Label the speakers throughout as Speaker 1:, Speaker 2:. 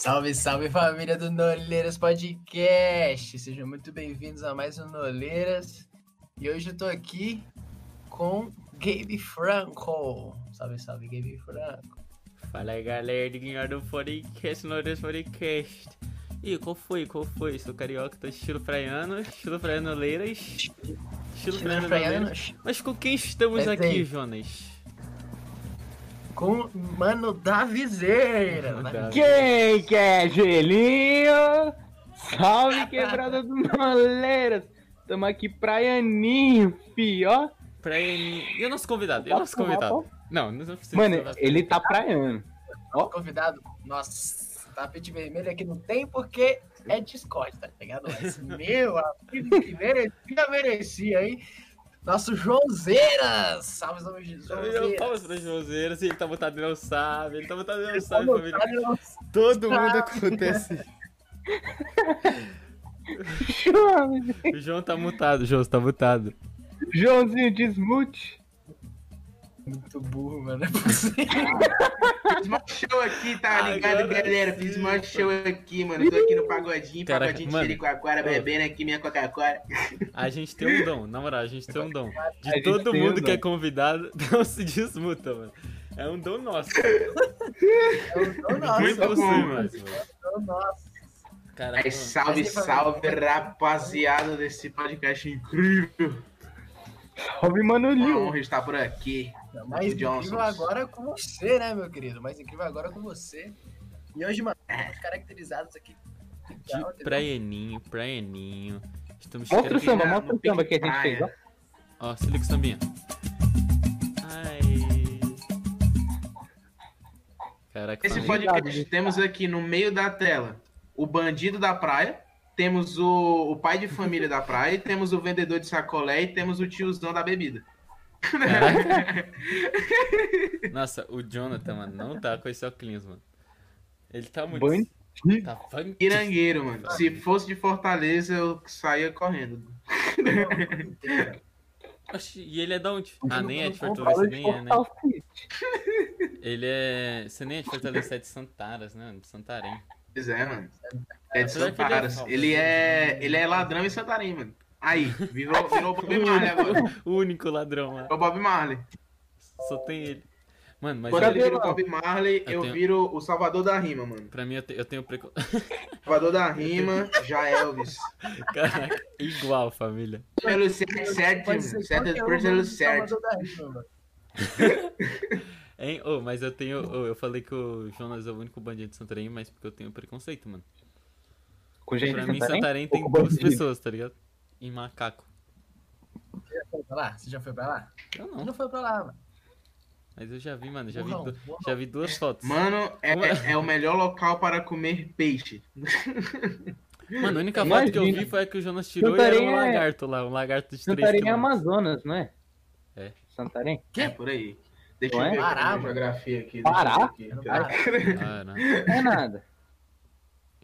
Speaker 1: Salve, salve família do Noleiras Podcast! Sejam muito bem-vindos a mais um Noleiras. E hoje eu tô aqui com Gabe Franco. Salve, salve, Gabe Franco.
Speaker 2: Fala aí, galerinha do podcast, Noleiras Podcast. E qual foi? Qual foi? Sou carioca, tô estilo praiano, estilo praiano Leiras. Estilo praiano Leiras. Mas com quem estamos
Speaker 1: É
Speaker 2: aqui,
Speaker 1: bem.
Speaker 2: Jonas?
Speaker 1: Com Mano da Viseira.
Speaker 2: Mano
Speaker 3: Quem quer gelinho? Salve quebrada do Moleiras! Tamo aqui praianinho, fi, ó.
Speaker 2: Praianinho. E o nosso convidado? E o nosso convidado? Não, não precisa.
Speaker 3: Mano, ele tá praiano.
Speaker 1: Convidado, nossa, tapete vermelho aqui não tem porque é Discord, tá ligado? Mas, meu amigo, que merecia, merecia, hein? Nosso Joãozeiras! Salve, salve, Joãozeiras!
Speaker 2: palmas pra Joseiras, ele tá botado e não sabe, ele tá botado e não sabe,
Speaker 1: Tá
Speaker 2: família.
Speaker 1: botado,
Speaker 2: Todo mundo acontece. O João tá mutado, João, você tá mutado.
Speaker 3: Joãozinho desmute.
Speaker 1: Muito burro, mano. Não é possível.
Speaker 4: Fiz mó show aqui, tá ligado,
Speaker 2: Agora
Speaker 4: galera? Fiz mó show aqui, mano. Tô aqui no pagodinho,
Speaker 2: Caraca,
Speaker 4: pagodinho
Speaker 2: mano.
Speaker 4: de Jericoacoara, bebendo aqui minha Coca-Cola.
Speaker 2: A gente tem um dom, na moral, a gente tem um dom. De todo
Speaker 3: tem um
Speaker 2: mundo que é
Speaker 3: dom.
Speaker 2: convidado, não se desmuta, mano. É um dom nosso.
Speaker 1: Então, nossa,
Speaker 2: Muito
Speaker 4: bom,
Speaker 2: possível,
Speaker 4: mano.
Speaker 2: mano.
Speaker 1: então, nossa.
Speaker 2: Caraca,
Speaker 4: Aí, salve,
Speaker 1: Mas,
Speaker 4: salve, rapaziada desse podcast incrível.
Speaker 3: Salve, Mano
Speaker 4: Uma honra estar por aqui.
Speaker 1: Não, mais incrível agora é com você, né, meu querido? Mais incrível agora é com você. E hoje, mano, estamos caracterizados aqui. Então,
Speaker 2: De praianinho, praianinho. Estamos
Speaker 3: Mostra o samba, mostra o samba que a gente
Speaker 4: praia.
Speaker 3: fez, ó.
Speaker 2: Ó, se liga o sambinha. Caraca,
Speaker 4: Esse podcast temos aqui no meio da tela o bandido da praia, temos o, o pai de família da praia, temos o vendedor de sacolé e temos o tiozão da bebida.
Speaker 2: Nossa, o Jonathan, mano, não tá com esse óculos, mano. Ele tá muito.
Speaker 3: Bandido.
Speaker 2: Tá
Speaker 4: mano. Se fosse de Fortaleza, eu saía correndo.
Speaker 2: Oxi, E ele é da onde? Ah, nem é de Fortaleza,
Speaker 3: de
Speaker 2: nem é, né? Ele é. Você nem é de Fortaleza, é de Santaras, né? De Santarém.
Speaker 4: Pois é, mano. É de
Speaker 2: que ele é
Speaker 4: Santaras. Ele é, ele é ladrão em Santarém, mano. Aí, virou, virou Bob Marley agora.
Speaker 2: O único ladrão lá.
Speaker 4: É o Bob Marley.
Speaker 2: Só tem ele. Mano, mas
Speaker 4: Quando
Speaker 2: eu-
Speaker 4: ele vira o Bob Marley,
Speaker 2: Eu
Speaker 4: eu
Speaker 2: tenho-
Speaker 4: viro o Salvador da Rima, mano.
Speaker 2: pra mim eu, te- eu tenho preconceito.
Speaker 4: Salvador da Rima, já Elvis.
Speaker 2: Caraca, igual, família.
Speaker 4: Pelo 77,
Speaker 1: Pode ser
Speaker 4: certo
Speaker 1: qualquer um
Speaker 4: por pelo
Speaker 1: mano.
Speaker 2: Hein? Oh, mas eu tenho. oh, eu falei que o Jonas é o único bandido de Santarém, mas porque eu tenho preconceito, mano.
Speaker 3: Com gente
Speaker 2: Pra
Speaker 3: de
Speaker 2: mim,
Speaker 3: Santarém?
Speaker 2: Santarém tem duas
Speaker 3: bandido?
Speaker 2: pessoas, tá ligado? E macaco.
Speaker 1: Você já foi pra lá? Você já foi pra lá?
Speaker 2: Eu
Speaker 1: Você
Speaker 2: não,
Speaker 1: não foi pra lá, mano.
Speaker 2: mas eu já vi, mano. Já vi, du- já vi duas fotos.
Speaker 4: Mano, é, é o melhor local para comer peixe.
Speaker 2: Mano, a única foto que eu vi
Speaker 3: Imagina.
Speaker 2: foi a que o Jonas tirou e era
Speaker 3: Santarém
Speaker 2: um
Speaker 3: é-
Speaker 2: lagarto lá, um lagarto de 3
Speaker 3: Santarém é. Amazonas, não é?
Speaker 2: É.
Speaker 3: Santarém?
Speaker 4: É por aí. Deixa
Speaker 3: Não
Speaker 4: eu
Speaker 3: é?
Speaker 4: ver aqui
Speaker 1: Pará,
Speaker 4: a
Speaker 1: mano.
Speaker 4: geografia aqui.
Speaker 3: Pará?
Speaker 4: eu.
Speaker 2: Ah.
Speaker 3: É nada.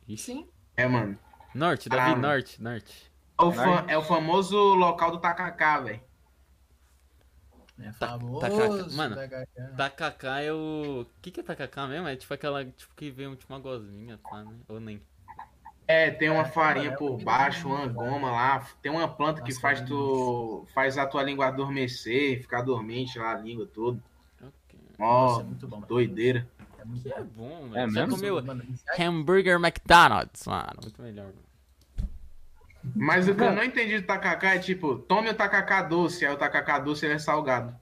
Speaker 2: Ixi.
Speaker 1: Sim.
Speaker 4: É, mano.
Speaker 2: Norte, Davi,
Speaker 4: Caramba.
Speaker 2: norte, norte.
Speaker 4: É o, fa- é o famoso local do tacacá, velho.
Speaker 1: É
Speaker 2: Tá-
Speaker 1: famoso.
Speaker 2: mano,
Speaker 1: tacacá.
Speaker 2: Tacacá é o. O que, que é tacacá mesmo? É tipo aquela. Tipo que vem tipo uma gosminha, tá, né? Ou nem.
Speaker 4: É, tem uma
Speaker 1: É,
Speaker 4: farinha
Speaker 1: é
Speaker 4: por baixo, uma
Speaker 1: milho,
Speaker 4: goma lá. Tem uma planta que faz tu. faz a tua língua adormecer, ficar dormente lá, a língua toda.
Speaker 2: Ok.
Speaker 1: Nossa,
Speaker 4: Ó,
Speaker 1: é muito bom, mano.
Speaker 4: doideira.
Speaker 1: É muito
Speaker 2: É
Speaker 1: bom.
Speaker 2: bom,
Speaker 3: É
Speaker 2: velho. Já
Speaker 3: mesmo?
Speaker 2: comeu
Speaker 1: Mano,
Speaker 2: hambúrguer McDonald's, mano. Muito melhor, mano.
Speaker 4: Mas o que eu não entendi do tacacá é tipo, tome o tacacá doce, aí o tacacá doce ele é salgado.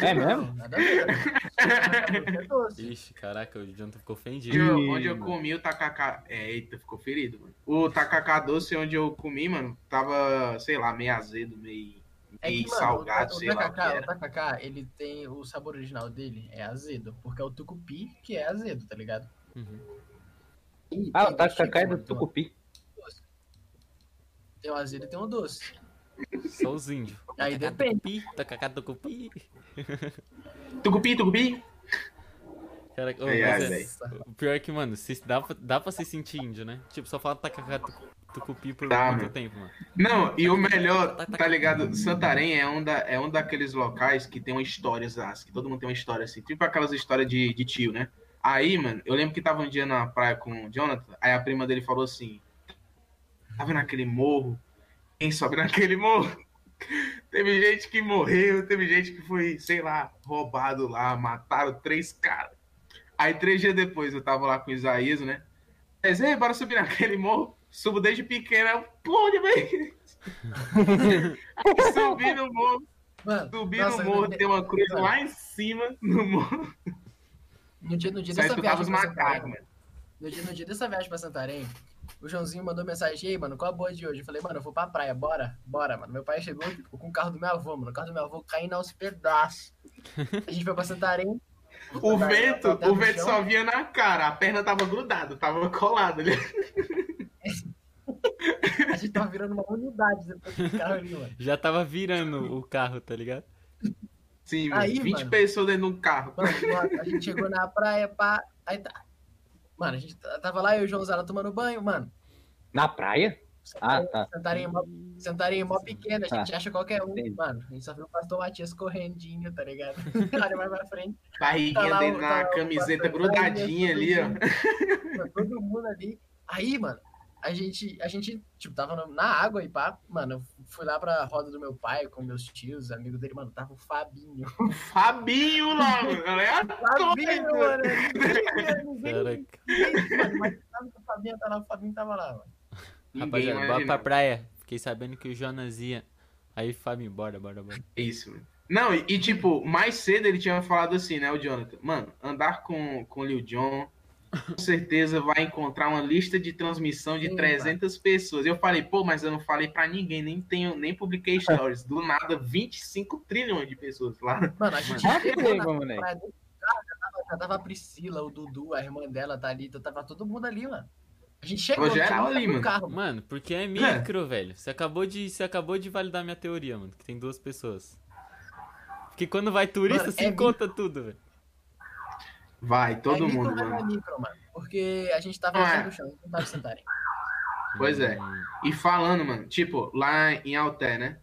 Speaker 3: É mesmo?
Speaker 1: Nada a ver. né? É doce.
Speaker 2: Ixi, caraca, o Jonathan ficou ofendido.
Speaker 4: eu,
Speaker 3: Ih,
Speaker 4: onde eu comi o tacacá. É, eita, ficou ferido, mano. O tacacá doce onde eu comi, mano, tava, sei lá, meio azedo, meio,
Speaker 1: É
Speaker 4: meio
Speaker 1: que, mano,
Speaker 4: salgado,
Speaker 1: o,
Speaker 4: sei lá o
Speaker 1: tacacá, o
Speaker 4: era.
Speaker 1: tacacá, ele tem o sabor original dele é azedo, porque é o tucupi que é azedo, tá ligado?
Speaker 2: Uhum.
Speaker 1: E
Speaker 3: Ah, o tacacá é do
Speaker 1: o-
Speaker 3: Tucupi.
Speaker 1: Tem o azedo e tem o doce.
Speaker 2: Só os índios.
Speaker 1: Aí depende.
Speaker 2: tucupi, Tacacá tucupi.
Speaker 4: Tucupi, tucupi.
Speaker 2: Caraca, ô,
Speaker 4: Ai,
Speaker 2: é- o pior é que, mano, se, dá, pra- dá pra se sentir índio, né? Tipo, só fala tacacá tu- tucupi por
Speaker 4: Tá,
Speaker 2: muito
Speaker 4: mano.
Speaker 2: tempo, mano.
Speaker 4: Não, e o melhor, tá ligado? Santarém é um, da, é um daqueles locais que tem uma história, Zaz, que todo mundo tem uma história assim, tipo aquelas histórias de, de tio, né? Aí, mano, eu lembro que tava um dia na praia com o Jonathan, aí a prima dele falou assim: Tá vendo aquele morro? Quem sobe naquele morro? Teve gente que morreu, teve gente que foi, sei lá, roubado lá, mataram três caras. Aí, três dias depois, eu tava lá com o Isaías, né? Mas, ei, bora subir naquele morro. Subo desde pequena. Eu, Pô, onde vem? Subi no morro.
Speaker 1: Mano,
Speaker 4: Subi
Speaker 1: nossa,
Speaker 4: no morro, tem uma cruz
Speaker 1: mano,
Speaker 4: lá em cima, no morro.
Speaker 1: No dia, no dia
Speaker 4: Só
Speaker 1: dessa viagem Santarém, no dia, no dia dessa viagem pra Santarém, o Joãozinho mandou mensagem, ei, mano, qual a boa de hoje? Eu falei, mano, eu vou pra praia, bora, bora, mano. Meu pai chegou tipo, com o carro do meu avô, mano. O carro do meu avô caindo aos pedaços. A gente foi pra Santarém.
Speaker 4: O
Speaker 1: Santarém,
Speaker 4: vento, o vento
Speaker 1: chão.
Speaker 4: só vinha na cara, a perna tava grudada, tava colada ali.
Speaker 1: A gente tava virando uma unidade depois carro ali, mano.
Speaker 2: Já tava virando o carro, tá ligado?
Speaker 4: Sim,
Speaker 1: Aí,
Speaker 4: 20
Speaker 1: mano.
Speaker 4: pessoas dentro de um carro.
Speaker 1: Mano, a gente chegou na praia, pá. Aí tá. Mano, a gente tava lá, eu e o João Zara tomando banho, mano.
Speaker 3: Na praia? Ah, tá.
Speaker 1: Santarém mó, Santarém mó pequena, a gente
Speaker 3: Ah,
Speaker 1: acha qualquer um.
Speaker 3: entendi.
Speaker 1: Mano, a gente só viu o pastor Matias correndinho, tá ligado? Olha mais pra frente.
Speaker 4: Barriguinha
Speaker 1: Tá lá
Speaker 4: dele
Speaker 1: o-
Speaker 4: na
Speaker 1: tá
Speaker 4: camiseta
Speaker 1: pastor
Speaker 4: grudadinha ali, ó.
Speaker 1: Mano, todo mundo ali. Aí, mano, a gente, a gente, tipo, tava na água e pá. Mano, eu fui lá pra roda do meu pai com meus tios, amigos dele, mano, tava o Fabinho.
Speaker 4: Fabinho lá, mano.
Speaker 1: Fabinho, mano! Ninguém, ninguém,
Speaker 2: Caraca.
Speaker 1: mano, mas sabe que o Fabinho tá lá, o Fabinho tava lá, mano.
Speaker 4: Ninguém
Speaker 2: Rapaziada, bora pra praia. Fiquei sabendo que o Jonas ia. Aí, Fábio, bora, bora, bora.
Speaker 4: Isso, mano. Não, e, e, tipo, mais cedo ele tinha falado assim, né, o Jonathan? Mano, andar com, com o Lil Jon, com certeza vai encontrar uma lista de transmissão de
Speaker 1: Sim,
Speaker 4: 300 pessoas. Eu falei, pô, mas eu não falei pra ninguém, nem tenho, nem publiquei stories. Do nada, 25 trilhões de pessoas lá.
Speaker 1: Mano, a gente chegou na praia do já tava, já tava a Priscila, o Dudu, a irmã dela, tá ali, tava todo mundo ali, mano. A gente chegou, chegou
Speaker 4: ali,
Speaker 1: no
Speaker 4: mano.
Speaker 1: carro,
Speaker 2: Mano, porque é micro, velho. Você acabou, de, você acabou de validar minha teoria, mano. Que tem duas pessoas. Porque quando vai turista,
Speaker 1: Mano,
Speaker 2: se
Speaker 1: é
Speaker 2: encontra tudo, velho.
Speaker 4: Vai, todo
Speaker 1: é
Speaker 4: mundo,
Speaker 1: micro, mas não é
Speaker 4: mano.
Speaker 1: micro, mano. Porque a gente tava
Speaker 4: Ah, é.
Speaker 1: no chão, a gente não tava sentarem.
Speaker 4: Pois é.
Speaker 2: Hum,
Speaker 4: E falando, mano, tipo, lá em Alté, né?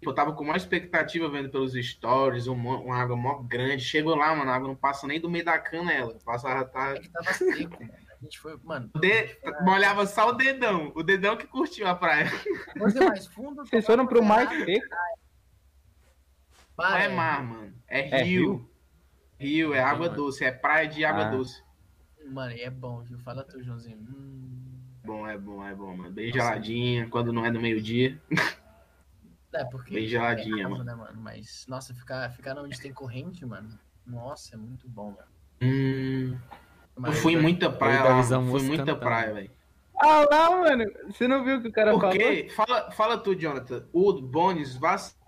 Speaker 4: Tipo, eu tava com maior expectativa vendo pelos stories, uma, uma água mó grande. Chegou lá, mano, a água não passa nem do meio da cana ela. Passava, tá,
Speaker 1: É que tava seco, mano. A gente foi, mano.
Speaker 4: De... Molhava só o dedão. O dedão que curtiu a praia.
Speaker 1: Você mais fundo.
Speaker 3: Vocês foram pro
Speaker 1: ferrado,
Speaker 3: seco?
Speaker 4: Não é mar, mano. É
Speaker 3: É
Speaker 4: rio. Rio, é água
Speaker 2: Mano.
Speaker 4: doce. É praia de água
Speaker 3: Ah.
Speaker 4: doce.
Speaker 1: Mano, e é bom, viu? Fala tu, Joãozinho. Hum.
Speaker 4: Bom, é bom, é bom, mano. Bem
Speaker 1: Nossa.
Speaker 4: geladinha, quando não é no meio-dia.
Speaker 1: É, porque.
Speaker 4: Bem geladinha,
Speaker 1: é água,
Speaker 4: mano.
Speaker 1: Né, mano. Mas, nossa, ficar, ficar onde tem corrente, mano. Nossa, é muito bom, mano.
Speaker 4: Hum, eu
Speaker 1: Mas-
Speaker 4: fui em muita praia
Speaker 2: da
Speaker 4: lá. Fui muita praia, velho.
Speaker 3: Ah lá, mano. Você não viu o que o cara
Speaker 4: Por
Speaker 3: falou?
Speaker 4: Fala, fala tu, Jonathan. O Bones vacilou,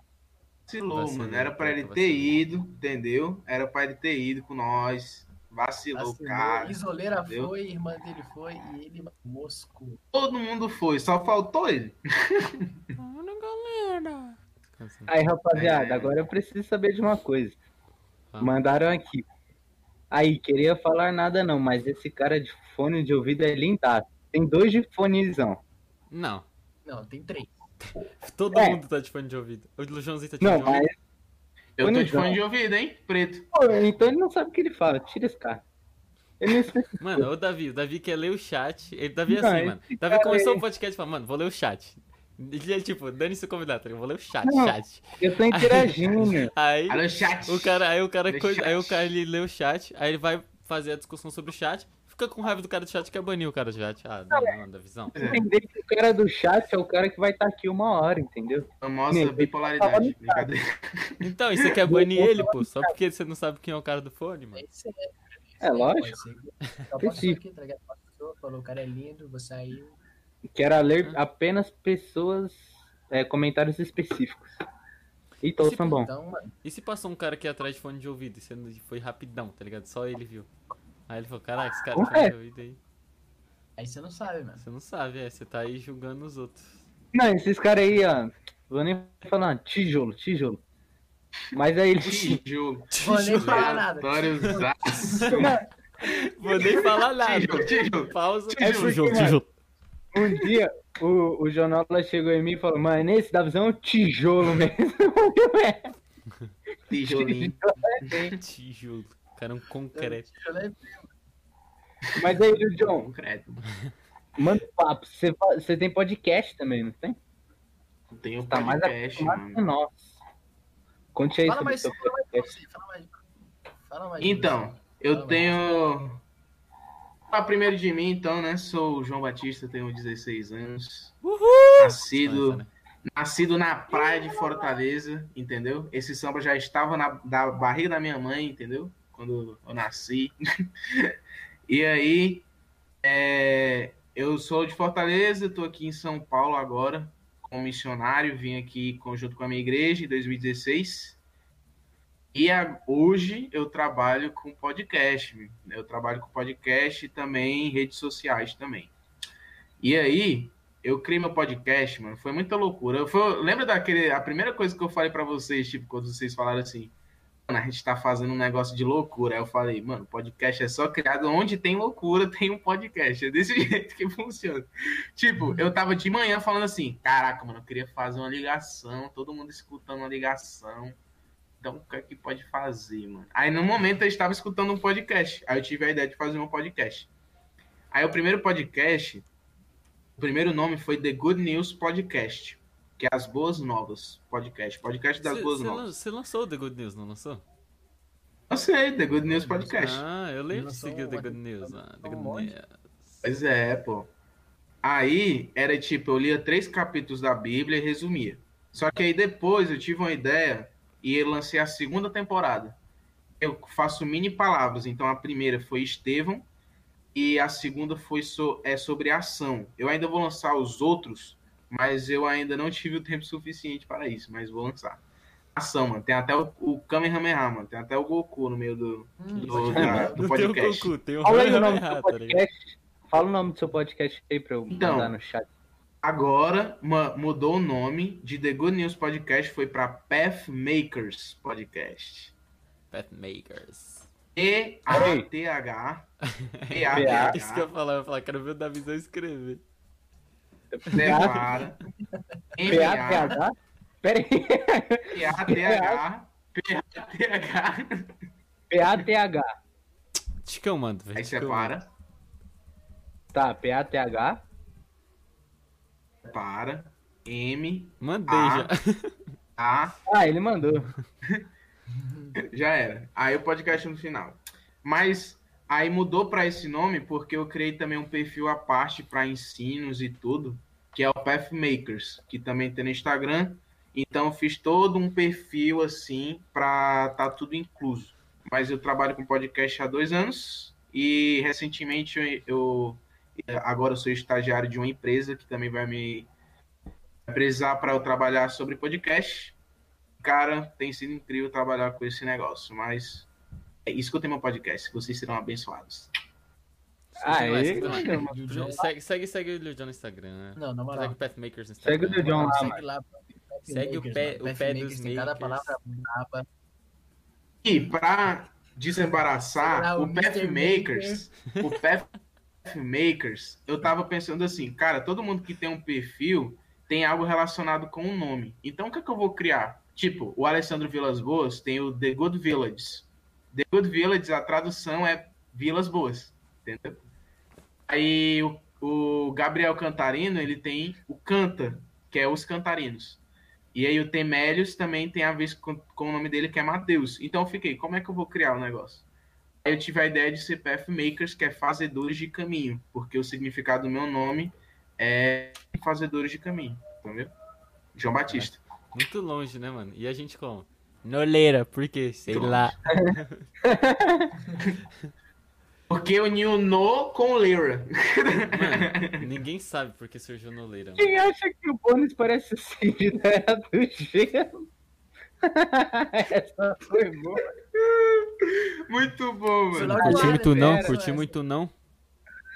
Speaker 2: Vacilou,
Speaker 4: mano. Era pra ele
Speaker 2: vacilou.
Speaker 4: ter ido, entendeu? Era pra ele ter ido com nós. Vacilou,
Speaker 1: Vacilou,
Speaker 4: cara.
Speaker 1: Isoleira
Speaker 4: entendeu?
Speaker 1: foi, irmã dele foi e ele moscou.
Speaker 4: Todo mundo foi, só faltou ele.
Speaker 2: Olha, galera.
Speaker 3: Aí, rapaziada,
Speaker 4: É.
Speaker 3: agora eu preciso saber de uma coisa.
Speaker 2: Ah.
Speaker 3: Mandaram aqui. Aí, queria falar nada não, mas esse cara de fone de ouvido é lindaço. Tem dois de fonezão.
Speaker 2: Não.
Speaker 1: Não, tem três.
Speaker 2: Todo
Speaker 3: É.
Speaker 2: mundo tá de fone de ouvido. O Joãozinho tá de
Speaker 3: Não,
Speaker 2: fone de
Speaker 3: mas.
Speaker 2: ouvido.
Speaker 4: Eu tô de fone de ouvido, hein? Preto.
Speaker 3: Pô, então ele não sabe o que ele fala. Tira esse cara. Ele não especifica.
Speaker 2: Mano, o Davi, o Davi quer ler o chat. Ele, Davi é
Speaker 3: Não,
Speaker 2: assim, mano. Davi começou
Speaker 3: aí-
Speaker 2: o podcast e falou, mano, vou ler o chat. Ele é tipo, dane-se o convidado, tá ligado? vou ler o chat,
Speaker 3: Não.
Speaker 2: chat.
Speaker 3: Eu tô interagindo.
Speaker 2: Aí,
Speaker 4: Alô, chat.
Speaker 2: o cara, aí o cara, coisa- aí o cara ele lê o chat, aí ele vai fazer a discussão sobre o chat, fica com raiva do cara do chat, quer banir o cara do chat. Ah, não, não, da visão.
Speaker 4: É.
Speaker 3: Entender que o cara do chat é o cara que vai estar aqui uma hora, entendeu?
Speaker 4: Famosa
Speaker 3: Meu,
Speaker 4: bipolaridade. Brincadeira.
Speaker 2: Então, e você quer banir ele, pô? Só porque você não sabe quem é o cara do fone, mano.
Speaker 1: Esse é,
Speaker 3: É lógico.
Speaker 1: Só passou aqui, tá ligado? Passou, falou, o cara é lindo, você saiu.
Speaker 3: Quero ler apenas pessoas, é, comentários específicos. E tô
Speaker 2: Esse-
Speaker 3: sambão.
Speaker 1: Então,
Speaker 2: E se passou um cara aqui atrás de fone de ouvido e não- foi rapidão, tá ligado? Só ele viu. Aí ele falou, caraca, esse cara fone
Speaker 3: Ué.
Speaker 2: de ouvido aí.
Speaker 1: aí você não sabe, mano.
Speaker 2: Você não sabe, é, você tá aí julgando os outros.
Speaker 3: Não, esses caras aí, ó. Vou nem falar, tijolo, tijolo. Mas aí ele.
Speaker 4: Tijolo.
Speaker 1: Vou nem falar nada.
Speaker 2: Vou nem falar nada.
Speaker 4: Tijolo, tijolo.
Speaker 2: Pausa.
Speaker 3: É porque,
Speaker 2: Tijolo,
Speaker 3: mano,
Speaker 2: tijolo.
Speaker 3: Um dia, o, o Jonola chegou em mim e falou, mano, esse da visão é um tijolo mesmo. É,
Speaker 4: Tijolinho.
Speaker 2: Tijolo. Cara, um concreto.
Speaker 1: Eu.
Speaker 3: Mas aí, Lil John,
Speaker 4: Concreto.
Speaker 3: manda um papo. Você, você tem podcast também, não tem?
Speaker 4: Tem um
Speaker 3: Tá mais
Speaker 4: podcast,
Speaker 3: que
Speaker 4: mano.
Speaker 3: nós. Conte aí
Speaker 1: Fala
Speaker 3: sobre
Speaker 1: mais,
Speaker 3: o seu
Speaker 1: fala mais
Speaker 3: podcast.
Speaker 1: fala mais. Fala mais
Speaker 4: Então, eu
Speaker 1: Fala mais.
Speaker 4: tenho. Ah, primeiro de mim, então, né? Sou o João Batista, tenho 16 anos. Nascido,
Speaker 2: Nossa, né?
Speaker 4: nascido na praia de Fortaleza, entendeu? Esse samba já estava na da barriga da minha mãe, entendeu? Quando eu nasci. e aí, é, eu sou de Fortaleza, estou aqui em São Paulo agora, como missionário, vim aqui conjunto com a minha igreja em 2016. E a- hoje eu trabalho com podcast. Eu trabalho com podcast e também redes sociais também. E aí, eu criei meu podcast, mano. Foi muita loucura. Eu foi- lembra daquele. A primeira coisa que eu falei pra vocês, tipo, quando vocês falaram assim, a gente tá fazendo um negócio de loucura. Aí eu falei, mano, podcast é só criado onde tem loucura, tem um podcast. É desse jeito que funciona. Tipo, eu tava de manhã falando assim, caraca, mano, eu queria fazer uma ligação, todo mundo escutando uma ligação. Então, o que é que pode fazer, mano? Aí, no momento, eu estava escutando um podcast. Aí, eu tive a ideia de fazer um podcast. Aí, o primeiro podcast, o primeiro nome foi The Good News Podcast, que é as boas novas podcast. Podcast das
Speaker 2: Cê-
Speaker 4: boas
Speaker 2: cê
Speaker 4: novas.
Speaker 2: Você lançou o The Good News, não lançou?
Speaker 4: Eu sei, The Good News Podcast.
Speaker 2: Ah, eu lembro de seguir o The Good News. Ah, The
Speaker 1: um
Speaker 2: Good. News.
Speaker 4: Pois é, pô. Aí, era tipo, eu lia três capítulos da Bíblia e resumia. Só que aí depois eu tive uma ideia e eu lancei a segunda temporada. Eu faço mini palavras. Então a primeira foi Estevão e a segunda foi so- é sobre ação. Eu ainda vou lançar os outros, mas eu ainda não tive o tempo suficiente para isso, mas vou lançar. Ação, mano. Tem até o, o Kamehameha, mano. Tem até o Goku no meio do,
Speaker 1: Hum,
Speaker 4: do, da- do
Speaker 2: Não tem o
Speaker 4: podcast.
Speaker 2: Goku, tem o
Speaker 3: Fala o nome do seu
Speaker 2: tá
Speaker 3: podcast. Fala o nome do seu podcast aí pra eu
Speaker 4: Então.
Speaker 3: mandar no chat.
Speaker 4: Agora mudou o nome de The Good News Podcast, foi para Pathmakers Podcast.
Speaker 2: Pathmakers.
Speaker 4: E-A-T-H.
Speaker 2: Isso que eu ia falar, eu ia falar, quero ver o Davizão escrever.
Speaker 4: Separa. M-A.
Speaker 3: PATH? Pera aí.
Speaker 4: P-A-T-H. P-A-T-H.
Speaker 3: PATH.
Speaker 2: Acho que eu mando.
Speaker 4: Aí
Speaker 2: acho que eu
Speaker 4: separa.
Speaker 3: Tá, PATH.
Speaker 4: Separa. M.
Speaker 2: Mandei já.
Speaker 4: A.
Speaker 3: Ah, ele mandou.
Speaker 4: Já era. Aí o podcast no final. Mas aí mudou para esse nome porque eu criei também um perfil à parte para ensinos e tudo, que é o Pathmakers, que também tem no Instagram. Então fiz todo um perfil assim para tá tudo incluso. Mas eu trabalho com podcast há dois anos e recentemente eu, eu agora eu sou estagiário de uma empresa que também vai me precisar para eu trabalhar sobre podcast cara, tem sido incrível trabalhar com esse negócio, mas escutem meu podcast, vocês serão abençoados.
Speaker 3: Ah, mandou.
Speaker 1: Lil Jon.
Speaker 2: Segue, segue, segue o Lil Jon no Instagram, né?
Speaker 1: Não, na moral.
Speaker 2: Segue o Pathmakers no
Speaker 3: Segue
Speaker 2: Instagram.
Speaker 3: o Lil Jon lá,
Speaker 1: Segue lá.
Speaker 2: Segue o pé- o pé dos
Speaker 1: Tem cada palavra braba.
Speaker 4: E para desembaraçar,
Speaker 1: o
Speaker 4: o. Pathmakers, o Pathmakers, eu tava pensando assim, cara, todo mundo que tem um perfil tem algo relacionado com o um nome. Então o que é que eu vou criar? Tipo, o Alessandro Vilas Boas tem o The Good Villages. The Good Villages, a tradução é Vilas Boas, entendeu? Aí o, o Gabriel Cantarino, ele tem o Canta, que é os Cantarinos. E aí o Temélios também tem a ver com, com o nome dele, que é Mateus. Então eu fiquei, como é que eu vou criar o negócio? Aí eu tive a ideia de ser Pathmakers, que é fazedores de caminho, porque o significado do meu nome é fazedores de caminho, entendeu? João Batista.
Speaker 2: Muito longe, né, mano? E a gente como? Noleira, por quê? Sei
Speaker 4: Muito
Speaker 2: lá.
Speaker 4: Porque eu uni o no com Leira.
Speaker 2: Mano, ninguém sabe por que surgiu Noleira, mano.
Speaker 3: Quem acha que o bônus parece o Cid da Era do Gelo? Essa foi boa.
Speaker 4: Muito bom, mano.
Speaker 1: logo
Speaker 2: Curti muito
Speaker 1: né,
Speaker 2: não,
Speaker 1: velho?
Speaker 2: curti muito não.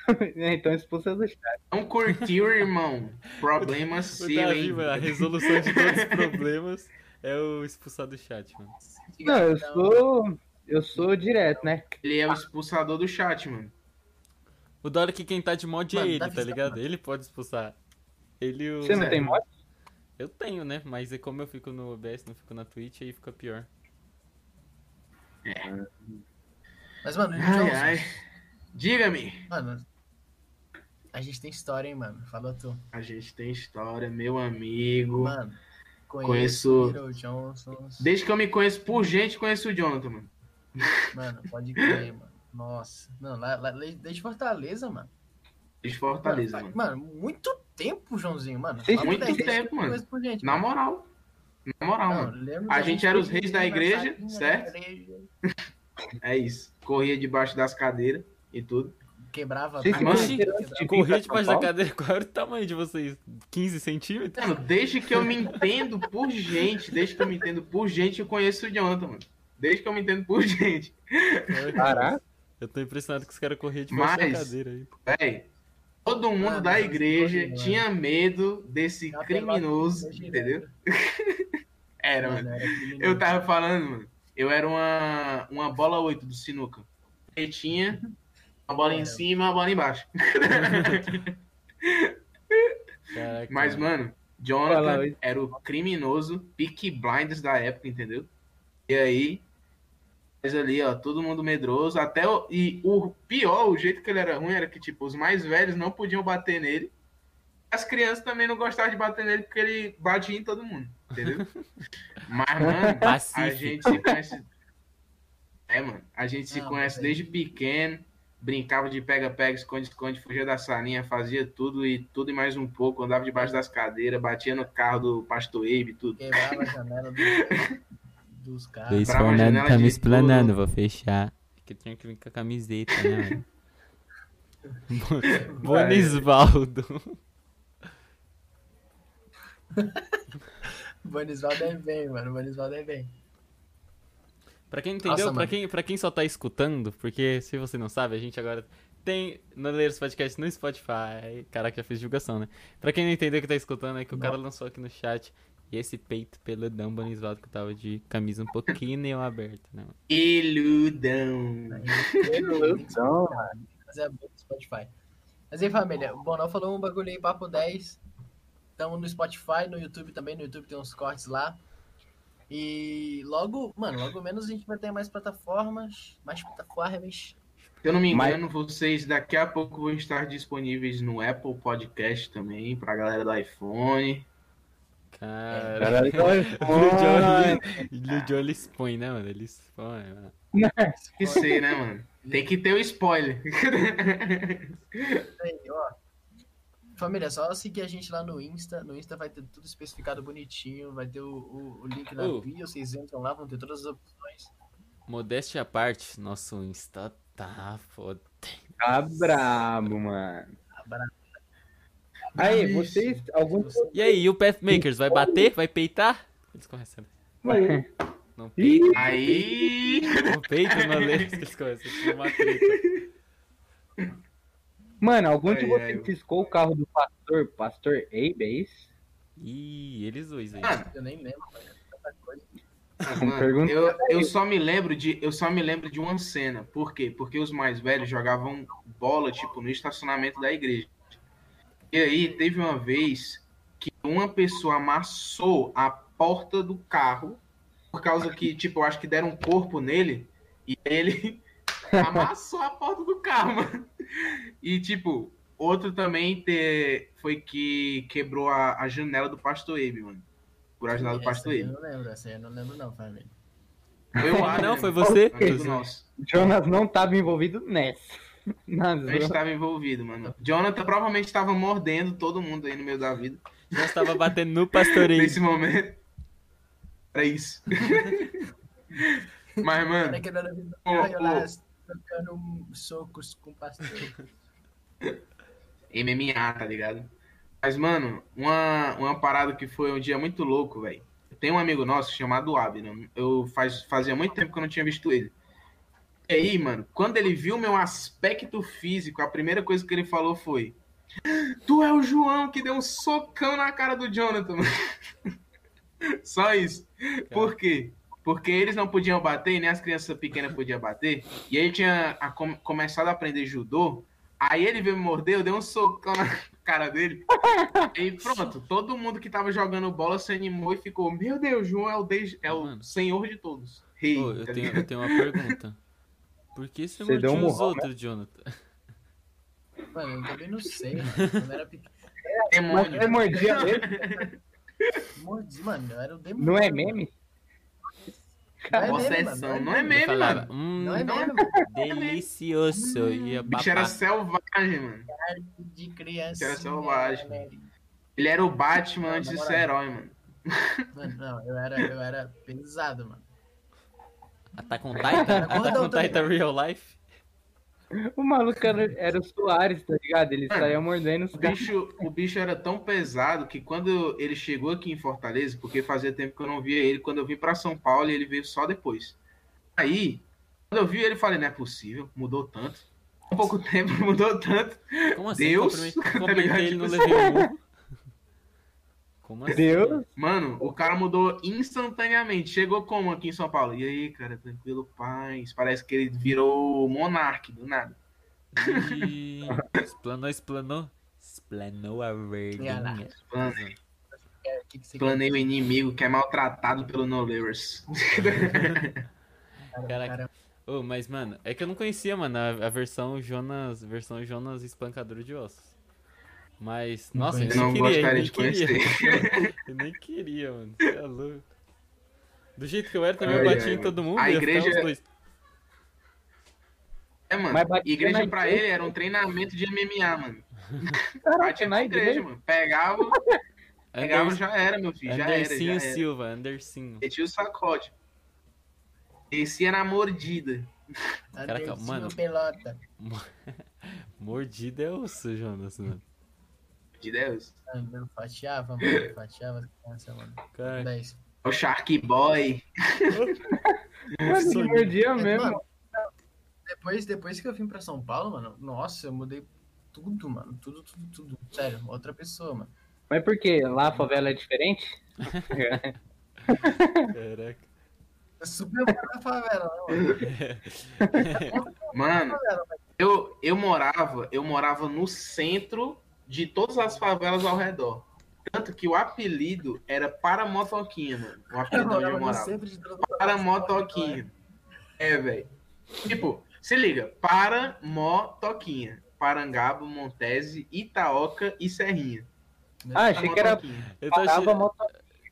Speaker 3: Então expulsa do chat.
Speaker 4: Não curtiu, irmão. Problema seu, hein?
Speaker 2: mano, a resolução de todos os problemas é o expulsar do chat, mano.
Speaker 3: Não, eu sou. Eu sou direto, né?
Speaker 4: Ele é o expulsador do chat, mano.
Speaker 2: O da hora é que quem tá de mod é
Speaker 1: Mano,
Speaker 2: ele,
Speaker 1: Davi,
Speaker 2: tá
Speaker 1: tá
Speaker 2: ligado?
Speaker 1: falando.
Speaker 2: Ele pode expulsar. Ele o...
Speaker 3: Você não tem moto?
Speaker 2: Eu tenho, né? Mas é como eu fico no OBS, não fico na Twitch, aí fica pior.
Speaker 1: Mas, mano,
Speaker 4: Ai,
Speaker 1: Jon,
Speaker 4: ai. Diga-me.
Speaker 1: Mano, a gente tem história, hein, mano? Fala tu.
Speaker 4: A gente tem história, meu amigo.
Speaker 1: Mano,
Speaker 4: conheço.
Speaker 1: conheço.
Speaker 4: Desde que eu me conheço por gente, conheço o Jonathan, mano.
Speaker 1: Mano, pode crer, mano. Nossa. Não, lá, lá, desde Fortaleza, mano.
Speaker 4: Desde Fortaleza, mano.
Speaker 1: Mano, muito tempo, Joãozinho, mano.
Speaker 4: Sim, muito tempo, mano. Gente, Na moral. Na moral, não, mano. A gente era os reis da igreja, certo? Da igreja. é isso. Corria debaixo das cadeiras e tudo.
Speaker 1: Quebrava
Speaker 2: Vocês mano, corria debaixo da cadeira. Qual era o tamanho de vocês? 15 centímetros?
Speaker 4: Mano, desde que eu me entendo por gente, desde que eu me entendo por gente, eu conheço o Jonathan, mano. Desde que eu me entendo por gente.
Speaker 3: Caraca.
Speaker 2: Eu tô impressionado que os caras corriam debaixo Mas, da cadeira aí.
Speaker 4: Véi, todo mundo ah, da igreja tinha medo desse criminoso, entendeu? era, mano. Era eu tava falando, mano. Eu era uma, uma bola 8 do sinuca. Pretinha, uma bola em cima, uma bola embaixo. Caraca, Mas, mano, Jonathan era o criminoso Peak Blinders da época, entendeu? E aí, mas ali, ó, todo mundo medroso. Até o, e o pior, o jeito que ele era ruim era que, tipo, os mais velhos não podiam bater nele. As crianças também não gostavam de bater nele porque ele batia em todo mundo, entendeu? Mas, mano, Pacífico. a gente se conhece. É, mano, a gente se conhece é desde pequeno. Brincava de pega-pega, esconde-esconde, fugia da salinha, fazia tudo e tudo e mais um pouco. Andava debaixo das cadeiras, batia no carro do Pastor Abe, tudo.
Speaker 1: Quebrava a janela do dos caras.
Speaker 2: Luiz Fernando tá me explanando, vou fechar. Porque tinha que vir com a camiseta, né? Bonisvaldo.
Speaker 1: Bonisvaldo é bem, mano. Bonisvaldo é bem.
Speaker 2: Pra quem entendeu, Nossa, pra, quem, pra quem só tá escutando, porque se você não sabe, a gente agora tem Noleiros Podcast no Spotify. Caraca, já fiz divulgação, né? Pra quem não entendeu que tá escutando, é que não. o cara lançou aqui no chat e esse peito peludão Bonisvaldo que tava de camisa um pouquinho aberta, né?
Speaker 4: Peludão.
Speaker 1: Peludão, mano. Fazer a Spotify. Mas aí, família, o Bonão falou um bagulho aí, papo 10. Estamos no Spotify, no YouTube também. No YouTube tem uns cortes lá. E logo, mano, logo menos a gente vai ter mais plataformas, mais plataformas.
Speaker 4: Se eu não me engano, Mas... vocês daqui a pouco vão estar disponíveis no Apple Podcast também, pra galera do iPhone.
Speaker 2: Cara, Caralho, o Joe ele expõe, né, mano? Ele expõe, mano.
Speaker 4: Que sei, né, mano? Tem que ter o um spoiler.
Speaker 1: Aí, ó. Família, só seguir a gente lá no Insta. No Insta vai ter tudo especificado bonitinho. Vai ter o, o, o link na uh. bio. Vocês entram lá, vão ter todas as opções.
Speaker 2: Modéstia à parte, nosso Insta tá foda.
Speaker 3: Tá brabo, mano. Tá brabo. Aí, vocês. Alguns...
Speaker 2: E aí, e o Pathmakers? Vai bater? Vai peitar? Eles começam.
Speaker 3: Vai.
Speaker 4: Não peita. Aí!
Speaker 2: Não peita. Eles começam a uma treta.
Speaker 3: Mano, algum de vocês piscou o carro do pastor, pastor Abe, é isso?
Speaker 2: Ih, eles dois aí.
Speaker 1: Ah, eu nem lembro, tanta coisa.
Speaker 4: Mano, eu, eu só me lembro de eu só me lembro de uma cena. Por quê? Porque os mais velhos jogavam bola tipo no estacionamento da igreja. E aí teve uma vez que uma pessoa amassou a porta do carro por causa que, tipo, eu acho que deram um corpo nele e ele amassou a porta do carro, mano. E, tipo, outro também ter, foi que quebrou a, a janela do Pastor Abe, mano. Por a janela do Pastor Abe.
Speaker 1: Eu não lembro, essa eu não lembro não, família.
Speaker 2: Eu, ah, não, foi você?
Speaker 3: Jonas não estava envolvido nessa.
Speaker 4: Mas a gente estava envolvido, mano. Jonathan provavelmente estava mordendo todo mundo aí no meio da vida.
Speaker 2: Já estava batendo no pastoreio.
Speaker 4: Nesse momento. Era isso. Mas, mano.
Speaker 1: Era trocando socos com o pastor.
Speaker 4: MMA, tá ligado? Mas, mano, uma, uma parada que foi um dia muito louco, velho. Tem um amigo nosso chamado Abner. Eu faz, fazia muito tempo que eu não tinha visto ele aí, mano, quando ele viu meu aspecto físico, a primeira coisa que ele falou foi: Tu é o João que deu um socão na cara do Jonathan. Só isso. Por quê? Porque eles não podiam bater, nem as crianças pequenas podiam bater. E ele tinha a, com, começado a aprender judô. Aí ele veio me morder, eu dei um socão na cara dele. e pronto, todo mundo que tava jogando bola se animou e ficou: Meu Deus, João é o, de, é o senhor de todos.
Speaker 2: Rei, oh, eu, tá tenho, eu tenho uma pergunta. Por que você, você mordia os outros, né? Jonathan?
Speaker 1: Mano, eu também não sei, mano. Quando era pequeno.
Speaker 3: Mas você mordia mesmo?
Speaker 1: Mordi, mano, eu era o demônio.
Speaker 3: Não é
Speaker 1: mano.
Speaker 3: meme?
Speaker 1: Não é meme,
Speaker 4: não é
Speaker 2: Ele
Speaker 4: meme,
Speaker 2: falava,
Speaker 4: mano.
Speaker 2: hum,
Speaker 1: Não é meme,
Speaker 2: delicioso. A
Speaker 4: O bicho era selvagem, mano.
Speaker 1: De criança.
Speaker 4: Era selvagem. Ele era o Batman
Speaker 1: Não,
Speaker 4: antes de ser herói, mano.
Speaker 1: Mano, não, eu era, eu era pesado, mano.
Speaker 2: Attack on Titan? Attack on
Speaker 1: Gordão
Speaker 2: Titan Real Life?
Speaker 3: O maluco era, era o Soares, tá ligado? Ele
Speaker 4: Mano,
Speaker 3: saía mordendo os
Speaker 4: O
Speaker 3: caras.
Speaker 4: bicho, o bicho era tão pesado que quando ele chegou aqui em Fortaleza, porque fazia tempo que eu não via ele, quando eu vim pra São Paulo, ele veio só depois. Aí, quando eu vi ele, falei, não é possível, mudou tanto. Em pouco tempo mudou tanto.
Speaker 2: Como assim?
Speaker 4: Deus,
Speaker 2: Cumprimentei-
Speaker 4: tá
Speaker 2: Comentei
Speaker 4: ligado?
Speaker 2: ele, não levei um murro. Como assim?
Speaker 3: Deus.
Speaker 4: Mano, o cara mudou instantaneamente. Chegou como aqui em São Paulo? E aí, cara, tranquilo, paz. Parece que ele virou monarque do nada.
Speaker 2: Ih, Explanou, explanou. Explanou a verdinha.
Speaker 4: Mano,
Speaker 1: É, o
Speaker 4: inimigo que é maltratado pelo No Layers.
Speaker 2: Caraca.
Speaker 1: Cara,
Speaker 2: Ô, mas, mano, é que eu não conhecia, mano, a, a versão Jonas, versão Jonas espancador de ossos. Mas,
Speaker 1: Não
Speaker 2: nossa, eu nem
Speaker 4: Não
Speaker 2: queria, eu
Speaker 4: gostaria
Speaker 2: nem
Speaker 4: de
Speaker 2: queria. Eu nem queria, mano. Você é louco. Do jeito que eu era, também eu
Speaker 4: Ai,
Speaker 2: batia
Speaker 4: ai,
Speaker 2: em todo mundo.
Speaker 4: A igreja-
Speaker 2: dois.
Speaker 4: É, mano.
Speaker 3: Mas
Speaker 4: igreja pra
Speaker 3: igreja.
Speaker 4: ele era um treinamento de MMA, mano.
Speaker 3: Caraca,
Speaker 4: Batia
Speaker 3: na
Speaker 4: igreja,
Speaker 3: igreja.
Speaker 4: mano. Pegava, pegava
Speaker 2: Ander,
Speaker 4: já era, meu filho. Já era,
Speaker 2: Andercinho
Speaker 4: já era.
Speaker 2: Silva, Andercinho.
Speaker 4: Metia o sacode. Descia na mordida.
Speaker 2: Caraca, mano.
Speaker 1: pelota.
Speaker 2: Mordida é osso, Jonas, mano.
Speaker 4: De Deus.
Speaker 1: Eu fatiava, mano. eu Fatiava as crianças, mano.
Speaker 2: Cara,
Speaker 1: 10.
Speaker 4: O Shark Boy.
Speaker 3: Mano,
Speaker 2: Sonic.
Speaker 3: mordia
Speaker 1: Mas,
Speaker 3: mesmo.
Speaker 1: mano, depois, depois que eu vim pra São Paulo, mano, nossa, eu mudei tudo, mano. Tudo, tudo, tudo. Sério, outra pessoa, mano.
Speaker 3: Mas por quê? Lá a favela é diferente?
Speaker 2: caraca.
Speaker 1: Eu super na favela, né, mano?
Speaker 4: Mano, eu, eu morava, eu morava no centro de todas as favelas ao redor. Tanto que o apelido era para motoquinha, mano. O apelido onde eu morava.
Speaker 1: todas
Speaker 4: Para motoquinha. É, velho. Tipo, se liga. Para motoquinha. Parangaba, Montese, Itaoca e Serrinha.
Speaker 3: Ah, achei que era
Speaker 4: Motoquinha.
Speaker 2: Eu,
Speaker 3: parava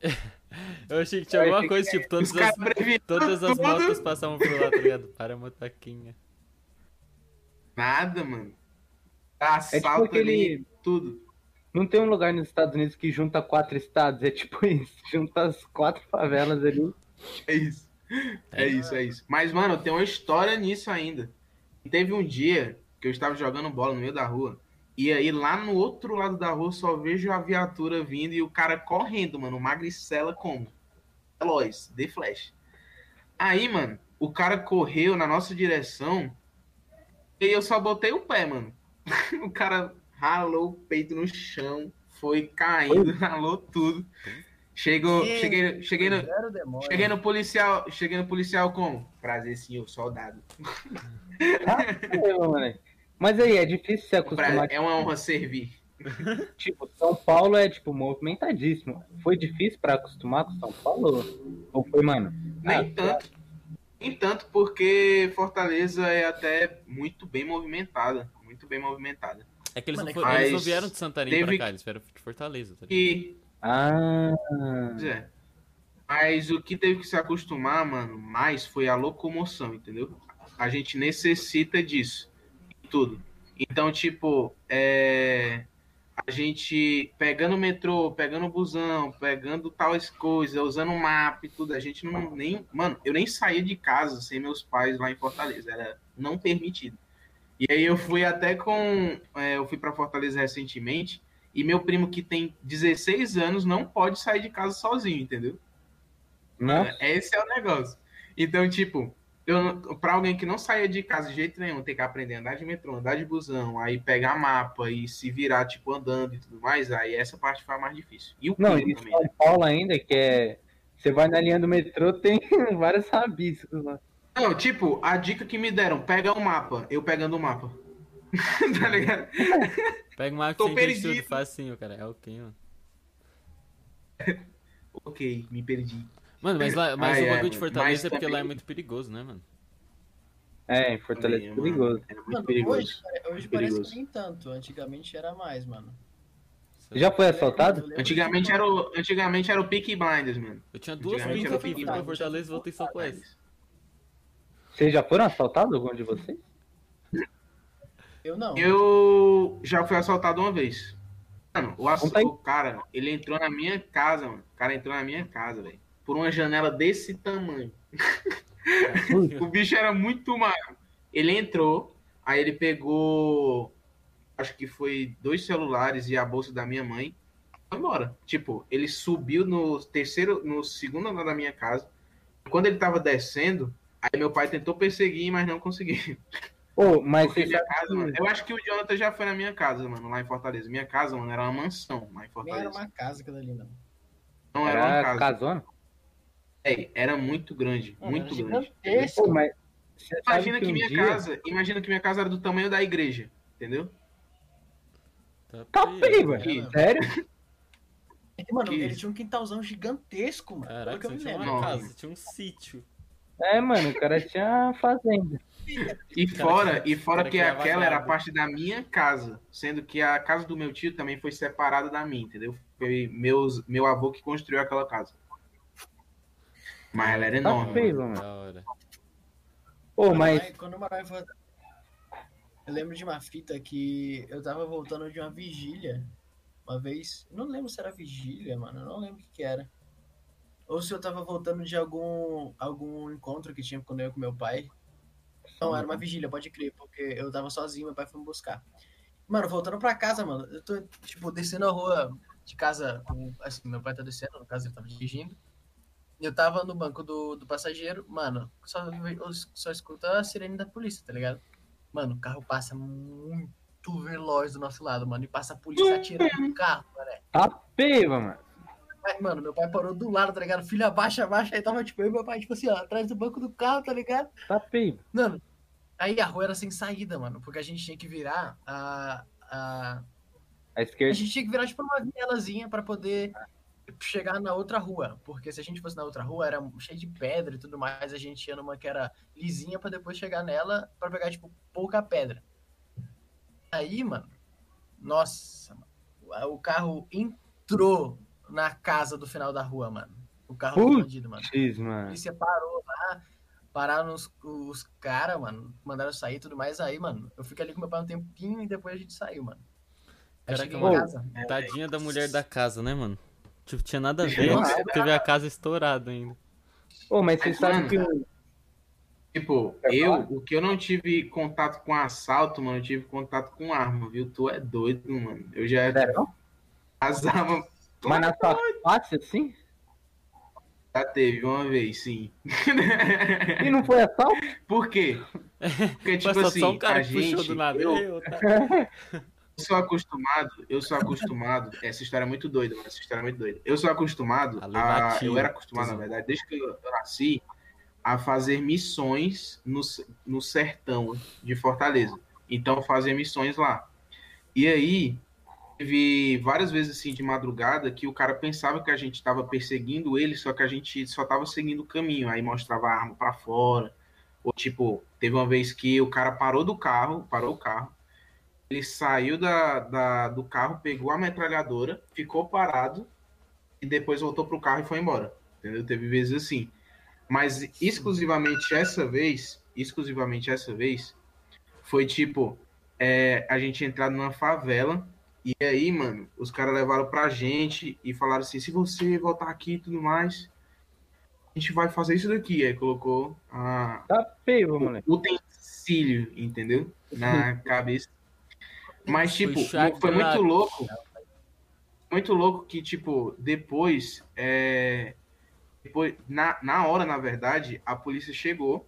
Speaker 2: achei que tinha alguma coisa, tipo, todas
Speaker 4: Os caras
Speaker 2: as, todas as motos passavam por lá, tá ligado? Para motaquinha.
Speaker 4: Nada, mano. Assalto
Speaker 3: É tipo aquele.
Speaker 4: ali, tudo.
Speaker 3: Não tem um lugar nos Estados Unidos que junta quatro estados, é tipo isso. Junta as quatro favelas ali.
Speaker 4: É isso. É isso, é isso. Mas, mano, tem uma história nisso ainda. Teve um dia que eu estava jogando bola no meio da rua. E aí, lá no outro lado da rua, só vejo a viatura vindo e o cara correndo, mano. Magricela como? Veloz, de flash. Aí, mano, o cara correu na nossa direção e eu só botei o pé, mano. o cara ralou o peito no chão, foi caindo, ralou tudo. Chegou,
Speaker 1: Sim.
Speaker 4: cheguei, cheguei, no, cheguei no policial, cheguei no policial como? Prazer, senhor, soldado.
Speaker 3: É, mano. Mas aí, é difícil se acostumar.
Speaker 4: É uma honra servir.
Speaker 3: Tipo, São Paulo é, tipo, movimentadíssimo. Foi difícil pra acostumar com São Paulo? Ou foi, mano?
Speaker 4: Nem
Speaker 3: Ah,
Speaker 4: tanto. Nem tanto porque Fortaleza é até muito bem movimentada. Muito bem movimentada.
Speaker 2: É que eles,
Speaker 1: Mano,
Speaker 2: não,
Speaker 1: é
Speaker 2: eles não vieram de Santarém
Speaker 4: teve-
Speaker 2: pra cá, eles vieram de Fortaleza, tá ligado?
Speaker 4: E,
Speaker 3: Ah.
Speaker 4: pois é. Mas o que teve que se acostumar, mano, mais foi a locomoção, entendeu? A gente necessita disso. Tudo. Então, tipo, é... a gente pegando o metrô, pegando o busão, pegando tais coisas, usando o mapa e tudo, a gente não nem. Mano, eu nem saía de casa sem meus pais lá em Fortaleza. Era não permitido. E aí eu fui até com. é, eu fui para Fortaleza recentemente. E meu primo, que tem 16 anos, não pode sair de casa sozinho, entendeu?
Speaker 3: Nossa.
Speaker 4: Esse é o negócio. Então, tipo, eu, pra alguém que não saia de casa de jeito nenhum, ter que aprender a andar de metrô, andar de busão, aí pegar mapa e se virar, tipo, andando e tudo mais, aí essa parte foi a mais difícil. E o
Speaker 3: Não, e
Speaker 4: também,
Speaker 3: São
Speaker 4: né?
Speaker 3: Paulo ainda, que é. Você vai na linha do metrô, tem vários rabiscos lá.
Speaker 4: Não, tipo, a dica que me deram, pega o mapa, eu pegando o mapa. tá ligado?
Speaker 2: Pega uma
Speaker 4: Tô
Speaker 2: água sem tudo,
Speaker 4: perdido.
Speaker 2: facinho, cara. É o mano?
Speaker 4: Ok, me perdi.
Speaker 2: Mano, mas, lá, mas
Speaker 4: Ai,
Speaker 2: o
Speaker 4: é,
Speaker 2: bagulho de
Speaker 4: mano.
Speaker 2: Fortaleza
Speaker 4: Mas
Speaker 2: é porque lá é
Speaker 4: também-
Speaker 2: muito perigoso, né, mano?
Speaker 3: É, em Fortaleza é perigoso.
Speaker 4: É muito mano, perigoso.
Speaker 1: Hoje, hoje parece que nem tanto. Antigamente era mais, mano.
Speaker 3: Já foi assaltado?
Speaker 4: Antigamente era, o, antigamente era o Peaky Blinders, mano.
Speaker 2: Eu tinha duas pintas pra Fortaleza e voltei só com essa.
Speaker 3: Vocês já foram assaltados, algum de vocês?
Speaker 1: Eu não.
Speaker 4: Eu já fui assaltado uma vez. Mano, o, ass... o cara, ele entrou na minha casa, mano. O cara entrou na minha casa, velho. Por uma janela desse tamanho. o bicho era muito magro. Ele entrou, aí ele pegou. Acho que foi dois celulares e a bolsa da minha mãe. Foi embora. Tipo, ele subiu no terceiro, no segundo andar da minha casa. Quando ele tava descendo, aí meu pai tentou perseguir, mas não conseguiu.
Speaker 3: Oh, mas
Speaker 4: minha casa, mano, eu acho que o Jonathan já foi na minha casa, mano, lá em Fortaleza. Minha casa, mano, era uma mansão lá em Fortaleza.
Speaker 1: Nem era uma casa aquela ali, não.
Speaker 4: Não era, era uma casa.
Speaker 3: Casona?
Speaker 4: É, era muito grande,
Speaker 1: Mano,
Speaker 4: muito
Speaker 1: era
Speaker 4: grande.
Speaker 1: gigantesco.
Speaker 3: Pô, mas
Speaker 4: Imagina que,
Speaker 3: um
Speaker 4: minha
Speaker 3: dia-
Speaker 4: casa, imagina que minha casa era do tamanho da igreja, entendeu?
Speaker 3: Tá
Speaker 1: Era
Speaker 3: velho.
Speaker 1: mesmo.
Speaker 3: Sério?
Speaker 1: Que, mano,
Speaker 4: Que
Speaker 1: ele
Speaker 4: isso?
Speaker 1: tinha um quintalzão gigantesco, mano.
Speaker 2: Caraca,
Speaker 1: que
Speaker 2: tinha uma
Speaker 4: Não.
Speaker 2: casa, tinha um sítio.
Speaker 3: É, mano, o cara tinha fazenda.
Speaker 4: E fora,
Speaker 2: que-
Speaker 4: e fora que
Speaker 2: que
Speaker 4: aquela era a
Speaker 2: vagabundo.
Speaker 4: parte da minha casa, sendo que a casa do meu tio também foi separada da minha, entendeu? Foi meus, meu avô que construiu aquela casa. Mas ela era
Speaker 3: Tá
Speaker 4: enorme.
Speaker 3: feio,
Speaker 4: mano.
Speaker 3: mano.
Speaker 2: Da hora.
Speaker 3: Pô,
Speaker 1: Quando
Speaker 3: mas
Speaker 1: eu- Quando eu morava eu lembro de uma fita que eu tava voltando de uma vigília. Uma vez. Não lembro se era vigília, mano. Eu não lembro o que, que era. Ou se eu tava voltando de algum, algum encontro que tinha quando eu ia com meu pai. Não, era uma vigília, pode crer, porque eu tava sozinho, meu pai foi me buscar. Mano, voltando pra casa, mano, eu tô, tipo, descendo a rua de casa, com, assim, meu pai tá descendo, no caso ele tava dirigindo. Eu tava no banco do, do passageiro, mano, só, só escuta a sirene da polícia, tá ligado? Mano, o carro passa muito veloz do nosso lado, mano, e passa a polícia atirando no carro, mano.
Speaker 3: tá feio, mano.
Speaker 1: Aí, mano, meu pai parou do lado, tá ligado? Filho, abaixa, abaixa. Aí tava, tipo, eu e meu pai, tipo assim, ó, atrás do banco do carro, tá ligado?
Speaker 3: Tá feio.
Speaker 1: Mano, aí a rua era sem saída, mano, porque a gente tinha que virar a. a...
Speaker 3: A
Speaker 1: A
Speaker 3: esquerda.
Speaker 1: gente tinha que virar, tipo, uma vielazinha pra poder chegar na outra rua. Porque se a gente fosse na outra rua, era cheio de pedra e tudo mais. A gente ia numa que era lisinha pra depois chegar nela pra pegar, tipo, pouca pedra. Aí, mano, nossa, mano, o carro entrou na casa do final da rua, mano. O carro do
Speaker 3: Putz.
Speaker 1: bandido, mano. A
Speaker 3: mano.
Speaker 1: polícia parou lá, pararam os, os caras, mano, mandaram sair e tudo mais. Aí, mano, eu fiquei ali com meu pai um tempinho e depois a gente saiu, mano.
Speaker 2: Caraca,
Speaker 1: cheguei
Speaker 2: mano.
Speaker 1: em casa.
Speaker 2: Tadinha da mulher da casa, né, mano? Tipo, tinha nada a ver,
Speaker 4: Nossa.
Speaker 2: teve a casa estourada ainda.
Speaker 3: Pô, mas vocês sabem
Speaker 4: mano,
Speaker 3: que.
Speaker 4: Tipo, eu, o que eu não tive contato com assalto, mano, eu tive contato com arma, viu? Tu é doido, mano. Eu já
Speaker 3: Sério?
Speaker 4: as armas
Speaker 3: Mas na sua face, assim?
Speaker 4: já teve uma vez, sim.
Speaker 3: E não foi assalto?
Speaker 4: Por quê? Porque, tipo
Speaker 2: Passou
Speaker 4: assim,
Speaker 2: só um cara
Speaker 4: a
Speaker 2: que puxou
Speaker 4: gente,
Speaker 2: do nada.
Speaker 4: eu,
Speaker 2: Eu, tá?
Speaker 4: Eu sou acostumado, eu sou acostumado. Essa história é muito doida, mano. Essa história é muito doida. Eu sou acostumado
Speaker 2: A.
Speaker 4: Eu era acostumado, na verdade, desde que eu eu nasci, a fazer missões no, no sertão de Fortaleza. Então fazia missões lá. E aí, teve várias vezes assim de madrugada que o cara pensava que a gente estava perseguindo ele, só que a gente só estava seguindo o caminho. Aí mostrava a arma para fora. Ou tipo, teve uma vez que o cara parou do carro, parou o carro. Ele saiu da, da- do carro, pegou a metralhadora, ficou parado e depois voltou pro carro e foi embora. Entendeu? Teve vezes assim. Mas exclusivamente essa vez, exclusivamente essa vez, foi tipo, é, a gente entrar numa favela e aí, mano, os caras levaram pra gente e falaram assim, se você voltar aqui e tudo mais, a gente vai fazer isso daqui. Aí colocou a,
Speaker 3: Tá feio, moleque.
Speaker 4: o utensílio, entendeu? Na cabeça. Mas,
Speaker 2: Foi
Speaker 4: tipo,
Speaker 2: chato,
Speaker 4: foi muito louco. Muito louco que, tipo, depois, é, depois na, na hora, na verdade, a polícia chegou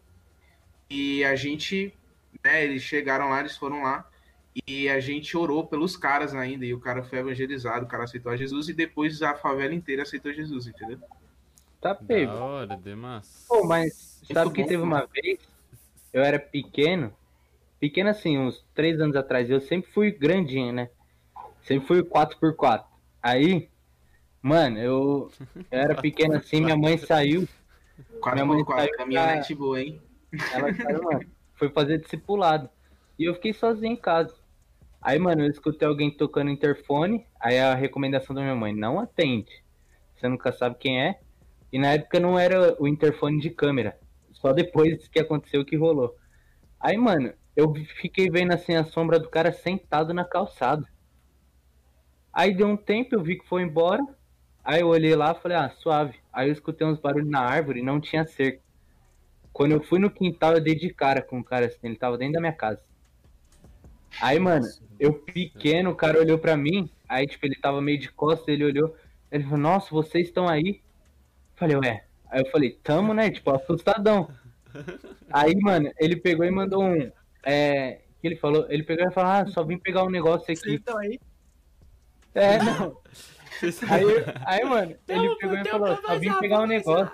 Speaker 4: e a gente, né, eles chegaram lá, eles foram lá e a gente orou pelos caras ainda e o cara foi evangelizado, o cara aceitou a Jesus e depois a favela inteira aceitou Jesus, entendeu?
Speaker 3: Tá feio.
Speaker 2: Da hora, Demas.
Speaker 3: Pô, mas sabe
Speaker 4: Muito
Speaker 3: que
Speaker 4: bom,
Speaker 3: teve
Speaker 4: pô.
Speaker 3: uma vez, eu era pequeno, pequeno assim, uns três anos atrás, eu sempre fui grandinho, né? Sempre fui 4x4. Aí, mano, eu, eu era pequeno assim, minha mãe saiu,
Speaker 4: 4
Speaker 3: Minha mãe
Speaker 4: por 4
Speaker 3: saiu
Speaker 4: caminhonete boa, hein?
Speaker 3: ela saiu, mano, foi fazer discipulado. E eu fiquei sozinho em casa. Aí, mano, eu escutei alguém tocando interfone. Aí a recomendação da minha mãe, não atende. Você nunca sabe quem é. E na época não era o interfone de câmera. Só depois que aconteceu que rolou. Aí, mano, eu fiquei vendo assim a sombra do cara sentado na calçada. Aí deu um tempo, eu vi que foi embora. Aí eu olhei lá falei, ah, suave. Aí eu escutei uns barulhos na árvore e não tinha cerca. Quando eu fui no quintal, eu dei de cara com o cara assim, ele tava dentro da minha casa. Aí, mano, eu pequeno, o cara olhou pra mim, aí, tipo, ele tava meio de costas, ele olhou, ele falou, nossa, vocês estão aí? Falei, ué. Aí eu falei, tamo, né? Tipo, assustadão. Aí, mano, ele pegou e mandou um. É. que ele falou? Ele pegou e falou, ah, só vim pegar um negócio aqui. Vocês estão aí? É, não. Aí, aí mano, ele pegou e falou, só vim pegar um negócio.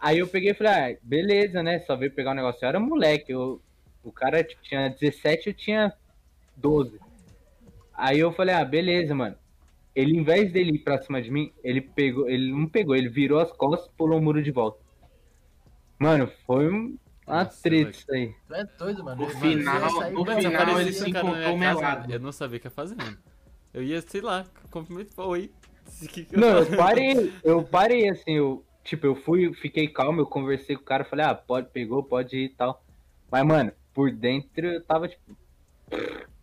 Speaker 3: Aí eu peguei e falei, ah, beleza, né? Só veio pegar um negócio. Eu era moleque, eu, o cara tipo, tinha 17, eu tinha 12. Aí eu falei, ah, beleza, mano. Ele, em vez dele ir pra cima de mim, ele pegou, ele não pegou, ele virou as costas e pulou o muro de volta. Mano, foi um, uma treta isso aí.
Speaker 1: Tu é doido, mano.
Speaker 4: No final, no final ele se encontrou melado.
Speaker 2: Eu não sabia o que ia fazer, mano. Eu ia, sei lá, cumprimentar, oi.
Speaker 3: Não, eu parei, eu parei assim, eu, tipo, eu fui, fiquei calmo, eu conversei com o cara, falei, ah, pode, pegou, pode ir e tal. Mas, mano, por dentro eu tava, tipo,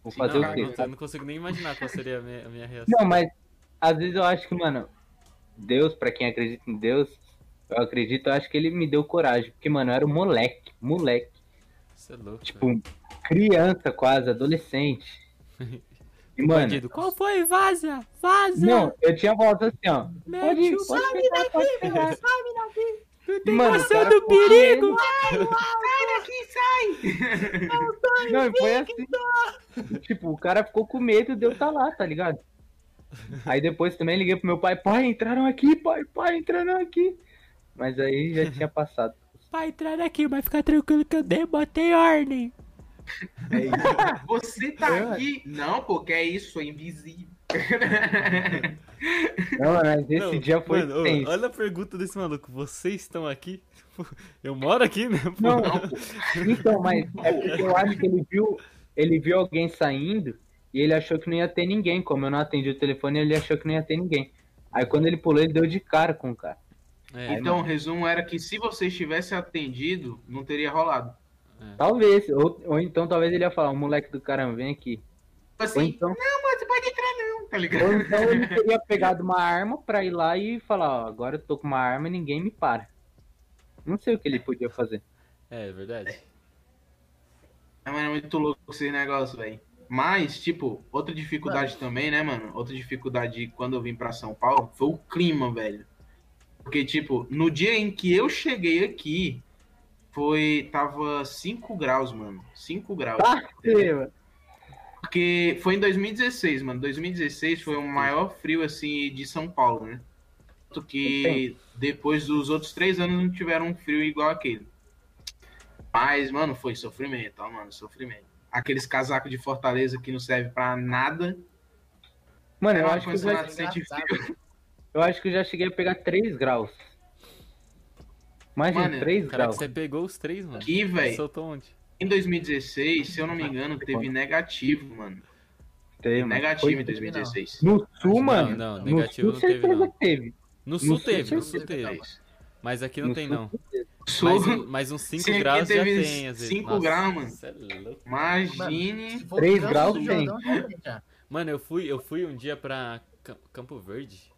Speaker 3: vou fazer
Speaker 2: não,
Speaker 3: o quê?
Speaker 2: Eu não consigo nem imaginar qual seria a minha, a minha reação.
Speaker 3: Não, mas, às vezes eu acho que, mano, Deus, pra quem acredita em Deus, eu acredito, eu acho que ele me deu coragem. Porque, mano, eu era um moleque, moleque.
Speaker 2: Você é louco.
Speaker 3: Tipo, velho. criança quase, adolescente.
Speaker 2: E, mano, Bandido, qual foi? Vaza! Vaza!
Speaker 3: Não, eu tinha volta assim, ó.
Speaker 2: Mete pode ir, pode sabe pegar, daqui, pode pegar. Daqui. Tem mano, noção do perigo?
Speaker 4: Sai, sai daqui, sai!
Speaker 3: Não, foi assim. Tipo, o cara ficou com medo de eu estar tá lá, tá ligado? Aí depois também liguei pro meu pai, pai, entraram aqui, pai, pai, entraram aqui. Mas aí já tinha passado.
Speaker 2: Pai, entraram aqui, mas fica tranquilo que eu dei, botei ordem.
Speaker 4: É isso. Você tá é. aqui? Não, porque é isso, é invisível.
Speaker 3: Não, mas esse não, dia foi mano,
Speaker 2: Olha a pergunta desse maluco. Vocês estão aqui? Eu moro aqui, né? Pô?
Speaker 3: Não, então, mas é porque eu acho que ele viu, ele viu alguém saindo e ele achou que não ia ter ninguém. Como eu não atendi o telefone, ele achou que não ia ter ninguém. Aí quando ele pulou, ele deu de cara com o cara.
Speaker 4: É, então, o resumo era que se você tivesse atendido, não teria rolado.
Speaker 3: É. Talvez, ou, ou então talvez ele ia falar, o moleque do caramba, vem aqui.
Speaker 4: Assim, ou então, não, mas você pode entrar não, tá ligado?
Speaker 3: Ou então ele teria pegado uma arma pra ir lá e falar, ó, agora eu tô com uma arma e ninguém me para. Não sei o que ele podia fazer.
Speaker 2: É, é verdade.
Speaker 4: É, mano, é muito louco esse negócio, velho. Mas, tipo, outra dificuldade também, né, mano? Outra dificuldade quando eu vim pra São Paulo foi o clima, velho. Porque, tipo, no dia em que eu cheguei aqui, foi. Tava 5 graus, mano. 5 graus.
Speaker 3: Ah, mano.
Speaker 4: Porque foi em 2016, mano. 2016 foi o maior frio, assim, de São Paulo, né? Tanto que depois dos outros três anos não tiveram um frio igual aquele. Mas, mano, foi sofrimento, ó, mano, sofrimento. Aqueles casacos de Fortaleza que não serve para nada.
Speaker 3: Mano, eu acho, que eu, já... eu acho que eu já cheguei a pegar 3 graus. Mais mano, de 3 graus.
Speaker 2: Você pegou os 3, mano.
Speaker 4: Aqui, velho.
Speaker 2: Soltou onde?
Speaker 4: Em 2016, se eu não me engano, teve negativo, mano. Teve, negativo Foi, em 2016.
Speaker 3: No sul, mano?
Speaker 2: Não, não, negativo no sul, não teve, não. Teve. No sul, no teve, no sul teve. teve. Mas aqui não no tem, não. Sul, mais, uns 5 graus já tem, às vezes.
Speaker 4: 5 graus, mano. É Imagine.
Speaker 3: 3 graus tem.
Speaker 2: Mano, eu fui, eu fui um dia pra Campo Verde.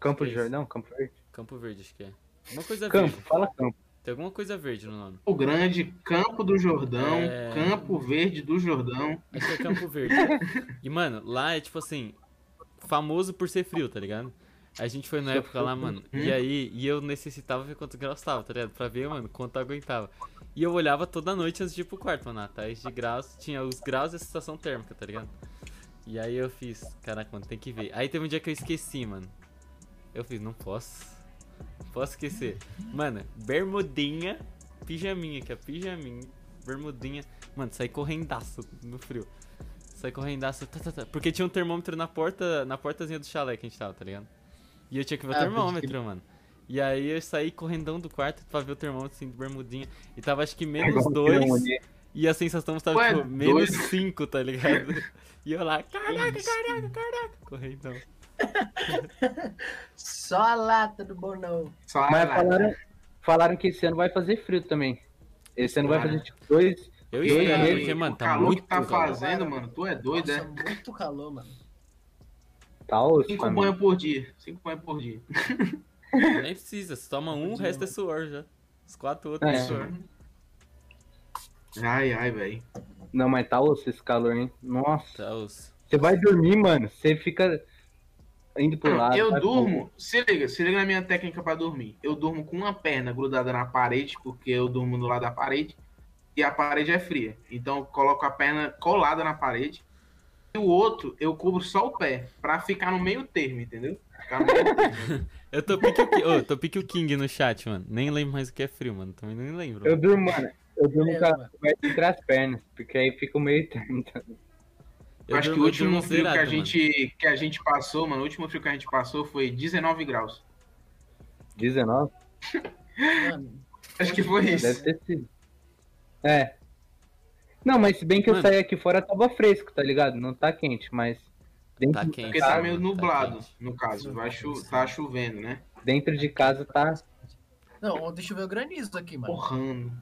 Speaker 3: Campo de Jordão? Campo Verde?
Speaker 2: Campo Verde, acho que é. Uma coisa
Speaker 3: campo,
Speaker 2: verde.
Speaker 3: fala campo.
Speaker 2: Tem alguma coisa verde no nome.
Speaker 4: O Grande, Campo do Jordão, é... Campo Verde do Jordão.
Speaker 2: Acho que é Campo Verde. e, mano, lá é tipo assim, famoso por ser frio, tá ligado? A gente foi na época lá, mano, hum? e aí, e eu necessitava ver quantos graus tava, tá ligado? Pra ver, mano, quanto aguentava. E eu olhava toda noite antes de ir pro quarto, mano, atrás de graus, tinha os graus e a sensação térmica, tá ligado? E aí eu fiz, caraca, mano, tem que ver. Aí teve um dia que eu esqueci, mano. Eu fiz, não posso. Posso esquecer. Mano, bermudinha, pijaminha, que é pijaminha, bermudinha. Mano, saí correndaço no frio. Saí correndaço. Tá, tá, tá. Porque tinha um termômetro na porta, na portazinha do chalé que a gente tava, tá ligado? E eu tinha que ver o ah, termômetro, mano. E aí eu saí correndão do quarto pra ver o termômetro assim, de bermudinha. E tava acho que menos dois. E a sensação estava Ué, tipo, menos cinco, tá ligado? E eu lá, caraca, caraca, caraca, correndão.
Speaker 1: Só a lata do Bonão. Só
Speaker 3: a Mas lata. Falaram, falaram que esse ano vai fazer frio também. Esse ano vai fazer tipo dois.
Speaker 2: Eu espero, porque, mano, tá
Speaker 4: calor
Speaker 2: muito
Speaker 4: que tá fazendo, mano. Tu é doido,
Speaker 1: Nossa, é? Muito calor, mano.
Speaker 3: Tá osso,
Speaker 4: Cinco banhos por dia. Cinco banhos por dia.
Speaker 2: Nem precisa, você toma um, o resto é suor já. Os quatro outros é, é suor.
Speaker 4: Ai, ai, velho.
Speaker 3: Não, mas tá osso esse calor, hein? Nossa.
Speaker 2: Tá osso.
Speaker 3: Você vai dormir, mano. Você fica indo pro lado.
Speaker 4: Eu durmo, pro... se liga, se liga na minha técnica para dormir. Eu durmo com uma perna grudada na parede, porque eu durmo do lado da parede, e a parede é fria. Então eu coloco a perna colada na parede, e o outro eu cubro só o pé, para ficar no meio termo, entendeu? Ficar no meio
Speaker 2: termo. eu tô pique, o, oh, tô pique o King no chat, mano. Nem lembro mais o que é frio, mano. Também nem lembro.
Speaker 3: Eu durmo, mano. Eu durmo com a entre as pernas, porque aí fica o meio termo também.
Speaker 4: Eu, acho que o último frio zerado, que, a gente, que a gente passou, mano, o último frio que a gente passou foi 19 graus.
Speaker 3: 19?
Speaker 4: acho que foi isso.
Speaker 3: Deve ter sido. É. Não, mas se bem que mano. eu saí aqui fora tava fresco, tá ligado? Não tá quente, mas.
Speaker 2: Dentro tá quente.
Speaker 4: Porque tá meio tá nublado, tá no caso. Vai chu tá chovendo, né?
Speaker 3: Dentro de casa tá.
Speaker 1: Não, ontem choveu granizo aqui, mano.
Speaker 4: Porrando.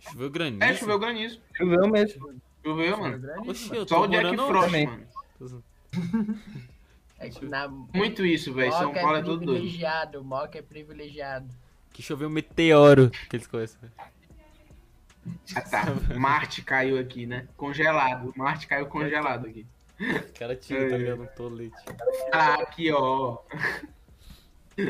Speaker 2: Choveu granizo?
Speaker 4: É, choveu granizo.
Speaker 3: Choveu mesmo.
Speaker 4: Choveu, mano. Oxi, eu Só o Jack Frost, mano. É na... Muito isso, velho. São é Paulo é, tudo doido.
Speaker 1: Privilegiado, Moca é privilegiado.
Speaker 2: Que choveu um meteoro que eles conhecem.
Speaker 4: Ah tá. Marte caiu aqui, né? Congelado. Marte caiu congelado aqui.
Speaker 2: O cara tira, tá ligado? Um tolete.
Speaker 4: Ah, aqui, ó.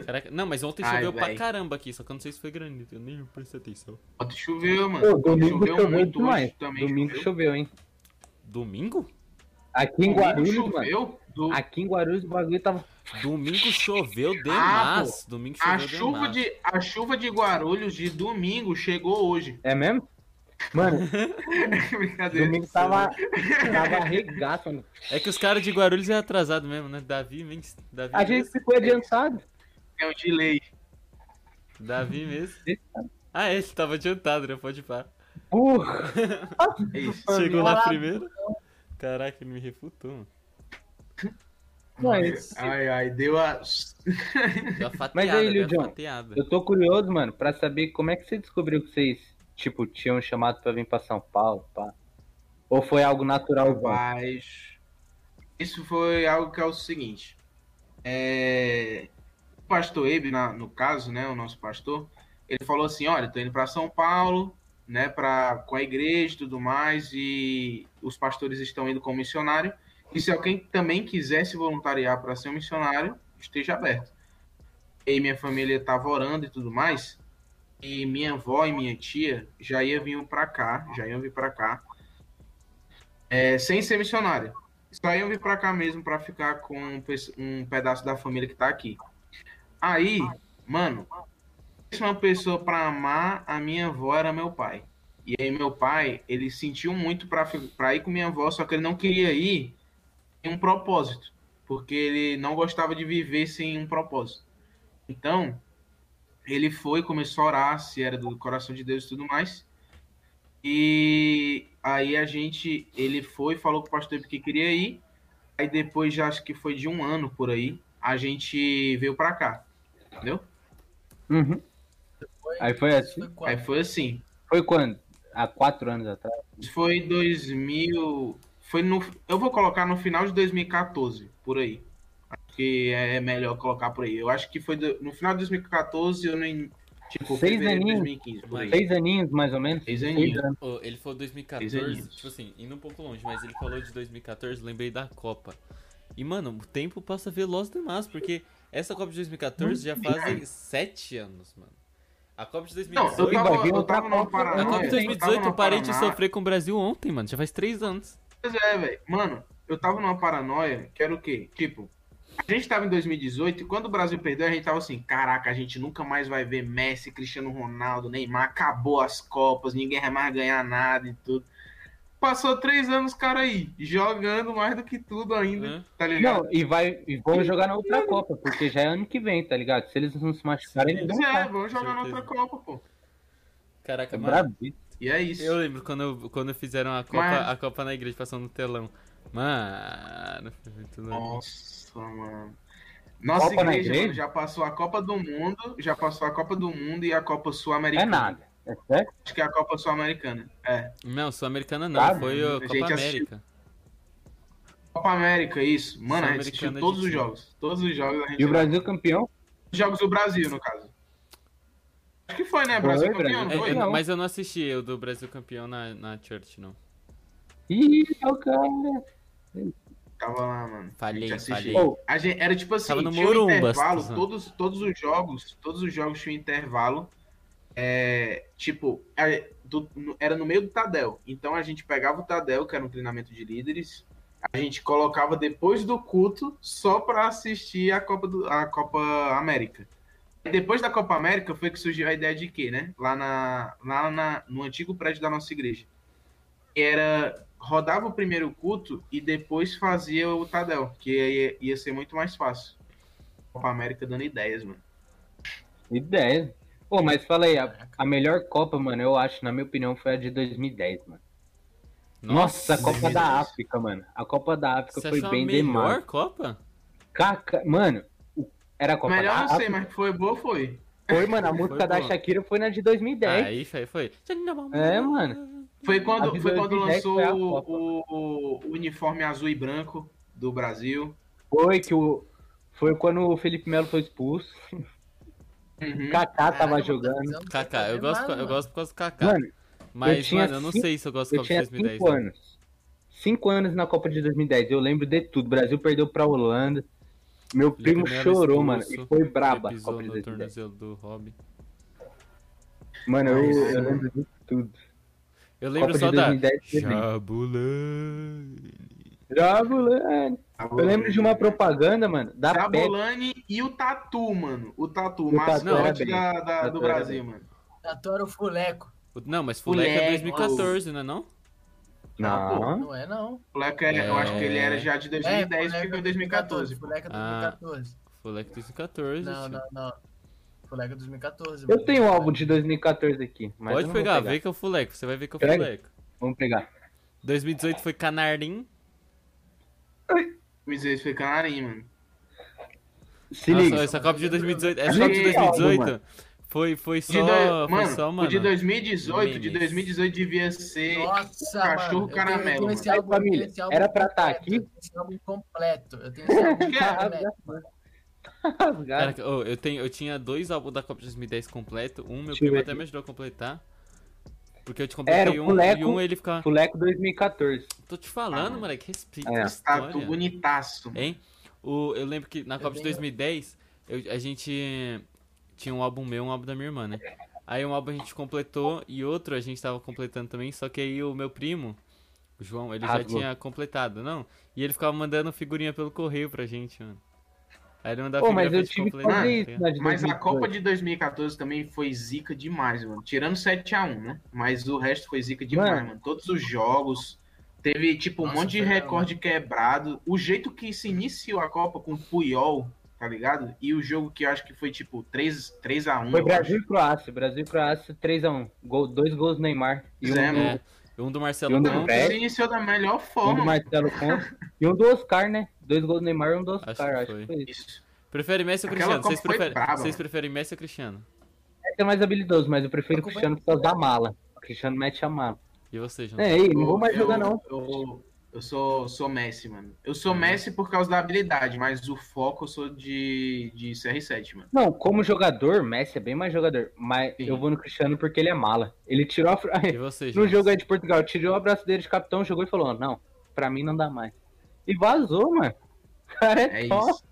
Speaker 2: Caraca, não, mas ontem choveu Ai, pra caramba aqui, só que eu não sei se foi granizo, eu nem prestei atenção.
Speaker 4: Ontem choveu, mano. Pô,
Speaker 3: domingo choveu, choveu muito também. Domingo choveu. choveu, hein?
Speaker 2: Domingo?
Speaker 3: Aqui em Guarulhos, choveu? mano. Do... Aqui em Guarulhos o bagulho tava.
Speaker 2: Domingo choveu ah, demais. Ah, domingo choveu
Speaker 4: a chuva demais. De, a chuva de Guarulhos de domingo chegou hoje.
Speaker 3: É mesmo? Mano, domingo tava, tava regaço, mano.
Speaker 2: É que os caras de Guarulhos é atrasado mesmo, né? Davi, vem, Davi
Speaker 3: A gente ficou adiantado.
Speaker 4: É um delay.
Speaker 2: Davi mesmo? Ah, esse tava adiantado, né? Pode parar.
Speaker 3: Porra!
Speaker 2: Chegou lá primeiro. Caraca, ele me refutou, mano.
Speaker 4: Mas... Ai, ai, deu a.
Speaker 2: deu a fateada, Mas aí, Lil John,
Speaker 3: eu tô curioso, mano, pra saber como é que você descobriu que vocês, tipo, tinham chamado pra vir pra São Paulo, pá. Ou foi algo natural?
Speaker 4: Mas. Isso foi algo que é o seguinte. É pastor Ebe, no caso, né, o nosso pastor, ele falou assim, olha, tô indo para São Paulo, né, para com a igreja e tudo mais, e os pastores estão indo como missionário, e se alguém também quiser se voluntariar para ser um missionário, esteja aberto. E minha família estava orando e tudo mais, e minha avó e minha tia já iam vir para cá, já iam vir para cá, é, sem ser missionário. Só iam vir para cá mesmo para ficar com um pedaço da família que está aqui. Aí, mano, uma pessoa para amar a minha avó era meu pai. E aí meu pai, ele sentiu muito para ir com minha avó, só que ele não queria ir em um propósito, porque ele não gostava de viver sem um propósito. Então, ele foi, começou a orar, se era do coração de Deus e tudo mais. E aí a gente, ele foi, falou com o pastor que queria ir. Aí depois, já acho que foi de um ano por aí, a gente veio para cá. Entendeu?
Speaker 3: Uhum. Aí foi assim?
Speaker 4: Foi Aí foi assim.
Speaker 3: Foi quando? Há quatro anos atrás?
Speaker 4: Foi 2000. Foi no. Eu vou colocar no final de 2014, por aí. Acho que é melhor colocar por aí. Eu acho que foi do... no final de 2014, eu nem.
Speaker 3: Tipo, seis aninhos, 2015, por aí. Seis aninhos, mais ou menos.
Speaker 4: Seis aninhos.
Speaker 2: ele falou 2014, tipo assim, indo um pouco longe, mas ele falou de 2014, lembrei da Copa. E, mano, o tempo passa veloz demais, porque essa Copa de 2014 já fazem sete anos, mano. A Copa de 2018. Não, eu tava, eu tava no Paraná. A Copa de 2018 eu parei de sofrer com o Brasil ontem, mano. Já faz três anos.
Speaker 4: Pois é, velho. Mano, eu tava numa paranoia que era o quê? Tipo, a gente tava em 2018 e quando o Brasil perdeu, a gente tava assim: caraca, a gente nunca mais vai ver Messi, Cristiano Ronaldo, Neymar. Acabou as Copas, ninguém vai mais ganhar nada e tudo. Passou três anos, cara aí, jogando mais do que tudo ainda, é. tá ligado?
Speaker 3: Não, e, vai, e vão jogar na outra Copa, porque já é ano que vem, tá ligado? Se eles não se machucarem, eles
Speaker 4: vão. É, vão jogar na outra Copa, pô.
Speaker 2: Caraca, é mano.
Speaker 4: E é isso.
Speaker 2: Eu lembro quando, quando fizeram a Copa, Mas... a Copa na igreja, passando no telão. Mano, foi muito
Speaker 4: Nossa, mano. Nossa Copa igreja, igreja? Mano, já passou a Copa do Mundo, já passou a Copa do Mundo e a Copa Sul-Americana.
Speaker 3: É nada. É certo?
Speaker 4: Acho que é a Copa Sul-Americana. É.
Speaker 2: Não, Sul-Americana não, Sabe? foi a, a Copa América.
Speaker 4: Copa América, isso. Mano, a gente assistiu todos os jogos. Todos os jogos a gente.
Speaker 3: E o Brasil campeão?
Speaker 4: Os jogos do Brasil, no caso. Acho que foi, né? Brasil foi, campeão,
Speaker 2: é, não. Mas eu não assisti o do Brasil campeão na, na Church, não.
Speaker 3: Ih, o cara.
Speaker 4: Tava lá, mano.
Speaker 2: Falhei, falhei.
Speaker 4: Oh, a gente, era tipo assim, Tava no tinha um intervalo, todos, todos os jogos, todos os jogos tinham intervalo. É, tipo, era no meio do Tadel. Então a gente pegava o Tadel, que era um treinamento de líderes, a gente colocava depois do culto só para assistir a Copa, do, a Copa América. Depois da Copa América foi que surgiu a ideia de quê, né? Lá, na, lá na, no antigo prédio da nossa igreja. Era rodava o primeiro culto e depois fazia o Tadel, que ia, ia ser muito mais fácil. Copa América dando ideias, mano.
Speaker 3: Ideias. Pô, mas fala aí, a, a, melhor Copa, mano, eu acho, na minha opinião, foi a de 2010, mano. Nossa, Nossa a Copa da África, mano. A Copa da África Você foi bem demais. a melhor
Speaker 2: Copa?
Speaker 3: Caca, mano, era a Copa
Speaker 4: melhor
Speaker 3: da
Speaker 4: África. Melhor não sei, mas foi boa, foi.
Speaker 3: Foi, mano, a música da Shakira foi na de 2010.
Speaker 2: Aí, foi, foi.
Speaker 3: É, mano.
Speaker 4: Foi quando, foi quando lançou o, o, o, uniforme azul e branco do Brasil.
Speaker 3: Foi que o. Foi quando o Felipe Melo foi expulso. Uhum. Kaká tava jogando.
Speaker 2: Kaká, eu gosto, eu gosto por causa do Kaká. Mano, mas, eu tinha mano, eu não cinco, sei se eu gosto da Copa de 2010. Cinco anos.
Speaker 3: Cinco anos na Copa de 2010. Eu lembro de tudo. O Brasil perdeu pra Holanda. Meu primo chorou, expulso, mano. E foi braba a Copa de 2010.
Speaker 2: Do
Speaker 3: Mano, eu, eu lembro de tudo.
Speaker 2: Eu lembro Copa só da Jabulani.
Speaker 3: Jabulani. Eu lembro de uma propaganda, mano, da
Speaker 4: Jabulani Pet. e o Tatu, mano. O Tatu, o mascote da, da, do Brasil, mano.
Speaker 1: Tatu era o Fuleco.
Speaker 2: Não, mas Fuleco, Fuleco é 2014, não é não?
Speaker 3: Não.
Speaker 1: Não, não é não.
Speaker 4: Fuleco é, é... eu acho que ele era já de 2010, é, ficou em 2014.
Speaker 1: Fuleco é 2014. Ah,
Speaker 2: Fuleco 2014.
Speaker 1: Não, não, não. Fuleco 2014.
Speaker 3: Eu tenho o um álbum de 2014 aqui.
Speaker 2: Pode pegar, pegar, vê que é o Fuleco. Você vai ver que é o Fuleco.
Speaker 3: Vamos pegar.
Speaker 2: 2018 foi Canarim.
Speaker 4: 2018 foi Canarim, mano.
Speaker 2: Se Nossa, liga. essa Copa de 2018. Essa Copa de 2018 foi, foi só. Do... Mano, foi só, mano.
Speaker 4: O de 2018, de 2018 devia ser Nossa, Cachorro mano, Caramelo.
Speaker 1: Esse álbum, família, esse álbum
Speaker 3: era pra estar tá aqui?
Speaker 1: Esse álbum completo. Eu tenho esse álbum completo, mano.
Speaker 2: Cara, oh, eu, tenho, eu tinha dois álbuns da Copa de 2010 completo. Um, meu primo até me ajudou a completar. Porque eu te completei um Fuleco, e um ele ficava.
Speaker 3: Fuleco 2014.
Speaker 2: Tô te falando, ah, moleque, respeita
Speaker 4: é. a história. Tá tudo bonitaço.
Speaker 2: Hein? O, eu lembro que na Copa de 2010, eu, a gente tinha um álbum meu e um álbum da minha irmã, né? Aí um álbum a gente completou e outro a gente tava completando também, só que aí o meu primo, o João, ele já tinha completado, não? E ele ficava mandando figurinha pelo correio pra gente, mano. Aí não dá
Speaker 3: Pô, mas eu tive que fazer isso,
Speaker 4: né, Mas a Copa de 2014 também foi zica demais, mano. Tirando 7x1, né? Mas o resto foi zica demais, mano. mano. Todos os jogos. Teve, tipo, um Nossa, monte de recorde mano. quebrado. O jeito que se iniciou a Copa com o Puyol, tá ligado? E o jogo que eu acho que foi, tipo, 3, 3x1.
Speaker 3: Foi Brasil e Croácia. Brasil e Croácia, 3x1. Gol, dois gols do Neymar.
Speaker 2: E um, é, um do Marcelo
Speaker 3: um do
Speaker 4: Pontes. Se iniciou da melhor forma. Um
Speaker 3: do Marcelo Pontes. e um do Oscar, né? Dois gols do Neymar e um do Oscar, acho que, acho que foi isso.
Speaker 2: Prefere Messi ou Cristiano? Vocês, preferem, vocês preferem Messi ou Cristiano?
Speaker 3: Messi é mais habilidoso, mas eu prefiro o Cristiano por causa da mala. O Cristiano mete a mala.
Speaker 2: E você, João?
Speaker 3: É, aí, não vou mais eu, jogar, não.
Speaker 4: Eu, eu sou, sou Messi, mano. Eu sou uhum. Messi por causa da habilidade, mas o foco eu sou de, de CR7, mano.
Speaker 3: Não, como jogador, Messi é bem mais jogador. Mas Sim. eu vou no Cristiano porque ele é mala. Ele tirou a.
Speaker 2: E você,
Speaker 3: no jogo aí de Portugal, tirou o abraço dele de capitão, jogou e falou: Não, pra mim não dá mais. E vazou, mano. Cara, é, é top. Isso.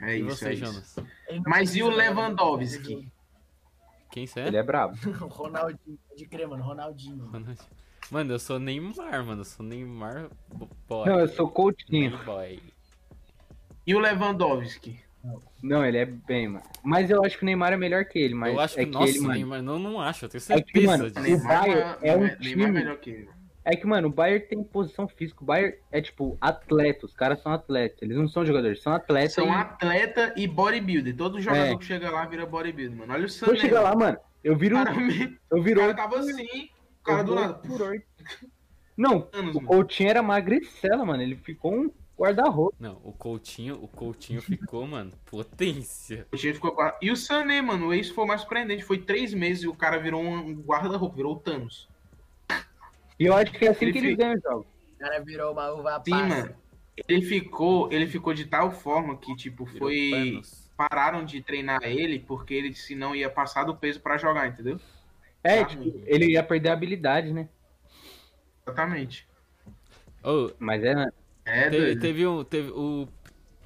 Speaker 4: É e isso, você, é Jonas? Isso. Mas e o Lewandowski?
Speaker 2: Quem você é?
Speaker 3: Ele é brabo.
Speaker 1: Ronaldinho, de crer, mano. Ronaldinho.
Speaker 2: Mano, eu sou Neymar, mano. Eu sou Neymar
Speaker 3: boy. Não, eu sou Coutinho.
Speaker 2: Boy.
Speaker 4: E o Lewandowski?
Speaker 3: Não, ele é bem, mano. Mas eu acho que o Neymar é melhor que ele, mas
Speaker 2: eu acho
Speaker 3: que, é
Speaker 2: que nossa,
Speaker 3: ele, mano...
Speaker 2: Neymar, não, não acho, eu tenho certeza é que,
Speaker 3: mano,
Speaker 2: disso.
Speaker 3: O Bayern é, é um time...
Speaker 4: Neymar é melhor que ele.
Speaker 3: É que, mano, o Bayern tem posição física. O Bayern é, tipo, atleta. Os caras são atletas. Eles não são jogadores, são atletas.
Speaker 4: São
Speaker 3: e...
Speaker 4: atleta e bodybuilder. Todo jogador é. que chega lá vira bodybuilder, mano. Olha o Sané.
Speaker 3: Eu chega lá, mano. Eu viro.
Speaker 4: Cara,
Speaker 3: eu viro.
Speaker 4: O cara tava assim. O cara do nada.
Speaker 3: Não, Anos, o Coutinho era magricela, mano. Ele ficou um guarda-roupa.
Speaker 2: Não, o Coutinho, o Coutinho ficou, mano, potência.
Speaker 4: O Coutinho ficou. E o Sané, mano, o ex foi mais surpreendente. Foi três meses e o cara virou um guarda-roupa, virou o Thanos.
Speaker 3: E eu acho que é assim ele que ele ganha o jogo.
Speaker 1: O cara virou uma uva
Speaker 4: Sim, mano. Ele ficou, ele ficou de tal forma que, tipo, foi. Pararam de treinar ele porque ele senão ia passar do peso para jogar, entendeu?
Speaker 3: É, ah, tipo, ele ia perder a habilidade, né?
Speaker 4: Exatamente.
Speaker 2: Oh,
Speaker 3: Mas é, né?
Speaker 4: É,
Speaker 2: teve, teve, um. Teve o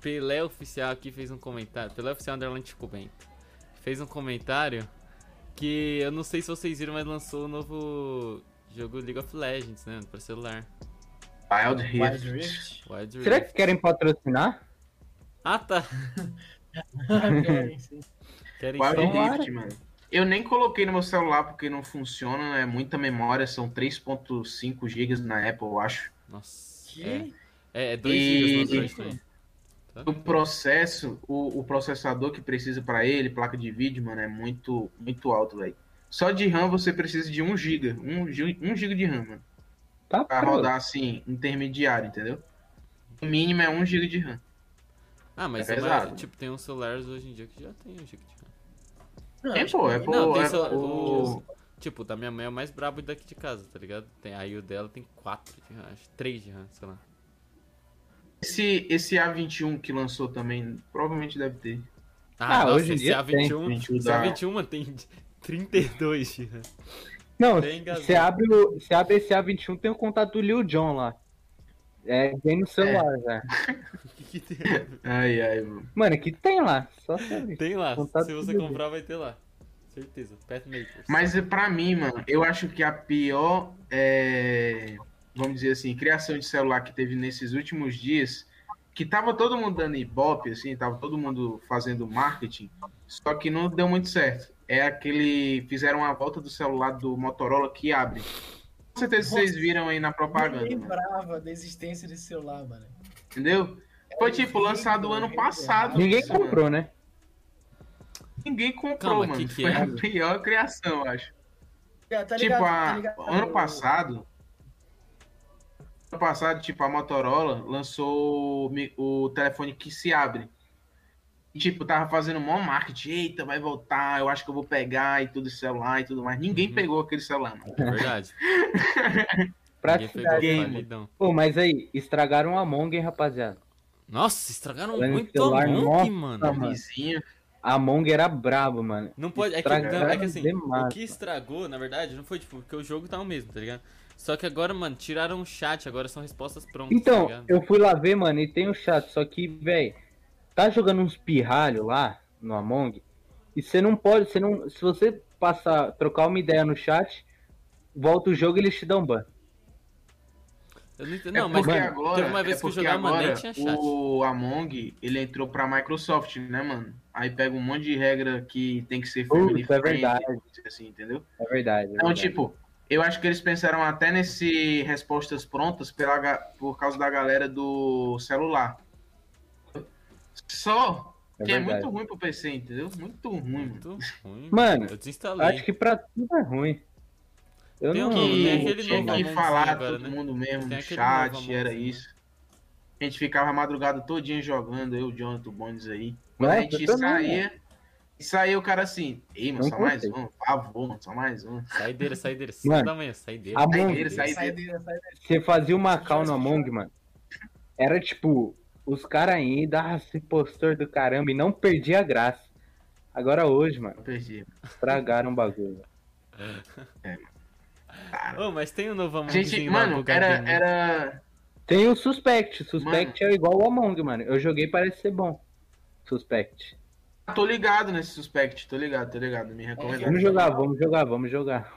Speaker 2: Pelé Oficial aqui fez um comentário. Pelé Oficial Underline Bento. Fez um comentário que eu não sei se vocês viram, mas lançou o um novo jogo League of Legends, né? Pra celular.
Speaker 4: Wild Rift.
Speaker 1: Wild Rift.
Speaker 2: Wild
Speaker 3: Será que querem patrocinar?
Speaker 2: Ah, tá.
Speaker 1: querem, sim.
Speaker 2: Querem
Speaker 4: Wild
Speaker 2: sim.
Speaker 4: Rift, mano. Eu nem coloquei no meu celular porque não funciona, é muita memória, são 3.5 GB na Apple, eu acho.
Speaker 2: Nossa.
Speaker 1: Que?
Speaker 2: É, é 2
Speaker 4: E-
Speaker 2: GB no. Tá?
Speaker 4: O processo, o, o processador que precisa para ele, placa de vídeo, mano, é muito, muito alto, velho. Só de RAM você precisa de 1 GB, 1 GB de RAM, mano.
Speaker 3: Tá
Speaker 4: Pra
Speaker 3: pronto.
Speaker 4: rodar assim, intermediário, entendeu? O mínimo é 1 GB de RAM.
Speaker 2: Ah, mas
Speaker 4: É
Speaker 2: é mais- tipo, tem uns celulares hoje em dia que já tem 1 GB de RAM.
Speaker 1: Não,
Speaker 4: É,
Speaker 1: acho
Speaker 4: pô, é, pô,
Speaker 2: Não, tem
Speaker 4: é,
Speaker 2: celular-
Speaker 4: o-
Speaker 2: o- Tipo, o da minha mãe é o mais brabo daqui de casa, tá ligado? Tem, aí o dela tem 4 de RAM, acho 3 de RAM, sei lá.
Speaker 4: Esse, esse A21 que lançou também, provavelmente deve ter.
Speaker 3: Ah,
Speaker 2: nossa,
Speaker 3: hoje em
Speaker 2: esse
Speaker 3: dia
Speaker 2: A21,
Speaker 4: tem.
Speaker 2: esse A21, mano, tem 32 de RAM.
Speaker 3: Não, você abre, o, você abre esse A21, tem o contato do Lil Jon lá. É, vem no celular já.
Speaker 2: O que, que tem?
Speaker 4: Ai, ai, mano.
Speaker 3: Mano, que tem lá. Só sabe.
Speaker 2: Tem lá,
Speaker 3: Contato
Speaker 2: se você comprar vai ter lá. Certeza, Pathmakers.
Speaker 4: Mas é pra mim, mano, eu acho que a pior, é, vamos dizer assim, criação de celular que teve nesses últimos dias, que tava todo mundo dando ibope, assim, tava todo mundo fazendo marketing, só que não deu muito certo. É aquele, fizeram a volta do celular do Motorola que abre. Com certeza vocês viram aí na propaganda,
Speaker 1: Nem
Speaker 4: mano.
Speaker 1: lembrava da existência desse celular, mano.
Speaker 4: entendeu? Foi tipo lançado ano passado.
Speaker 3: Ninguém
Speaker 4: isso, mano.
Speaker 3: comprou, né?
Speaker 4: Ninguém comprou,
Speaker 2: Calma,
Speaker 4: mano.
Speaker 2: que que
Speaker 4: Foi
Speaker 2: é?
Speaker 4: a pior criação, eu acho.
Speaker 1: Tá ligado,
Speaker 4: tipo, a-
Speaker 1: tá ligado?
Speaker 4: ano passado. Ano passado, tipo, a Motorola lançou o telefone que se abre. E, tipo, tava fazendo mó marketing. Eita, vai voltar, eu acho que eu vou pegar e tudo esse celular e tudo mais. Ninguém
Speaker 2: Uhum.
Speaker 4: pegou aquele celular, mano.
Speaker 2: É verdade.
Speaker 3: Praticidade.
Speaker 4: Game.
Speaker 3: Pô, mas aí, estragaram o Among, hein, rapaziada.
Speaker 2: Nossa, estragaram
Speaker 3: Falando
Speaker 2: muito
Speaker 3: celular,
Speaker 2: Among,
Speaker 3: nossa,
Speaker 2: mano.
Speaker 3: mano.
Speaker 4: Vizinho.
Speaker 3: A Among era brabo, mano.
Speaker 2: Não pode. É que, é que assim,
Speaker 3: demais,
Speaker 2: o que estragou, na verdade, não foi tipo, porque o jogo tá o mesmo, tá ligado? Só que agora, mano, tiraram o chat, agora são respostas prontas. tá
Speaker 3: Então,
Speaker 2: ligado?
Speaker 3: eu fui lá ver, mano, e tem o chat, só que, velho, tá jogando uns pirralho lá no Among, e você não pode, você não, se você passar, trocar uma ideia no chat, volta o jogo e eles te dão ban.
Speaker 2: Eu não entendo.
Speaker 4: É
Speaker 2: Não, mas
Speaker 4: agora,
Speaker 2: teve uma vez
Speaker 4: é
Speaker 2: que eu jogava,
Speaker 4: agora
Speaker 2: tinha chat.
Speaker 4: o Among, ele entrou pra Microsoft, né, mano? Aí pega um monte de regra que tem que ser family
Speaker 3: é
Speaker 4: friendly,
Speaker 3: verdade.
Speaker 4: assim, entendeu?
Speaker 3: É verdade. é
Speaker 4: Então,
Speaker 3: verdade.
Speaker 4: tipo, eu acho que eles pensaram até nesse respostas prontas pela, por causa da galera do celular. Só
Speaker 3: é
Speaker 4: que é
Speaker 3: verdade.
Speaker 4: muito ruim pro PC, entendeu? Muito ruim, mano.
Speaker 2: Muito ruim.
Speaker 3: Mano,
Speaker 2: eu desinstalei.
Speaker 3: Acho que pra tudo é ruim. Eu
Speaker 2: Tem
Speaker 3: não.
Speaker 4: Que
Speaker 2: tem aquele
Speaker 4: tinha
Speaker 2: novo
Speaker 4: que falar
Speaker 2: agora,
Speaker 4: todo
Speaker 2: né?
Speaker 4: mundo mesmo no chat, era
Speaker 2: Us,
Speaker 4: isso. A gente ficava a madrugada todinha jogando, eu, o Jonathan, o Bondes aí. Quando a gente saía, e saía o cara assim, ei, mano, só mais um, por favor, mano, só mais um.
Speaker 2: Saideira, saideira. 5
Speaker 3: Mano,
Speaker 2: da manhã, saideira.
Speaker 3: Among
Speaker 4: Saideira, saideira.
Speaker 1: Saideira, saideira.
Speaker 3: você fazia uma call no Among, mano. Era tipo, os caras ainda, ah, esse impostor do caramba, e não perdia a graça. Agora hoje, mano,
Speaker 4: perdi.
Speaker 3: estragaram o bagulho.
Speaker 4: Cara.
Speaker 2: Ô, mas tem um novo Among
Speaker 4: gente, mano, era, era.
Speaker 3: Tem o Suspect. Suspect é igual o Among, mano. Eu joguei, parece ser bom. Suspect.
Speaker 4: Tô ligado nesse suspect, tô ligado, tô ligado. Me recomendaram.
Speaker 3: Vamos jogar, vamos jogar, vamos jogar.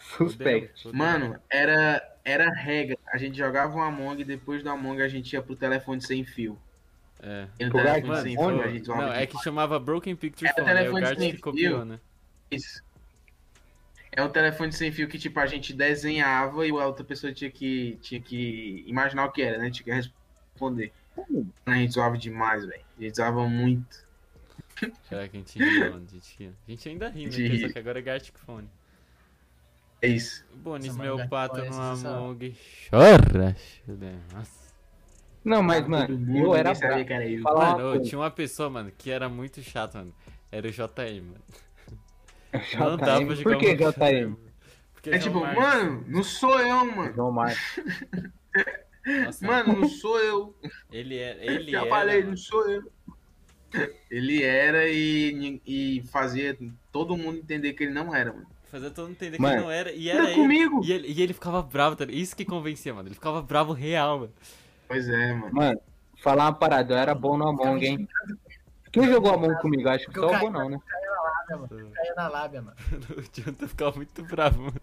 Speaker 3: Suspect.
Speaker 4: Mano, era, era regra. A gente jogava um Among e depois do Among a gente ia pro telefone sem fio.
Speaker 2: É.
Speaker 4: E no telefone sem fio a gente zoava
Speaker 2: Não, é que chamava Broken Picture
Speaker 4: Era
Speaker 2: Phone, aí o
Speaker 4: telefone
Speaker 2: Gart
Speaker 4: sem
Speaker 2: que copiou,
Speaker 4: fio.
Speaker 2: né?
Speaker 4: Isso. É um telefone sem fio que, tipo, a gente desenhava e a outra pessoa tinha que, tinha que imaginar o que era, né? Tinha que responder. A gente zoava demais, velho. A gente zoava muito.
Speaker 2: Será que a gente ria, mano? A gente, ria. a gente ainda ri, né? Só que agora é Gartic Phone.
Speaker 4: É isso.
Speaker 2: Bonis, meu pato no Among. Chora! Nossa.
Speaker 3: Não, mas, mano, eu era bravo.
Speaker 2: Era eu. Mano, tinha uma pessoa, mano, que era muito chato, mano. Era o JM, mano.
Speaker 3: JM? Não dava pra jogar Por que JM?
Speaker 4: Porque é tipo, Marcos. mano, não sou eu, mano.
Speaker 3: João Marcos.
Speaker 4: Nossa, mano, não sou eu.
Speaker 2: Ele é. Ele
Speaker 4: Já
Speaker 2: era,
Speaker 4: falei,
Speaker 2: mano.
Speaker 4: não sou eu. Ele era e, e fazia todo mundo entender que ele não era, mano.
Speaker 2: Fazia todo mundo entender mano, que não era. E era
Speaker 4: ele, comigo.
Speaker 2: E ele, e ele ficava bravo, tá? Isso que convencia, mano. Ele ficava bravo real, mano.
Speaker 4: Pois é, mano.
Speaker 3: Mano, falar uma parada, eu era bom no Among, hein? Quem jogou Among comigo? Acho que só o Bom não, né?
Speaker 1: Caiu na lábia, mano. Caiu na lábia, mano.
Speaker 2: o Jonathan ficava muito bravo, mano.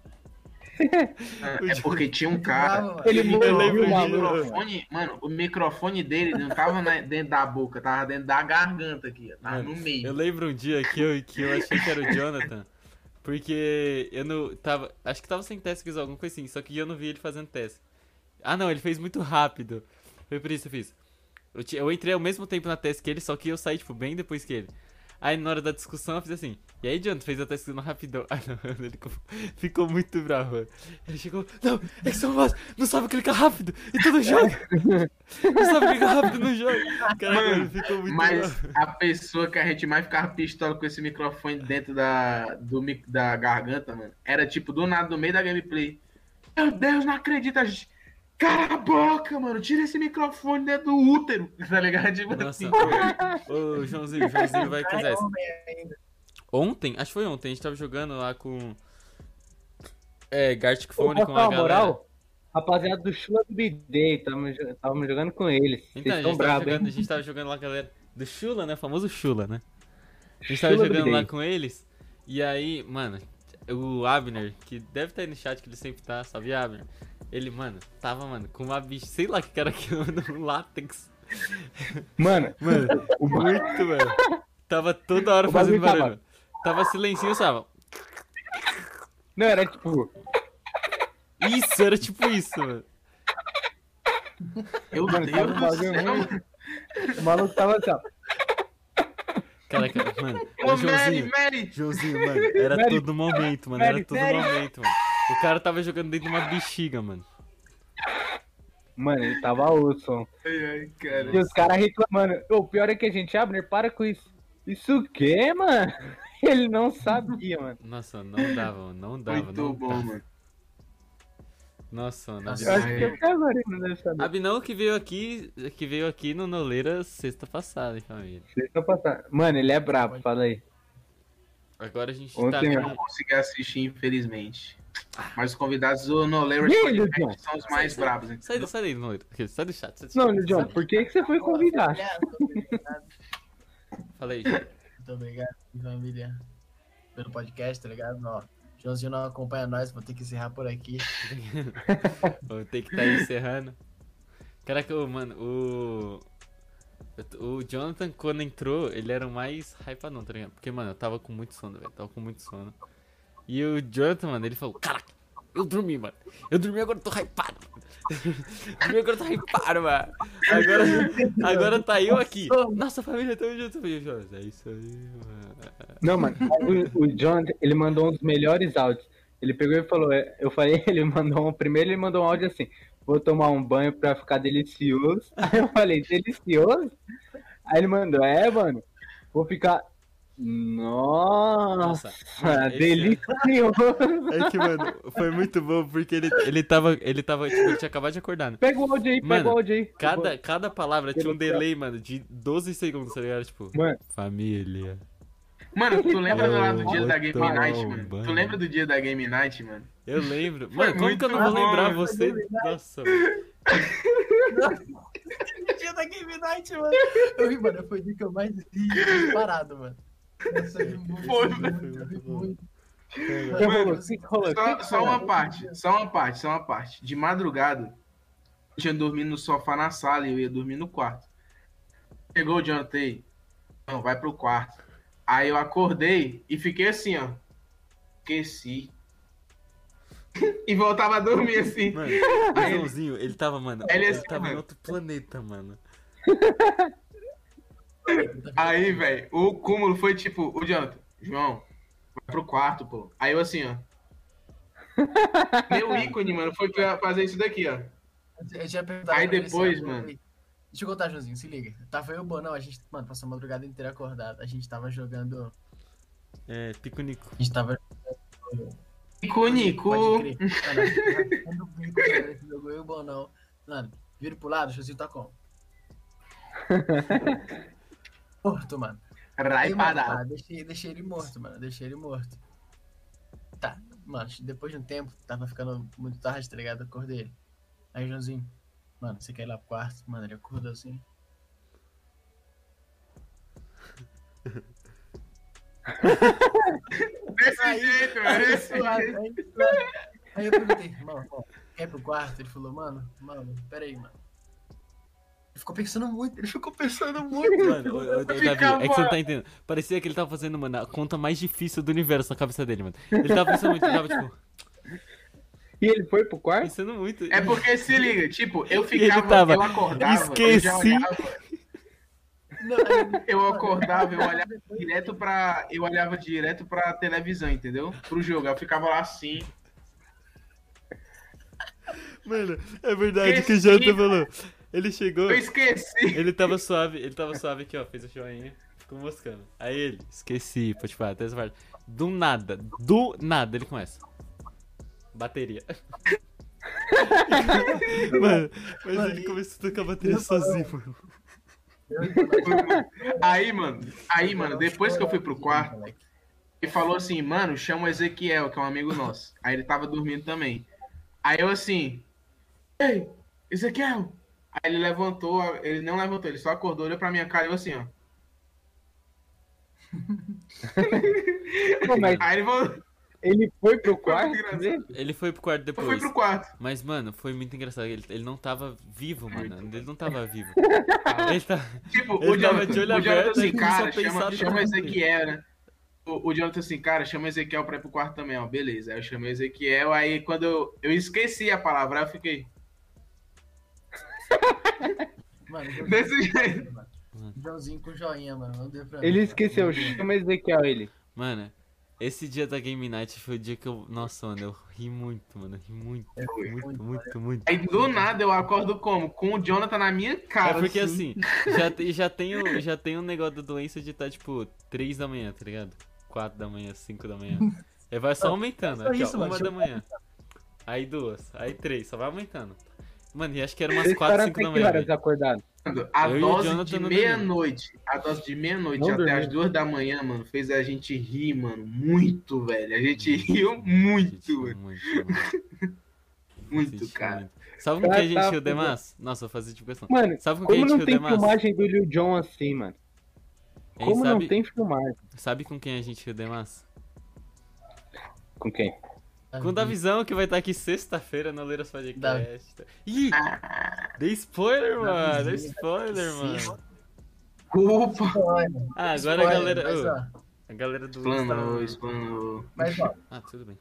Speaker 4: É porque tinha um cara.
Speaker 3: Ele
Speaker 4: morreu, o microfone, mano, o microfone dele não tava na, dentro da boca, tava dentro da garganta aqui, tava mano, no meio.
Speaker 2: Eu lembro um dia que eu, que eu achei que era o Jonathan, porque eu não tava, acho que tava sem teste, alguma coisa assim, só que eu não vi ele fazendo teste. Ah, não, ele fez muito rápido. Foi por isso que eu fiz. Eu, eu entrei ao mesmo tempo na teste que ele, só que eu saí, tipo, bem depois que ele. Aí na hora da discussão eu fiz assim. E aí, John, fez a teste no rapidão. Ah, não, ele ficou muito bravo. Mano. Ele chegou. Não, é que são boss, não sabe clicar rápido e tudo joga. Não sabe clicar rápido no jogo. Caraca, ele ficou muito
Speaker 4: Mas
Speaker 2: bravo.
Speaker 4: a pessoa que a gente mais ficava pistola com esse microfone dentro da, do, da garganta, mano, era tipo do nada, no meio da gameplay. Meu Deus, não acredito, a gente. Cala a boca, mano. Tira esse microfone dentro do útero. Tá ligado? Tipo
Speaker 2: Nossa,
Speaker 4: assim.
Speaker 2: ô, ô, Joãozinho, Joãozinho vai casar isso. Ontem, acho que foi ontem, a gente tava jogando lá com. É, Gartic Phone com a galera.
Speaker 3: moral? Rapaziada do Chula do BD, tava jogando com eles.
Speaker 2: Então,
Speaker 3: Vocês
Speaker 2: a gente, tava
Speaker 3: bravos,
Speaker 2: jogando, a gente tava jogando lá com a galera do Chula, né? O famoso Chula, né? A gente tava jogando lá com eles. E aí, mano, o Abner, que deve estar aí no chat, que ele sempre tá, salve Abner. Ele, mano, tava, mano, com uma bicha, sei lá que era aquilo, um látex.
Speaker 3: Mano,
Speaker 2: Mano, muito, mano. Tava toda hora fazendo barulho. Tava silencinho, sabe?
Speaker 3: não, era tipo.
Speaker 2: Isso, era tipo isso, mano.
Speaker 4: Meu
Speaker 3: Mano, tava
Speaker 4: Deus do
Speaker 3: bagulho
Speaker 4: céu.
Speaker 3: muito- O maluco tava assim, ó.
Speaker 2: Caraca, mano.
Speaker 4: Ô,
Speaker 2: Ô,
Speaker 4: Mary,
Speaker 2: Joãozinho,
Speaker 4: Mary.
Speaker 2: Joãozinho, mano, era
Speaker 3: Mary,
Speaker 2: todo momento, mano.
Speaker 3: Mary,
Speaker 2: Era todo
Speaker 3: Mary.
Speaker 2: momento, mano. O cara tava jogando dentro de uma bexiga, mano.
Speaker 3: Mano, ele tava osso.
Speaker 4: Ai, ai, cara.
Speaker 3: E os caras reclamando. O pior é que a gente, Abner, para com isso. Isso o quê, mano? Ele não sabia, mano.
Speaker 2: Nossa, não dava, mano. Não dava,
Speaker 4: Muito
Speaker 2: não
Speaker 4: bom,
Speaker 2: dava.
Speaker 4: mano.
Speaker 2: Nossa, mano.
Speaker 1: Nossa,
Speaker 3: Eu
Speaker 2: Abinão-
Speaker 3: acho que saber.
Speaker 2: Abinão que veio aqui, que veio aqui no Noleira sexta passada, hein, família.
Speaker 3: Vocês estão passando. Mano, ele é brabo, fala aí.
Speaker 2: Agora a gente tá
Speaker 3: Ontem,
Speaker 4: Eu
Speaker 2: com...
Speaker 4: não consegui assistir, infelizmente. Mas os convidados do No Layers são os mais brabos.
Speaker 2: Sai,
Speaker 4: entendeu?
Speaker 2: sai daí, Noleira. Sai do chat. Sai do
Speaker 3: Não. John, por que, que você foi convidar?
Speaker 2: Fala aí.
Speaker 1: Muito obrigado, família, pelo podcast, tá ligado? Ó, Joãozinho não acompanha nós, vou ter que encerrar por aqui.
Speaker 2: Vou ter que estar encerrando. Caraca, mano, o. O Jonathan, quando entrou, ele era o mais hypadão, tá ligado? Porque, mano, eu tava com muito sono, velho. Tava com muito sono. E o Jonathan, mano, ele falou: Caraca, eu dormi, mano. Eu dormi agora, eu tô hypado. dormi agora, eu tô hypado, mano. Agora, agora tá eu aqui. Nossa família, tamo junto. É isso aí, mano.
Speaker 3: Não, mano, o, o John, ele mandou um dos melhores áudios. Ele pegou e falou, é, eu falei, ele mandou um, primeiro ele mandou um áudio assim, vou tomar um banho pra ficar delicioso. Aí eu falei, delicioso? Aí ele mandou, é, mano, vou ficar, nossa,
Speaker 2: mano, esse-
Speaker 3: delicioso.
Speaker 2: É que, mano, foi muito bom porque ele, ele tava, ele tava, tipo, ele tinha acabado de acordar, né?
Speaker 3: Pega o áudio aí, pega
Speaker 2: Mano,
Speaker 3: o áudio aí.
Speaker 2: Cada, cada palavra tinha um delay, mano, de 12 segundos, tá ligado? Tipo,
Speaker 3: Mano,
Speaker 2: família.
Speaker 4: Mano, tu lembra do do dia da Game
Speaker 2: tomar
Speaker 4: Night, mano? Tu lembra do dia da Game Night, mano?
Speaker 2: Eu lembro.
Speaker 4: Foi
Speaker 2: Mano, como que eu não vou
Speaker 4: bom,
Speaker 2: lembrar você? Nossa, mano.
Speaker 1: dia da Game Night, mano. Eu ri, mano, foi o dia que eu mais ri disparado, mano. Nossa, eu ri muito,
Speaker 4: Foi,
Speaker 1: muito, muito.
Speaker 3: o
Speaker 4: Mano?
Speaker 3: O rolou? O
Speaker 4: Só, uma parte, só uma parte, só uma parte. De madrugada, eu tinha dormido no sofá na sala e eu ia dormir no quarto. Chegou o Jonathan aí, não, vai pro quarto. Aí eu acordei e fiquei assim, ó. Esqueci. e voltava a dormir assim.
Speaker 2: Mano, o
Speaker 4: ele-
Speaker 2: Joãozinho, ele tava, mano,
Speaker 4: Ele
Speaker 2: ele,
Speaker 4: assim,
Speaker 2: tava em
Speaker 4: mano.
Speaker 2: outro planeta, mano.
Speaker 4: Aí, velho, o cúmulo foi tipo, o Jonathan, João, vai pro quarto, pô. Aí eu assim, ó. Meu ícone, mano, foi pra fazer isso daqui, ó.
Speaker 1: Eu tinha perguntado
Speaker 4: Aí depois,
Speaker 1: ó,
Speaker 4: mano.
Speaker 1: Deixa eu contar, Joãozinho, se liga. Tava eu e o Bonão, a gente, mano, passou a madrugada inteira acordado. A gente tava jogando.
Speaker 2: É, pico-nico.
Speaker 1: A gente tava.
Speaker 4: Icônico.
Speaker 1: Pode crer. Mano, a gente tava jogando bico, cara, esse jogo eu e o Bonão. Mano, vira pro lado, o Joãozinho tá como? Morto, mano.
Speaker 4: Rai parado.
Speaker 1: deixei, deixei ele morto, mano. Deixei ele morto. Tá, mano, depois de um tempo, tava ficando muito tarde, tá ligado? Acordei ele. Aí, Joãozinho, mano, você quer ir lá pro quarto? Mano, ele acordou assim.
Speaker 4: Desse jeito, mano.
Speaker 1: Aí,
Speaker 4: Desse
Speaker 1: suave,
Speaker 4: jeito.
Speaker 1: aí. Aí eu perguntei, mano, quer ir pro quarto? Ele falou, mano, mano, peraí, mano. Ele ficou pensando muito, ele ficou pensando muito.
Speaker 2: Mano, ô, ô, ô, Davi,
Speaker 4: ficava-
Speaker 2: é que você não tá entendendo. Parecia que ele tava fazendo, mano, a conta mais difícil do universo na cabeça dele, mano. Ele tava pensando muito, ele tava, tipo,
Speaker 3: E ele foi pro quarto?
Speaker 2: pensando muito.
Speaker 4: É porque se liga, tipo, eu
Speaker 2: ele
Speaker 4: ficava,
Speaker 2: tava,
Speaker 4: eu acordava, eu já
Speaker 2: esqueci.
Speaker 4: olhava,
Speaker 1: Não, aí-
Speaker 4: eu acordava, eu olhava direto pra. Eu olhava direto pra televisão, entendeu? Pro jogo. Eu ficava lá assim.
Speaker 2: Mano, é verdade que o
Speaker 4: Esqueci,
Speaker 2: Jonathan falou. Ele chegou,
Speaker 4: Eu esqueci.
Speaker 2: ele tava suave, ele tava suave aqui, ó, fez o joinha, ficou moscando. Aí ele, esqueci, pode falar, até essa parte. Do nada, do nada, ele começa. Bateria. mano, mas
Speaker 1: Mano,
Speaker 2: ele
Speaker 1: e-
Speaker 2: começou a tocar bateria sozinho, mano.
Speaker 1: e
Speaker 4: Aí, mano, aí, mano, depois que eu fui pro quarto, ele falou assim, mano, chama o Ezequiel, que é um amigo nosso. Aí ele tava dormindo também. Aí eu assim, ei, Ezequiel! Aí ele levantou, ele não levantou, ele só acordou, olhou pra minha cara e eu assim, ó.
Speaker 3: Pô, mas
Speaker 4: Aí ele voltou,
Speaker 3: ele foi pro
Speaker 4: Foi
Speaker 3: quarto dele?
Speaker 2: Ele foi pro quarto
Speaker 4: foi
Speaker 2: depois.
Speaker 4: pro quarto.
Speaker 2: Mas, mano, foi muito engraçado. Ele, ele não tava vivo, mano. Ele não tava vivo. Ele tá.
Speaker 4: Tipo,
Speaker 2: Ele
Speaker 4: o
Speaker 2: tava
Speaker 4: Jonathan,
Speaker 2: de olho aberto,
Speaker 4: assim, cara, chama, chama Ezequiel, né? O, o Jonathan assim, cara, chama Ezequiel pra ir pro quarto também, ó. Beleza. Aí eu chamei Ezequiel, aí quando eu, eu esqueci a palavra, eu fiquei.
Speaker 1: Mano,
Speaker 4: Desse jeito.
Speaker 1: Joãozinho com joinha, mano. Não deu pra
Speaker 3: Ele
Speaker 1: mim,
Speaker 3: esqueceu.
Speaker 1: Não deu.
Speaker 3: chama Ezequiel ele.
Speaker 2: Mano, esse dia da Game Night foi o dia que eu. Nossa, mano, eu ri muito, mano. Ri muito,
Speaker 4: Foi.
Speaker 2: muito, muito, muito.
Speaker 4: Aí do nada eu acordo como? Com o Jonathan na minha cara.
Speaker 2: É porque assim, já, te- já, tem o, já tem um negócio da doença de estar, tipo, 3 da manhã, tá ligado? 4 da manhã, 5 da manhã. Aí vai só aumentando.
Speaker 1: Só
Speaker 2: Aqui,
Speaker 1: isso,
Speaker 2: ó,
Speaker 1: mano,
Speaker 2: uma da
Speaker 1: eu-
Speaker 2: manhã. Aí duas, aí três, só vai aumentando. Mano, e acho que era umas
Speaker 3: Vocês
Speaker 2: 4,
Speaker 3: ficaram
Speaker 2: 5
Speaker 3: até
Speaker 2: da
Speaker 3: que
Speaker 2: manhã.
Speaker 3: horas
Speaker 2: velho.
Speaker 3: acordado?
Speaker 4: A
Speaker 2: Eu
Speaker 4: dose de
Speaker 2: não
Speaker 4: meia-noite. A dose de meia-noite
Speaker 3: Não
Speaker 4: até as duas da manhã, mano, fez a gente rir, mano. Muito, velho. A gente riu muito, velho.
Speaker 2: muito, mano.
Speaker 4: Muito, cara.
Speaker 2: muito. Sabe com quem a gente
Speaker 3: tá,
Speaker 2: riu demais? Nossa, vou fazer tipo questão.
Speaker 3: Mano,
Speaker 2: Sabe com quem a
Speaker 3: como
Speaker 2: gente
Speaker 3: não
Speaker 2: riu
Speaker 3: tem
Speaker 2: demais?
Speaker 3: filmagem do Lil Jon assim, mano? Como não
Speaker 2: sabe,
Speaker 3: tem filmagem?
Speaker 2: sabe com quem a gente riu demais?
Speaker 3: Com quem?
Speaker 2: Com o Davizão, que vai estar aqui sexta-feira no Leiras Podcast.
Speaker 1: Davi.
Speaker 2: Ih! Dei spoiler, mano! Dei spoiler,
Speaker 1: sim.
Speaker 2: mano!
Speaker 4: Culpa.
Speaker 2: Ah, agora a
Speaker 1: Spoiler,
Speaker 2: galera.
Speaker 1: Mas,
Speaker 2: a galera do
Speaker 4: Explanou, explanou.
Speaker 1: mas, ó,
Speaker 2: Ah, tudo bem.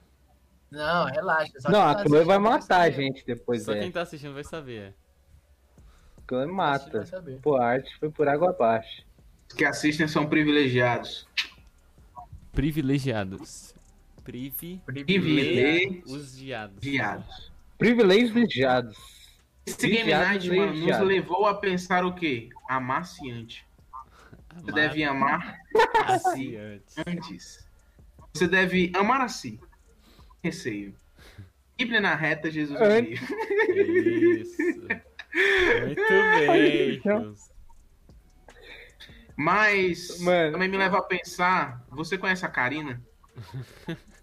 Speaker 1: não, relaxa. só
Speaker 3: Não,
Speaker 1: quem
Speaker 3: a
Speaker 1: tá
Speaker 3: Chloe vai matar a gente depois
Speaker 2: Só quem
Speaker 3: dessa.
Speaker 2: tá assistindo vai saber. é.
Speaker 3: A Chloe
Speaker 1: Quem tá
Speaker 3: mata. Pô, a arte foi por água abaixo.
Speaker 4: Os que assistem são privilegiados.
Speaker 2: Privilegiados. Privi.
Speaker 4: Privilegiados.
Speaker 2: Os
Speaker 3: Privilegiados.
Speaker 4: Esse Game Night, mano, nos levou a pensar o quê? Amaciante. Você deve amar a si antes. Você deve amar a si. Receio. Bíblia na reta, Jesus
Speaker 3: Antes.
Speaker 4: veio.
Speaker 2: Isso. Muito bem,
Speaker 3: Então.
Speaker 4: Mas
Speaker 3: Mano.
Speaker 4: também me leva a pensar. Você conhece a Karina?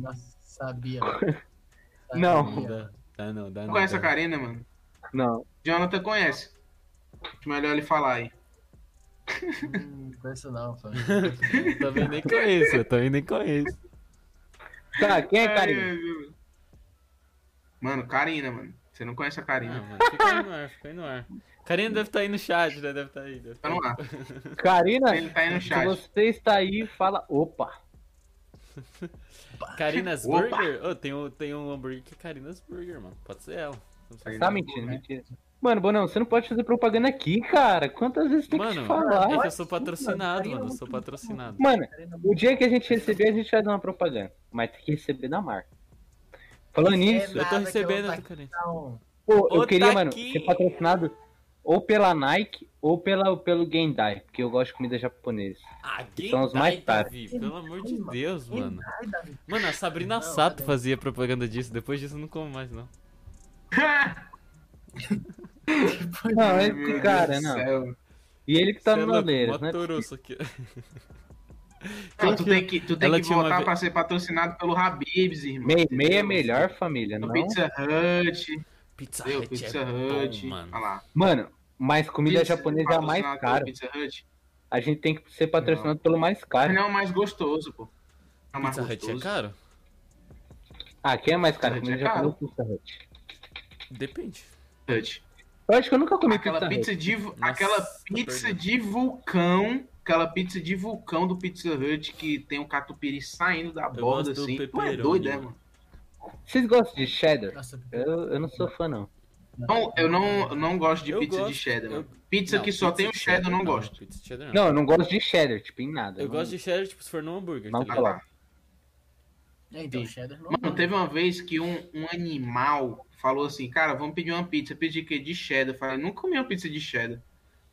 Speaker 1: Nossa, sabia. mano.
Speaker 3: Não.
Speaker 2: Não
Speaker 1: Sabia.
Speaker 2: dá, dá não, dá
Speaker 4: Não
Speaker 2: não.
Speaker 4: conhece
Speaker 2: dá.
Speaker 4: a Karina, mano?
Speaker 3: Não.
Speaker 4: Jonathan conhece. Acho melhor ele falar aí.
Speaker 1: Hum, Não conheço não,
Speaker 2: também nem conheço, eu também nem conheço.
Speaker 3: Tá, quem é Karina?
Speaker 4: Mano, Karina, mano. Você não conhece a Karina.
Speaker 2: mano, fica aí no ar, fica aí no ar. Karina deve estar aí no chat, né? Deve estar aí. Deve tá
Speaker 4: Vamos
Speaker 2: aí.
Speaker 4: lá.
Speaker 3: Karina,
Speaker 4: Ele tá aí no
Speaker 3: se
Speaker 4: chat.
Speaker 3: você está aí, fala opa.
Speaker 2: Carinas Burger? Oh, tem, um, tem um hambúrguer que é Carinas Burger, mano. Pode ser ela.
Speaker 3: Tá mentindo, mentira. Mano, Bonão, você não pode fazer propaganda aqui, cara. Quantas vezes tem
Speaker 2: mano,
Speaker 3: que te falar?
Speaker 2: É que eu sou patrocinado, mano. Eu sou patrocinado.
Speaker 3: Mano, o dia que a gente receber, a gente vai dar uma propaganda. Mas tem que receber da marca. Falando nisso.
Speaker 2: Eu tô recebendo, Carinha.
Speaker 3: Pô, eu queria, mano, ser patrocinado ou pela Nike ou pela, pelo Gendai, porque eu gosto de comida japonesa.
Speaker 2: Ah, Gendai, são os mais caros. Pelo amor de Deus, mano. Mano, a Sabrina Sato fazia propaganda disso, depois disso eu não como mais, não.
Speaker 3: não, esse cara, não. E ele que tá no Noleiros, né?
Speaker 2: aqui.
Speaker 4: Não, tu tem que, tu tem que voltar uma... pra ser patrocinado pelo Habibs, irmão.
Speaker 3: Meia, meia é melhor, família, não?
Speaker 4: Pizza Hut.
Speaker 2: Pizza Hut Pizza é Hut. Bom, mano. Olha lá.
Speaker 3: Mano, mas comida pizza, japonesa é a mais cara. A gente tem que ser patrocinado não. pelo mais caro.
Speaker 4: Não é o mais gostoso, pô.
Speaker 2: É mais pizza gostoso. Hut é caro?
Speaker 3: Ah, quem é mais caro? Comida é japonesa ou Pizza Hut?
Speaker 2: Depende.
Speaker 4: Hut.
Speaker 3: Eu acho que eu nunca comi
Speaker 4: aquela pizza, pizza de Nossa, aquela pizza de vulcão, aquela pizza de vulcão do Pizza Hut que tem um catupiry saindo da eu borda assim. Tu é doido, é, mano?
Speaker 3: Vocês gostam de cheddar? Nossa, eu, eu não sou fã não.
Speaker 4: Não, eu não, eu não gosto de eu pizza gosto, de cheddar, mano. Pizza não, que só tem o cheddar, eu não, não gosto.
Speaker 3: Cheddar, não. não, eu não gosto de cheddar, tipo, em nada.
Speaker 2: Eu não... gosto de cheddar, tipo, se for no hambúrguer. Não,
Speaker 3: tá falar.
Speaker 1: É, então, cheddar não.
Speaker 4: Mano, teve uma vez que um, um animal falou assim, cara, vamos pedir uma pizza. Pedi que de cheddar. Eu falei, nunca comi uma pizza de cheddar. Ele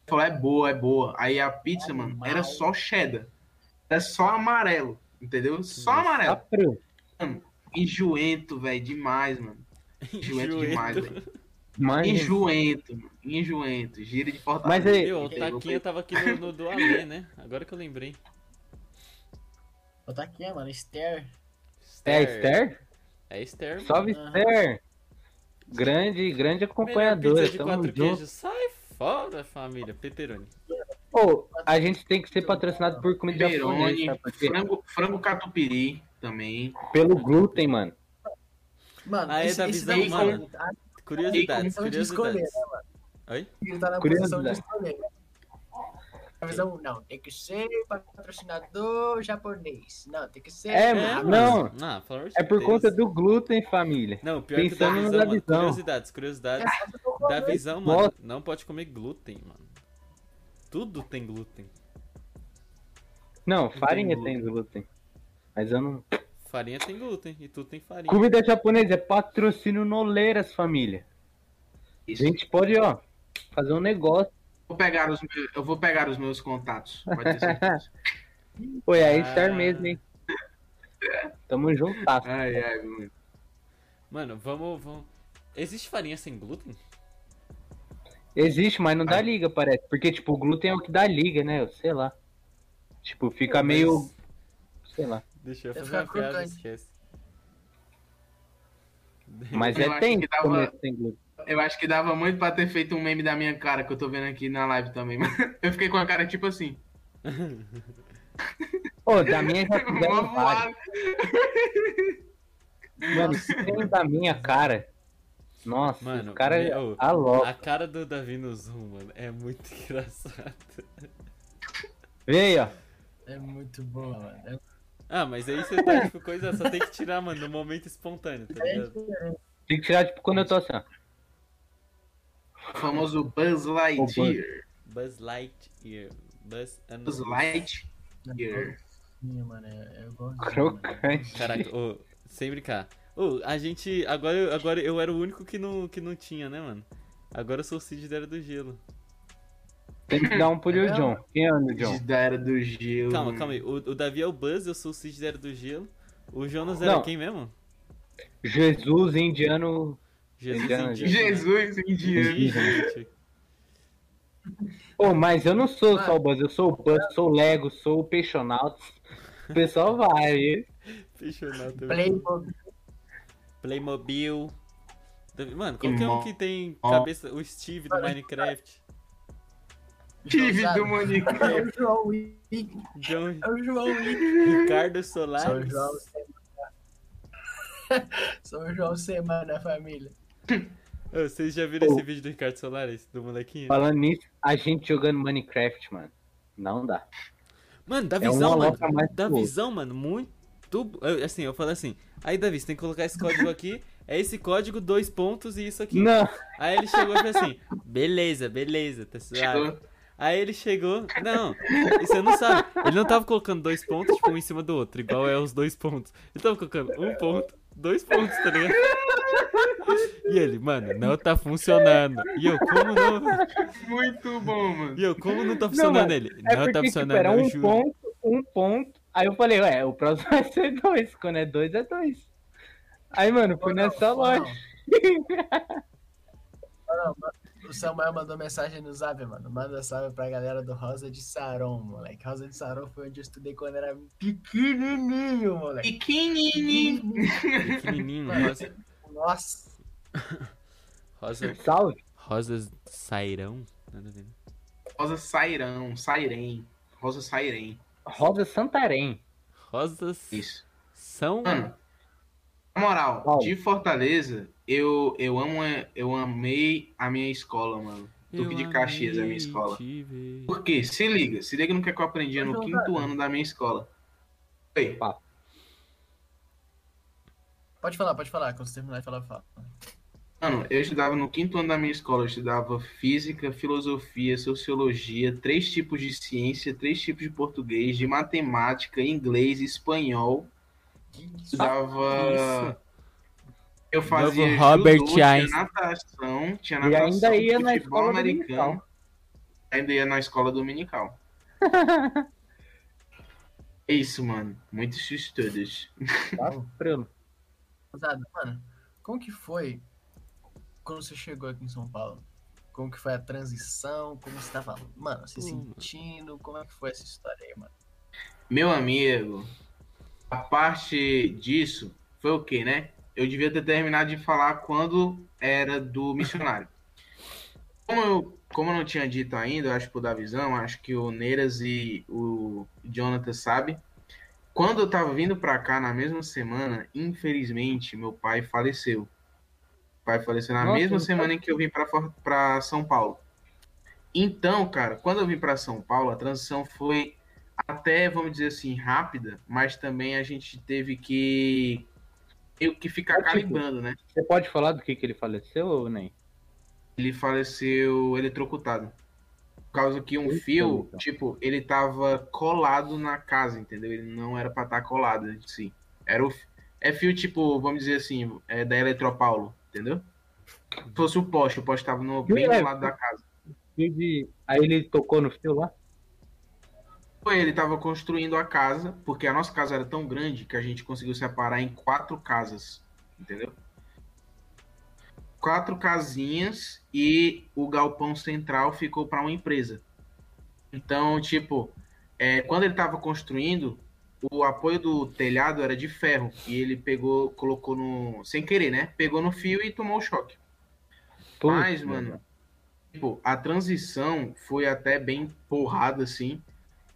Speaker 4: falou, é boa, é boa. Aí a pizza, Animal. mano, era só cheddar. Era só amarelo, entendeu? Só amarelo. Tá mano, enjoento, velho, demais, mano. Enjoento demais, velho. Mas... Enjoento, mano. Enjoento. Gira de Fortaleza.
Speaker 3: Mas aí...
Speaker 2: o Taquinha tava aqui no, no do Alê, né? Agora que eu lembrei.
Speaker 1: O Taquinha, mano. Esther.
Speaker 3: É Esther?
Speaker 2: É Esther.
Speaker 3: Salve, uhum. Esther. Grande, grande acompanhadora. Pizza de quatro queijos.
Speaker 2: Sai fora, família. Pepperoni.
Speaker 3: Pô, a gente tem que ser patrocinado por comida
Speaker 4: Pepperoni, japonesa. Frango, frango catupiry também.
Speaker 3: Pelo glúten, mano.
Speaker 2: Mano, Aí esse, da visão, mano. Curiosidades, curiosidades. Escolher, né, mano? Oi?
Speaker 1: Ele tá na posição de escolher. A visão, não, tem que ser patrocinador japonês. Não, tem que ser.
Speaker 3: É, é não. não é por conta do glúten, família.
Speaker 2: Não, pior Pensando que da visão, mano, visão. Curiosidades, curiosidades. É, da visão, mano. Nossa. Não pode comer glúten, mano. Tudo tem glúten.
Speaker 3: Não, farinha tem glúten. tem glúten. Mas eu não.
Speaker 2: Farinha tem glúten e tudo tem farinha.
Speaker 3: Comida japonesa é patrocínio Noleiras, família. Isso. A gente pode, ó, fazer um negócio
Speaker 4: Vou pegar os meus, eu vou pegar os meus contatos. Pode certeza.
Speaker 3: Foi aí, ah. mesmo, hein? Tamo juntasso.
Speaker 4: Ai, ai, mano.
Speaker 2: Mano, vamos, vamos. Existe farinha sem glúten?
Speaker 3: Existe, mas não dá liga, parece. Porque, tipo, o glúten é o que dá liga, né? Sei lá. Tipo, fica mas... meio. Sei lá.
Speaker 2: Deixa eu fazer uma piada, esquece.
Speaker 3: Mas é tempo tava... sem glúten.
Speaker 4: Eu acho que dava muito pra ter feito um meme da minha cara, que eu tô vendo aqui na live também. Eu fiquei com a cara tipo assim.
Speaker 3: Ô, oh, da minha já fizeram vários. Mano, se tem da minha cara. Nossa, mano, cara meu, a,
Speaker 2: a cara do Davi no Zoom, mano, é muito engraçado.
Speaker 3: Aí, ó.
Speaker 1: É muito bom, mano. É...
Speaker 2: Ah, mas aí você tá, tipo, coisa, só tem que tirar, mano, no momento espontâneo, tá ligado?
Speaker 3: Tem que tirar, tipo, quando eu tô assim, ó.
Speaker 4: O famoso Buzz Lightyear.
Speaker 2: Buzz Lightyear.
Speaker 4: Buzz, Buzz Lightyear.
Speaker 1: Mano, eu gosto.
Speaker 3: Crocante.
Speaker 2: Caraca, oh, sem brincar. Oh, a gente. Agora, agora eu era o único que não, que não tinha, né, mano? Agora eu sou o Cid da Era do Gelo.
Speaker 3: Tem que dar um pro é John. Quem é o John?
Speaker 4: Da Era do Gelo.
Speaker 2: Calma, calma aí. O, o Davi é o Buzz, eu sou o Cid da Era do Gelo. O Jonas era não. quem mesmo?
Speaker 3: Jesus, indiano
Speaker 2: Jesus indiano.
Speaker 4: Jesus indiano.
Speaker 3: Pô, mas eu não sou só o Buzz, eu sou o Buzz, sou o Lego, sou o Peixonauts. O pessoal vai.
Speaker 2: Peixonauts.
Speaker 1: Playmobil.
Speaker 2: Playmobil. Mano, qualquer um que tem cabeça. O Steve do Minecraft.
Speaker 4: Steve do Minecraft. É
Speaker 1: o João Wick.
Speaker 2: É
Speaker 1: o João Wick.
Speaker 2: Ricardo Solar.
Speaker 1: Sou o João Semana. Sou o João Semana, família.
Speaker 2: Vocês já viram oh. esse vídeo do Ricardo Solares, do molequinho?
Speaker 3: Falando nisso, a gente jogando Minecraft, mano. Não dá.
Speaker 2: Mano, dá é visão, mano. Dá visão, mano. Muito Tu, assim, eu falei assim, aí Davi, você tem que colocar esse código aqui, é esse código, dois pontos e isso aqui.
Speaker 3: Não.
Speaker 2: Aí ele chegou e falou assim, beleza, beleza, tá suave. Aí ele chegou. Não, você não sabe. Ele não tava colocando dois pontos, tipo, um em cima do outro, igual é os dois pontos. Ele tava colocando um ponto, dois pontos, tá ligado? E ele, mano, não tá funcionando. E eu, como não?
Speaker 4: Muito bom, mano.
Speaker 2: E eu, como não tá funcionando não, ele?
Speaker 3: É
Speaker 2: não
Speaker 3: porque,
Speaker 2: tá funcionando,
Speaker 3: tipo, era um
Speaker 2: juro.
Speaker 3: ponto, um ponto. Aí eu falei, ué, o próximo vai ser dois. Quando é dois, é dois. Aí, mano, fui nessa loja.
Speaker 1: Não, o Samuel mandou mensagem no zap, mano. Manda salve pra galera do Rosa de Saron, moleque. Rosa de Saron foi onde eu estudei quando era pequenininho, moleque.
Speaker 4: Pequenininho.
Speaker 2: Pequenininho, rosa.
Speaker 1: Nossa.
Speaker 2: Rosa.
Speaker 3: Salve.
Speaker 2: Rosas sairão? Nada a ver. né?
Speaker 4: Rosa Sairão, Sairém. Rosa Sairém.
Speaker 3: Rosa Santarém.
Speaker 2: Rosas
Speaker 4: Isso.
Speaker 2: são.
Speaker 4: Mano, na moral,
Speaker 3: Qual?
Speaker 4: de Fortaleza, eu, eu amo, eu amei a minha escola, mano. Duque de Caxias é a minha escola. Por quê? Se liga, se liga no que, é que eu aprendi no quinto ano da minha escola. Oi,
Speaker 1: Pode falar, pode falar. Quando você terminar de falar, fala.
Speaker 4: Mano, eu estudava no quinto ano da minha escola, eu estudava física, filosofia, sociologia, três tipos de ciência, três tipos de português, de matemática, inglês, espanhol. Estudava. Eu fazia
Speaker 2: Novo Robert
Speaker 4: judô, tinha
Speaker 2: Einstein.
Speaker 4: natação, tinha
Speaker 3: E
Speaker 4: natação,
Speaker 3: ainda ia na
Speaker 4: futebol
Speaker 3: escola
Speaker 4: americano.
Speaker 3: dominical.
Speaker 4: Ainda ia na escola dominical. é isso, mano. Muitos estudos.
Speaker 3: Tá?
Speaker 1: Mano, como que foi quando você chegou aqui em São Paulo? Como que foi a transição? Como você tava, mano, se
Speaker 2: Hum.
Speaker 1: sentindo? Como é que foi essa história aí, mano?
Speaker 4: Meu amigo, a parte disso foi o quê, né? Eu devia ter terminado de falar quando era do missionário. Como eu, como eu não tinha dito ainda, acho que o Davizão, acho que o Neiras e o Jonathan sabem. Quando eu tava vindo pra cá na mesma semana, infelizmente, meu pai faleceu. O pai faleceu na
Speaker 3: Nossa,
Speaker 4: mesma semana em que eu vim pra São Paulo. Então, cara, quando eu vim pra São Paulo, a transição foi até, vamos dizer assim, rápida, mas também a gente teve que meio que ficar
Speaker 3: É, tipo,
Speaker 4: calibrando, né?
Speaker 3: Você pode falar do que, que ele faleceu ou nem?
Speaker 4: Ele faleceu eletrocutado. Por causa que um
Speaker 3: Eita,
Speaker 4: fio,
Speaker 3: então.
Speaker 4: tipo, ele tava colado na casa, entendeu? Ele não era pra estar colado em si. Era o, é fio, tipo, vamos dizer assim, é da Eletropaulo, entendeu? Se fosse o poste, o poste tava no, bem do lado da casa.
Speaker 3: Aí ele tocou no fio lá?
Speaker 4: Ele tava construindo a casa, porque a nossa casa era tão grande que a gente conseguiu separar em quatro casas, entendeu? Quatro casinhas e o galpão central ficou para uma empresa. Então, tipo, é, quando ele tava construindo, o apoio do telhado era de ferro e ele pegou, colocou no, sem querer, né? Pegou no fio e tomou o choque.
Speaker 3: Putz,
Speaker 4: Mas, mano, tipo, a transição foi até bem porrada, assim,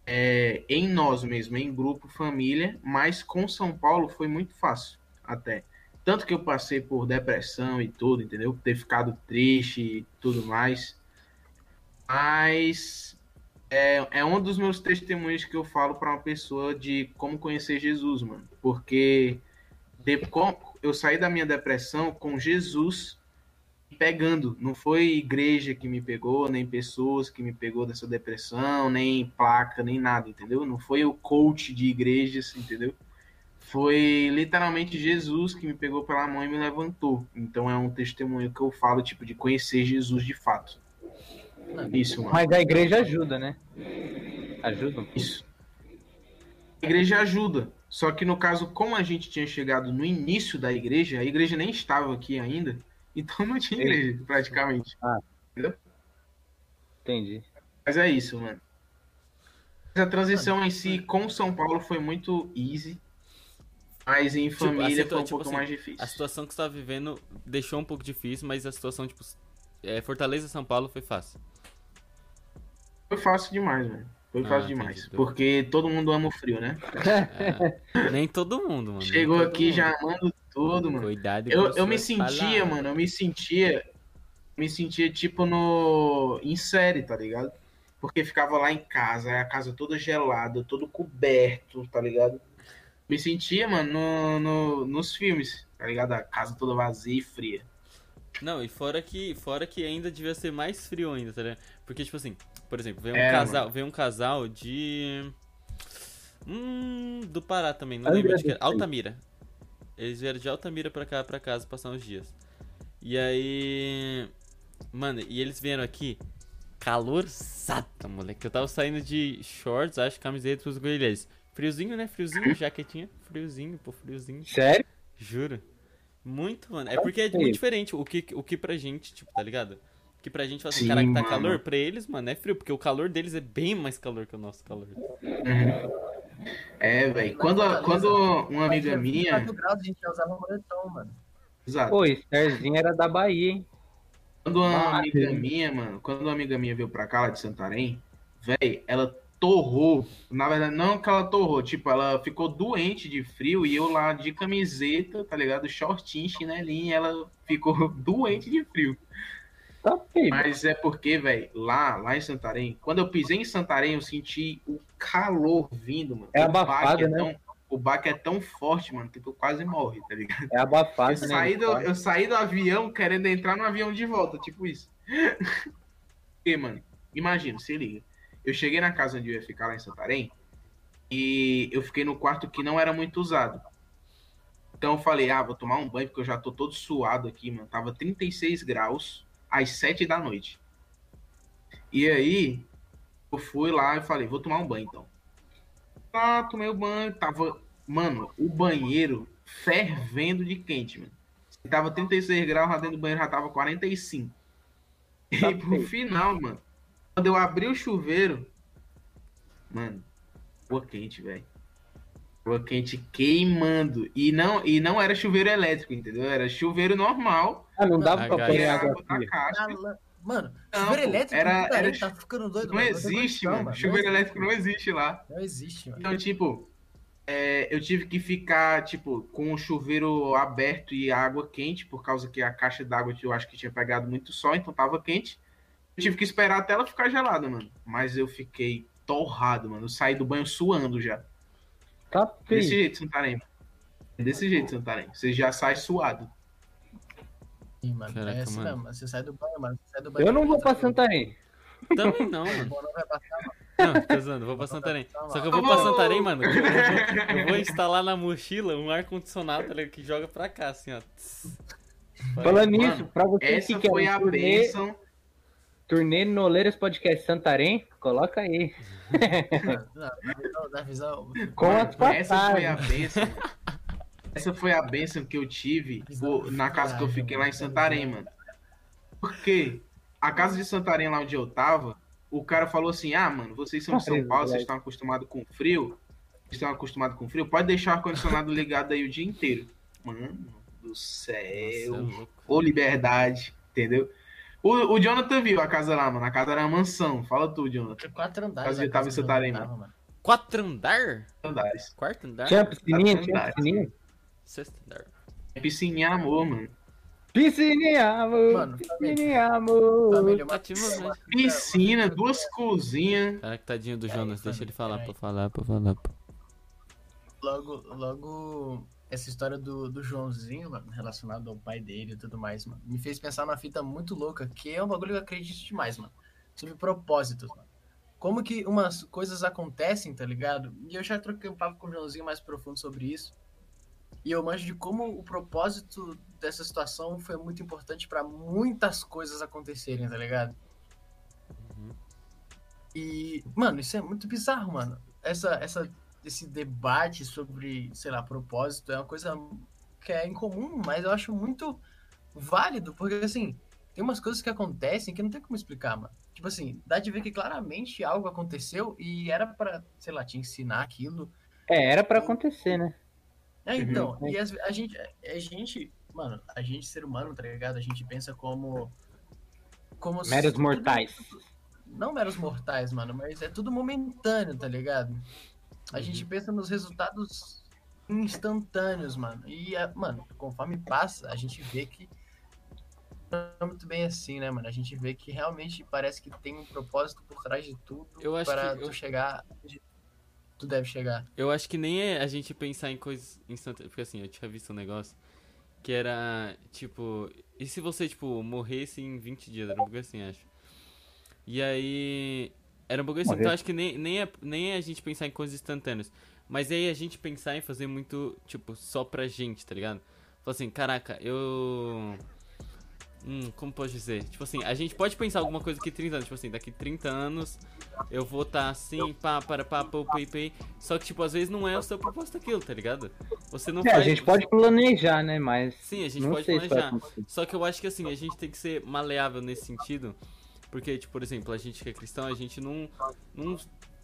Speaker 4: é, em nós mesmo, em grupo, família, mas com São Paulo foi muito fácil, até. Tanto que eu passei por depressão e tudo, entendeu? Ter ficado triste e tudo mais. Mas é, é um dos meus testemunhos que eu falo para uma pessoa de como conhecer Jesus, mano. Porque de, eu saí da minha depressão com Jesus pegando. Não foi igreja que me pegou, nem pessoas que me pegou dessa depressão, nem placa, nem nada, entendeu? Não foi o coach de igrejas, entendeu? Foi literalmente Jesus que me pegou pela mão e me levantou. Então é um testemunho que eu falo, tipo, de conhecer Jesus de fato. Isso, mano.
Speaker 3: Mas a igreja ajuda, né? Ajuda?
Speaker 4: Isso. A igreja ajuda. Só que no caso, como a gente tinha chegado no início da igreja, a igreja nem estava aqui ainda, então não tinha igreja, praticamente.
Speaker 3: Entendi.
Speaker 4: Mas é isso, mano. Mas a transição em si com São Paulo foi muito easy. Mas em
Speaker 2: Tipo,
Speaker 4: família foi um
Speaker 2: tipo
Speaker 4: pouco
Speaker 2: assim,
Speaker 4: mais difícil.
Speaker 2: A situação que você tá vivendo deixou um pouco difícil, mas a situação, tipo, é, Fortaleza São Paulo foi fácil.
Speaker 4: Foi fácil demais, mano. Foi
Speaker 2: Ah,
Speaker 4: fácil demais. Porque todo mundo ama o frio, né?
Speaker 2: É, nem todo mundo, mano.
Speaker 4: Chegou aqui
Speaker 2: mundo.
Speaker 4: já amando tudo, mano.
Speaker 2: Cuidado com
Speaker 4: Eu, eu me sentia,
Speaker 2: palavras.
Speaker 4: mano, eu me sentia. Me sentia tipo no. em série, tá ligado? Porque ficava lá em casa, a casa toda gelada, todo coberto, tá ligado? Me sentia, mano, no, no, nos filmes, tá ligado? A casa toda vazia e fria.
Speaker 2: Não, e fora que, fora que ainda devia ser mais frio ainda, tá ligado? Porque, tipo assim, por exemplo, vem um,
Speaker 4: É,
Speaker 2: casal,
Speaker 4: mano.
Speaker 2: vem um casal de. Hum. Do Pará também, não lembro de que.
Speaker 3: Reis.
Speaker 2: Altamira. Eles vieram de Altamira pra cá, pra casa, passar uns dias. E aí. Mano, e eles vieram aqui. Calorzada, moleque. Eu tava saindo de shorts, acho, camiseta pros gorilhas. Friozinho, né? Friozinho, jaquetinha. Friozinho, pô, friozinho.
Speaker 3: Sério?
Speaker 2: Juro. Muito, mano. É porque é muito diferente o que, o que pra gente, tipo, tá ligado? O que pra gente fala assim,
Speaker 4: Sim,
Speaker 2: caraca, tá calor, pra eles, mano, é frio, porque o calor deles é bem mais calor que o nosso calor.
Speaker 4: É, velho. Quando, quando uma amiga minha.
Speaker 1: 24 graus, a gente já usava moletom, mano.
Speaker 4: Exato.
Speaker 3: Pô, Estherzinho era da Bahia, hein?
Speaker 4: Quando uma amiga minha, mano, quando uma amiga minha veio pra cá, lá de Santarém, velho, ela torrou. Na verdade, não que ela torrou, tipo, ela ficou doente de frio e eu lá de camiseta, tá ligado? Shortinho, chinelinho, ela ficou doente de frio.
Speaker 3: Tá feio.
Speaker 4: Mas é porque, velho, lá, lá em Santarém, quando eu pisei em Santarém, eu senti o calor vindo, mano.
Speaker 3: É
Speaker 4: O baque
Speaker 3: abafado, né?
Speaker 4: Tão, o baque é tão forte, mano, que tu quase morre, tá ligado?
Speaker 3: É abafado,
Speaker 4: Eu
Speaker 3: né?
Speaker 4: saí, do, eu saí do avião querendo entrar no avião de volta, tipo isso. Porque, mano, imagina, se liga. Eu cheguei na casa onde eu ia ficar lá em Santarém e eu fiquei no quarto que não era muito usado. Então eu falei, ah, vou tomar um banho porque eu já tô todo suado aqui, mano. Tava 36 graus às 7 da noite. E aí, eu fui lá e falei, vou tomar um banho então. Ah, tomei o banho, tava, mano, o banheiro fervendo de quente, mano. Se tava 36 graus, lá dentro do banheiro já tava 45.
Speaker 3: Tá
Speaker 4: e pro final, mano, quando eu abri o chuveiro, mano, água quente, velho. Água quente queimando. E não, e não era chuveiro elétrico, entendeu? Era chuveiro normal.
Speaker 3: Ah, não dava pra
Speaker 2: H.
Speaker 3: pôr água fria.
Speaker 4: caixa.
Speaker 1: Na- Mano,
Speaker 4: Não,
Speaker 1: chuveiro elétrico
Speaker 4: era-
Speaker 1: puta,
Speaker 4: era
Speaker 1: tá ficando doido.
Speaker 4: Não
Speaker 1: mano.
Speaker 4: existe, mano. Chuveiro
Speaker 1: Não
Speaker 4: elétrico não existe lá.
Speaker 1: Não existe, mano.
Speaker 4: Então, tipo, é, eu tive que ficar, tipo, com o chuveiro aberto e água quente, por causa que a caixa d'água eu acho que tinha pegado muito sol, então tava quente. Eu tive que esperar até ela ficar gelada, mano. Mas eu fiquei torrado, mano. Eu saí do banho suando já.
Speaker 3: Tá
Speaker 4: Desse jeito, Santarém. Desse jeito, Santarém. Você já sai suado.
Speaker 1: Sim, mano.
Speaker 2: Caraca,
Speaker 1: é assim
Speaker 2: mano.
Speaker 1: Você sai do banho, mano. Você sai do banho.
Speaker 3: Eu não vou pra
Speaker 1: Santarém.
Speaker 3: Santarém.
Speaker 2: Também não, mano.
Speaker 1: Não vai passar, mano.
Speaker 2: Não, tô zoando, vou pra Santarém. Só que eu vou pra Santarém, mano. Eu vou, eu vou instalar na mochila um ar-condicionado tá ligado, que joga pra cá, assim, ó.
Speaker 3: Falando nisso, pra vocês
Speaker 4: Essa
Speaker 3: que
Speaker 4: foi
Speaker 3: querem
Speaker 4: a
Speaker 3: turnê,
Speaker 4: bênção.
Speaker 3: turnê Noleiras Podcast Santarém, coloca aí.
Speaker 1: Não, na visão-.
Speaker 3: Com as
Speaker 4: essa foi a bênção. Essa foi a bênção que eu tive pô, na casa que eu fiquei lá em Santarém, mano. Porque a casa de Santarém, lá onde eu tava, o cara falou assim: Ah, mano, vocês são de São Paulo, vocês estão acostumados com frio. Vocês estão acostumados com frio, pode deixar o ar-condicionado ligado aí o dia inteiro. Mano do céu.
Speaker 2: é louco.
Speaker 4: Ô liberdade, entendeu? O, o Jonathan viu a casa lá, mano. A casa era uma mansão. Fala tu, Jonathan.
Speaker 1: Quatro andares.
Speaker 4: Tava em Santarém,
Speaker 1: que eu tava,
Speaker 2: Quatro andar?
Speaker 4: Andares.
Speaker 2: Quarto andar?
Speaker 3: Tinha piscininha, tinha piscininha.
Speaker 2: Sexto andar.
Speaker 4: Piscininha amor, mano.
Speaker 3: Piscininha, amor.
Speaker 1: Mano,
Speaker 3: piscininha, amor.
Speaker 1: Família, uma
Speaker 2: Ativamente.
Speaker 4: Piscina, duas cozinhas.
Speaker 2: Caraca, tadinho do Jonas, deixa ele falar, pra falar, pra falar.
Speaker 1: Logo, logo, essa história do, do Joãozinho, mano, relacionado ao pai dele e tudo mais, mano, me fez pensar numa fita muito louca, que é um bagulho que eu acredito demais, mano. Sobre propósitos, mano. Como que umas coisas acontecem, tá ligado? E eu já troquei um papo com o Joãozinho mais profundo sobre isso. E eu manjo de como o propósito dessa situação foi muito importante pra muitas coisas acontecerem, tá ligado?
Speaker 2: Uhum.
Speaker 1: E, mano, isso é muito bizarro, mano. Essa, essa, esse debate sobre, sei lá, propósito é uma coisa que é incomum, mas eu acho muito válido, porque assim, tem umas coisas que acontecem que não tem como explicar, mano. Tipo assim, dá de ver que claramente algo aconteceu e era pra, sei lá, te ensinar aquilo.
Speaker 3: É, era pra acontecer, né?
Speaker 1: É, então,
Speaker 3: Uhum.
Speaker 1: e as- a gente, a gente, mano, a gente, ser humano, tá ligado? A gente pensa como. como
Speaker 3: Meros
Speaker 1: tudo-
Speaker 3: mortais.
Speaker 1: não meros mortais, mano, mas é tudo momentâneo, tá ligado? A
Speaker 2: Uhum.
Speaker 1: gente pensa nos resultados instantâneos, mano. E, mano, conforme passa, a gente vê que não é muito bem assim, né, mano? A gente vê que realmente parece que tem um propósito por trás de tudo
Speaker 2: Eu acho
Speaker 1: para
Speaker 2: que- eu-
Speaker 1: tu chegar onde tu deve chegar.
Speaker 2: Eu acho que nem é a gente pensar em coisas instantâneas. Porque assim, eu tinha visto um negócio que era, tipo, e se você, tipo, morresse em 20 dias? Era um assim, acho. E aí. Era um bagulho assim, então acho que nem, nem, é, nem é a gente pensar em coisas instantâneas. Mas aí a gente pensar em fazer muito, tipo, só pra gente, tá ligado? Falar assim, caraca, eu. Hum, como posso dizer? Tipo assim, a gente pode pensar alguma coisa daqui 30 anos. Tipo assim, daqui 30 anos eu vou estar tá assim, pá, para, pá, pô, pei, pei. Só que, tipo, às vezes não é o seu propósito aquilo, tá ligado? Você não
Speaker 3: é,
Speaker 2: faz...
Speaker 3: a gente pode planejar, né? Mas.
Speaker 2: Sim, a gente pode planejar. Só que eu acho que assim, a gente tem que ser maleável nesse sentido. Porque, tipo, por exemplo, a gente que é cristão, a gente não. não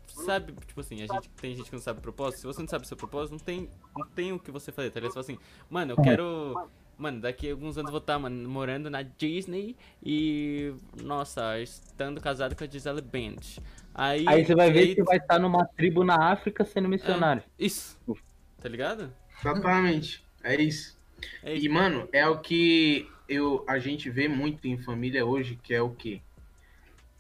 Speaker 2: sabe, tipo assim, a gente tem gente que não sabe o propósito. Se você não sabe o seu propósito, não tem, não tem o que você fazer, tá ligado? Você fala assim, mano, eu quero Mano, daqui a alguns anos eu vou estar, mano, morando na Disney e. Nossa, estando casado com a Gisele Bent. Aí,
Speaker 3: aí você vai ver aí... que vai estar numa tribo na África sendo missionário.
Speaker 2: É, isso. Tá ligado?
Speaker 4: Exatamente. É isso. é isso. E, mano, é o que eu, a gente vê muito em família hoje, que é o quê?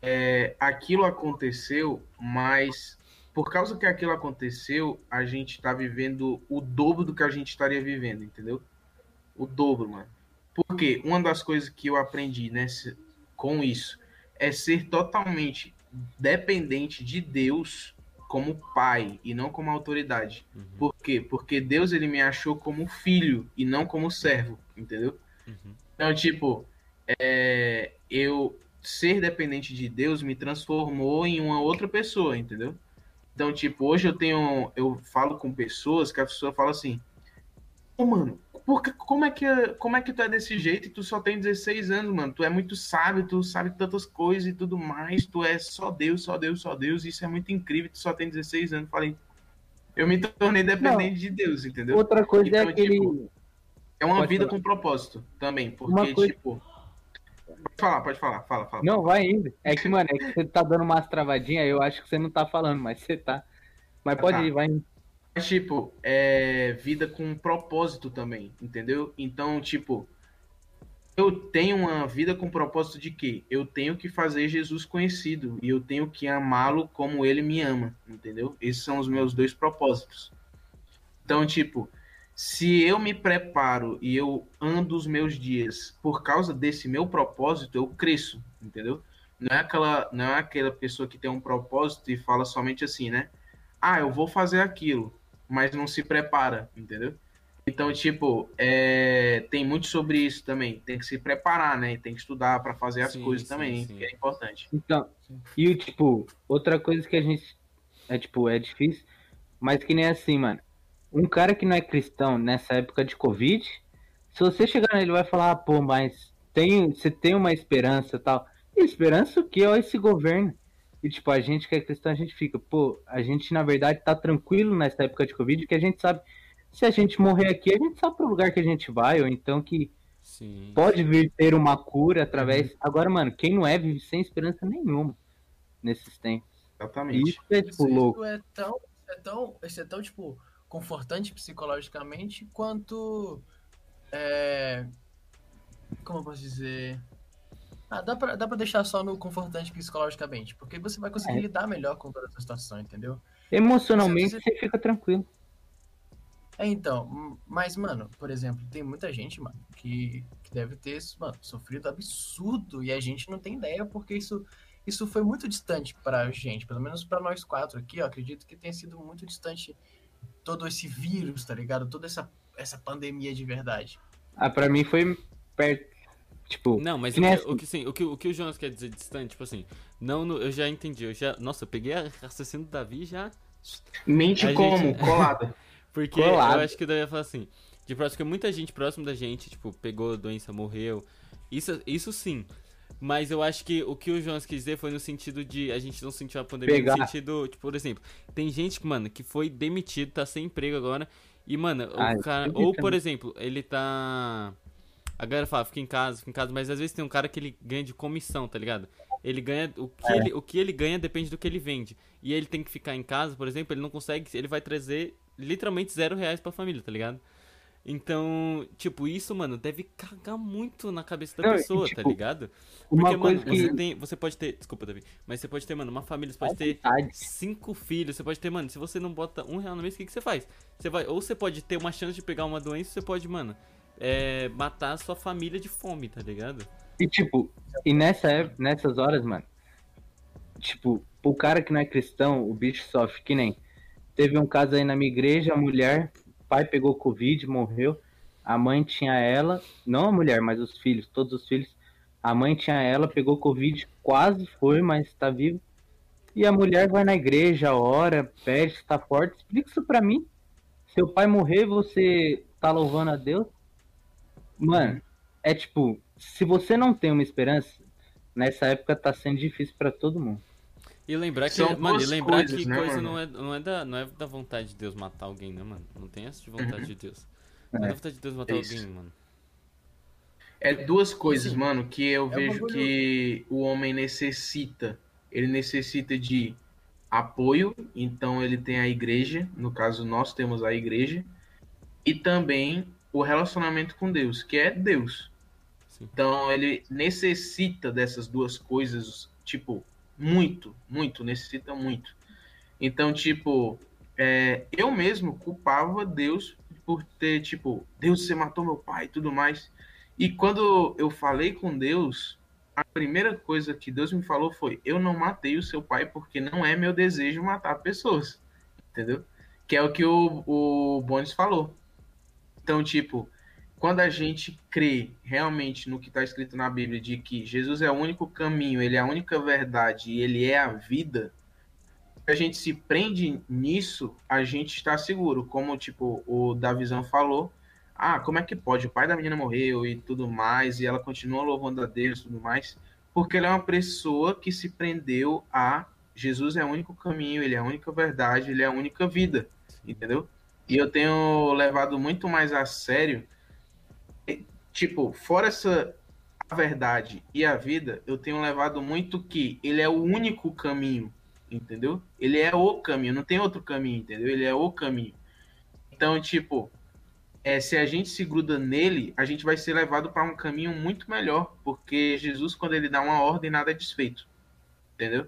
Speaker 4: É, aquilo aconteceu, mas por causa que aquilo aconteceu, a gente está vivendo o dobro do que a gente estaria vivendo, entendeu? o dobro, mano. Porque uma das coisas que eu aprendi né, com isso é ser totalmente dependente de Deus como pai e não como autoridade. Uhum. Por quê? Porque Deus ele me achou como filho e não como servo, entendeu? Uhum. Então, tipo, é, eu ser dependente de Deus me transformou em uma outra pessoa, entendeu? Então, tipo, hoje eu tenho, eu falo com pessoas que a pessoa fala assim, ô oh, mano, porque como é, que, como é que tu é desse jeito e tu só tem 16 anos, mano? Tu é muito sábio, tu sabe tantas coisas e tudo mais. Tu é só Deus, só Deus, só Deus. Isso é muito incrível. Tu só tem 16 anos. Falei, eu me tornei dependente Não, de Deus, entendeu?
Speaker 3: Outra coisa é então, é aquele. Tipo,
Speaker 4: é uma pode vida falar. com propósito também. Porque, coisa... tipo. Pode falar, pode falar, fala, fala.
Speaker 3: Não, vai indo. É que, mano, é que você tá dando umas travadinhas, eu acho que você não tá falando, mas você tá. Mas pode tá. ir, vai indo.
Speaker 4: Mas, tipo, é vida com propósito também, entendeu? Então, tipo, eu tenho uma vida com propósito de quê? Eu tenho que fazer Jesus conhecido e eu tenho que amá-lo como ele me ama, entendeu? Esses são os meus dois propósitos. Então, tipo, se eu me preparo e eu ando os meus dias por causa desse meu propósito, eu cresço, entendeu? Não é aquela, não é aquela pessoa que tem um propósito e fala somente assim, né? Ah, eu vou fazer aquilo mas não se prepara, entendeu? Então, tipo, é, tem muito sobre isso também. Tem que se preparar, né? Tem que estudar para fazer as sim, coisas sim, também, sim. que é importante.
Speaker 3: Então, e tipo, outra coisa que a gente é tipo, é difícil, mas que nem assim, mano. Um cara que não é cristão nessa época de Covid, se você chegar nele vai falar, ah, pô, mas tem, você tem uma esperança tal. E esperança o que? Ó, esse governo. E, tipo, a gente que é cristão, a gente fica, pô, a gente, na verdade, tá tranquilo nessa época de Covid, que a gente sabe, se a gente morrer aqui, a gente sabe pro lugar que a gente vai, ou então que Sim. pode vir ter uma cura através. Uhum. Agora, mano, quem não é, vive sem esperança nenhuma nesses tempos.
Speaker 4: Exatamente.
Speaker 3: Isso é, tipo, isso, louco.
Speaker 1: Isso é tão, é tão, isso é tão, tipo, confortante psicologicamente quanto. É... Como eu posso dizer? Ah, dá pra, dá pra deixar só no confortante psicologicamente, porque você vai conseguir é. lidar melhor com toda essa situação, entendeu?
Speaker 3: Emocionalmente você, você... você fica tranquilo.
Speaker 1: É, então, mas, mano, por exemplo, tem muita gente, mano, que, que deve ter, mano, sofrido absurdo e a gente não tem ideia porque isso, isso foi muito distante pra gente, pelo menos pra nós quatro aqui, eu acredito que tenha sido muito distante todo esse vírus, tá ligado? Toda essa, essa pandemia de verdade.
Speaker 3: Ah, pra mim foi perto, Tipo,
Speaker 2: não, mas o que, o, que, sim, o, que, o que o Jonas quer dizer distante, tipo assim, não, no, eu já entendi, eu já, nossa, eu peguei a raciocínio do Davi já...
Speaker 4: Mente a como? Gente... Colada.
Speaker 2: Porque Colado. eu acho que Davi ia falar assim, de próximo que muita gente próximo da gente, tipo, pegou a doença, morreu, isso, isso sim, mas eu acho que o que o Jonas quis dizer foi no sentido de a gente não sentiu a pandemia Pegar. no sentido, tipo, por exemplo, tem gente que, mano, que foi demitido, tá sem emprego agora, e, mano, ah, o cara, ou, por exemplo, ele tá a galera fala, fica em casa, fica em casa, mas às vezes tem um cara que ele ganha de comissão, tá ligado? Ele ganha. O que, é. ele, o que ele ganha depende do que ele vende. E ele tem que ficar em casa, por exemplo, ele não consegue. Ele vai trazer literalmente zero reais pra família, tá ligado? Então, tipo, isso, mano, deve cagar muito na cabeça da Não, pessoa, tá tipo, tá ligado?
Speaker 3: Porque,
Speaker 2: mano, que... você, tem, você pode ter. Desculpa, Davi. Mas você pode ter, mano, uma família, você pode ter cinco filhos, você pode ter, mano, se você não bota um real no mês, o que, que você faz? Você vai. Ou você pode ter uma chance de pegar uma doença, você pode, mano, é, matar a sua família de fome, tá ligado?
Speaker 3: E tipo, e nessa, nessas horas, mano, tipo, o cara que não é cristão, o bicho sofre, que nem. Teve um caso aí na minha igreja, a mulher pai pegou Covid, morreu. A mãe tinha ela, não a mulher, mas os filhos, todos os filhos. A mãe tinha ela, pegou Covid, quase foi, mas está vivo. E a mulher vai na igreja, ora, pede, está forte. Explica isso pra mim. Seu pai morrer, você tá louvando a Deus? Mano, é tipo, se você não tem uma esperança, nessa época tá sendo difícil para todo mundo.
Speaker 2: E lembrar que, São mano, e lembrar coisas, que né, coisa não é, não, é da, não é da vontade de Deus matar alguém, né, mano? Não tem essa de vontade uhum. de Deus. Não é, é da vontade de Deus matar é alguém, mano.
Speaker 4: É duas coisas, Sim. mano, que eu é vejo que o homem necessita. Ele necessita de apoio, então ele tem a igreja, no caso nós temos a igreja, e também o relacionamento com Deus, que é Deus. Sim. Então ele necessita dessas duas coisas, tipo, muito, muito, necessita muito. Então, tipo, é, eu mesmo culpava Deus por ter, tipo, Deus, você matou meu pai e tudo mais. E quando eu falei com Deus, a primeira coisa que Deus me falou foi: eu não matei o seu pai porque não é meu desejo matar pessoas. Entendeu? Que é o que o, o Bones falou. Então, tipo, quando a gente crê realmente no que está escrito na Bíblia, de que Jesus é o único caminho, ele é a única verdade e ele é a vida, a gente se prende nisso, a gente está seguro. Como tipo o Davizão falou, ah, como é que pode? O pai da menina morreu e tudo mais, e ela continua louvando a Deus e tudo mais, porque ela é uma pessoa que se prendeu a Jesus é o único caminho, ele é a única verdade, ele é a única vida, entendeu? E eu tenho levado muito mais a sério tipo, fora essa a verdade e a vida, eu tenho levado muito que ele é o único caminho, entendeu? Ele é o caminho, não tem outro caminho, entendeu? Ele é o caminho. Então, tipo, é, se a gente se gruda nele, a gente vai ser levado para um caminho muito melhor, porque Jesus, quando ele dá uma ordem, nada é desfeito, entendeu?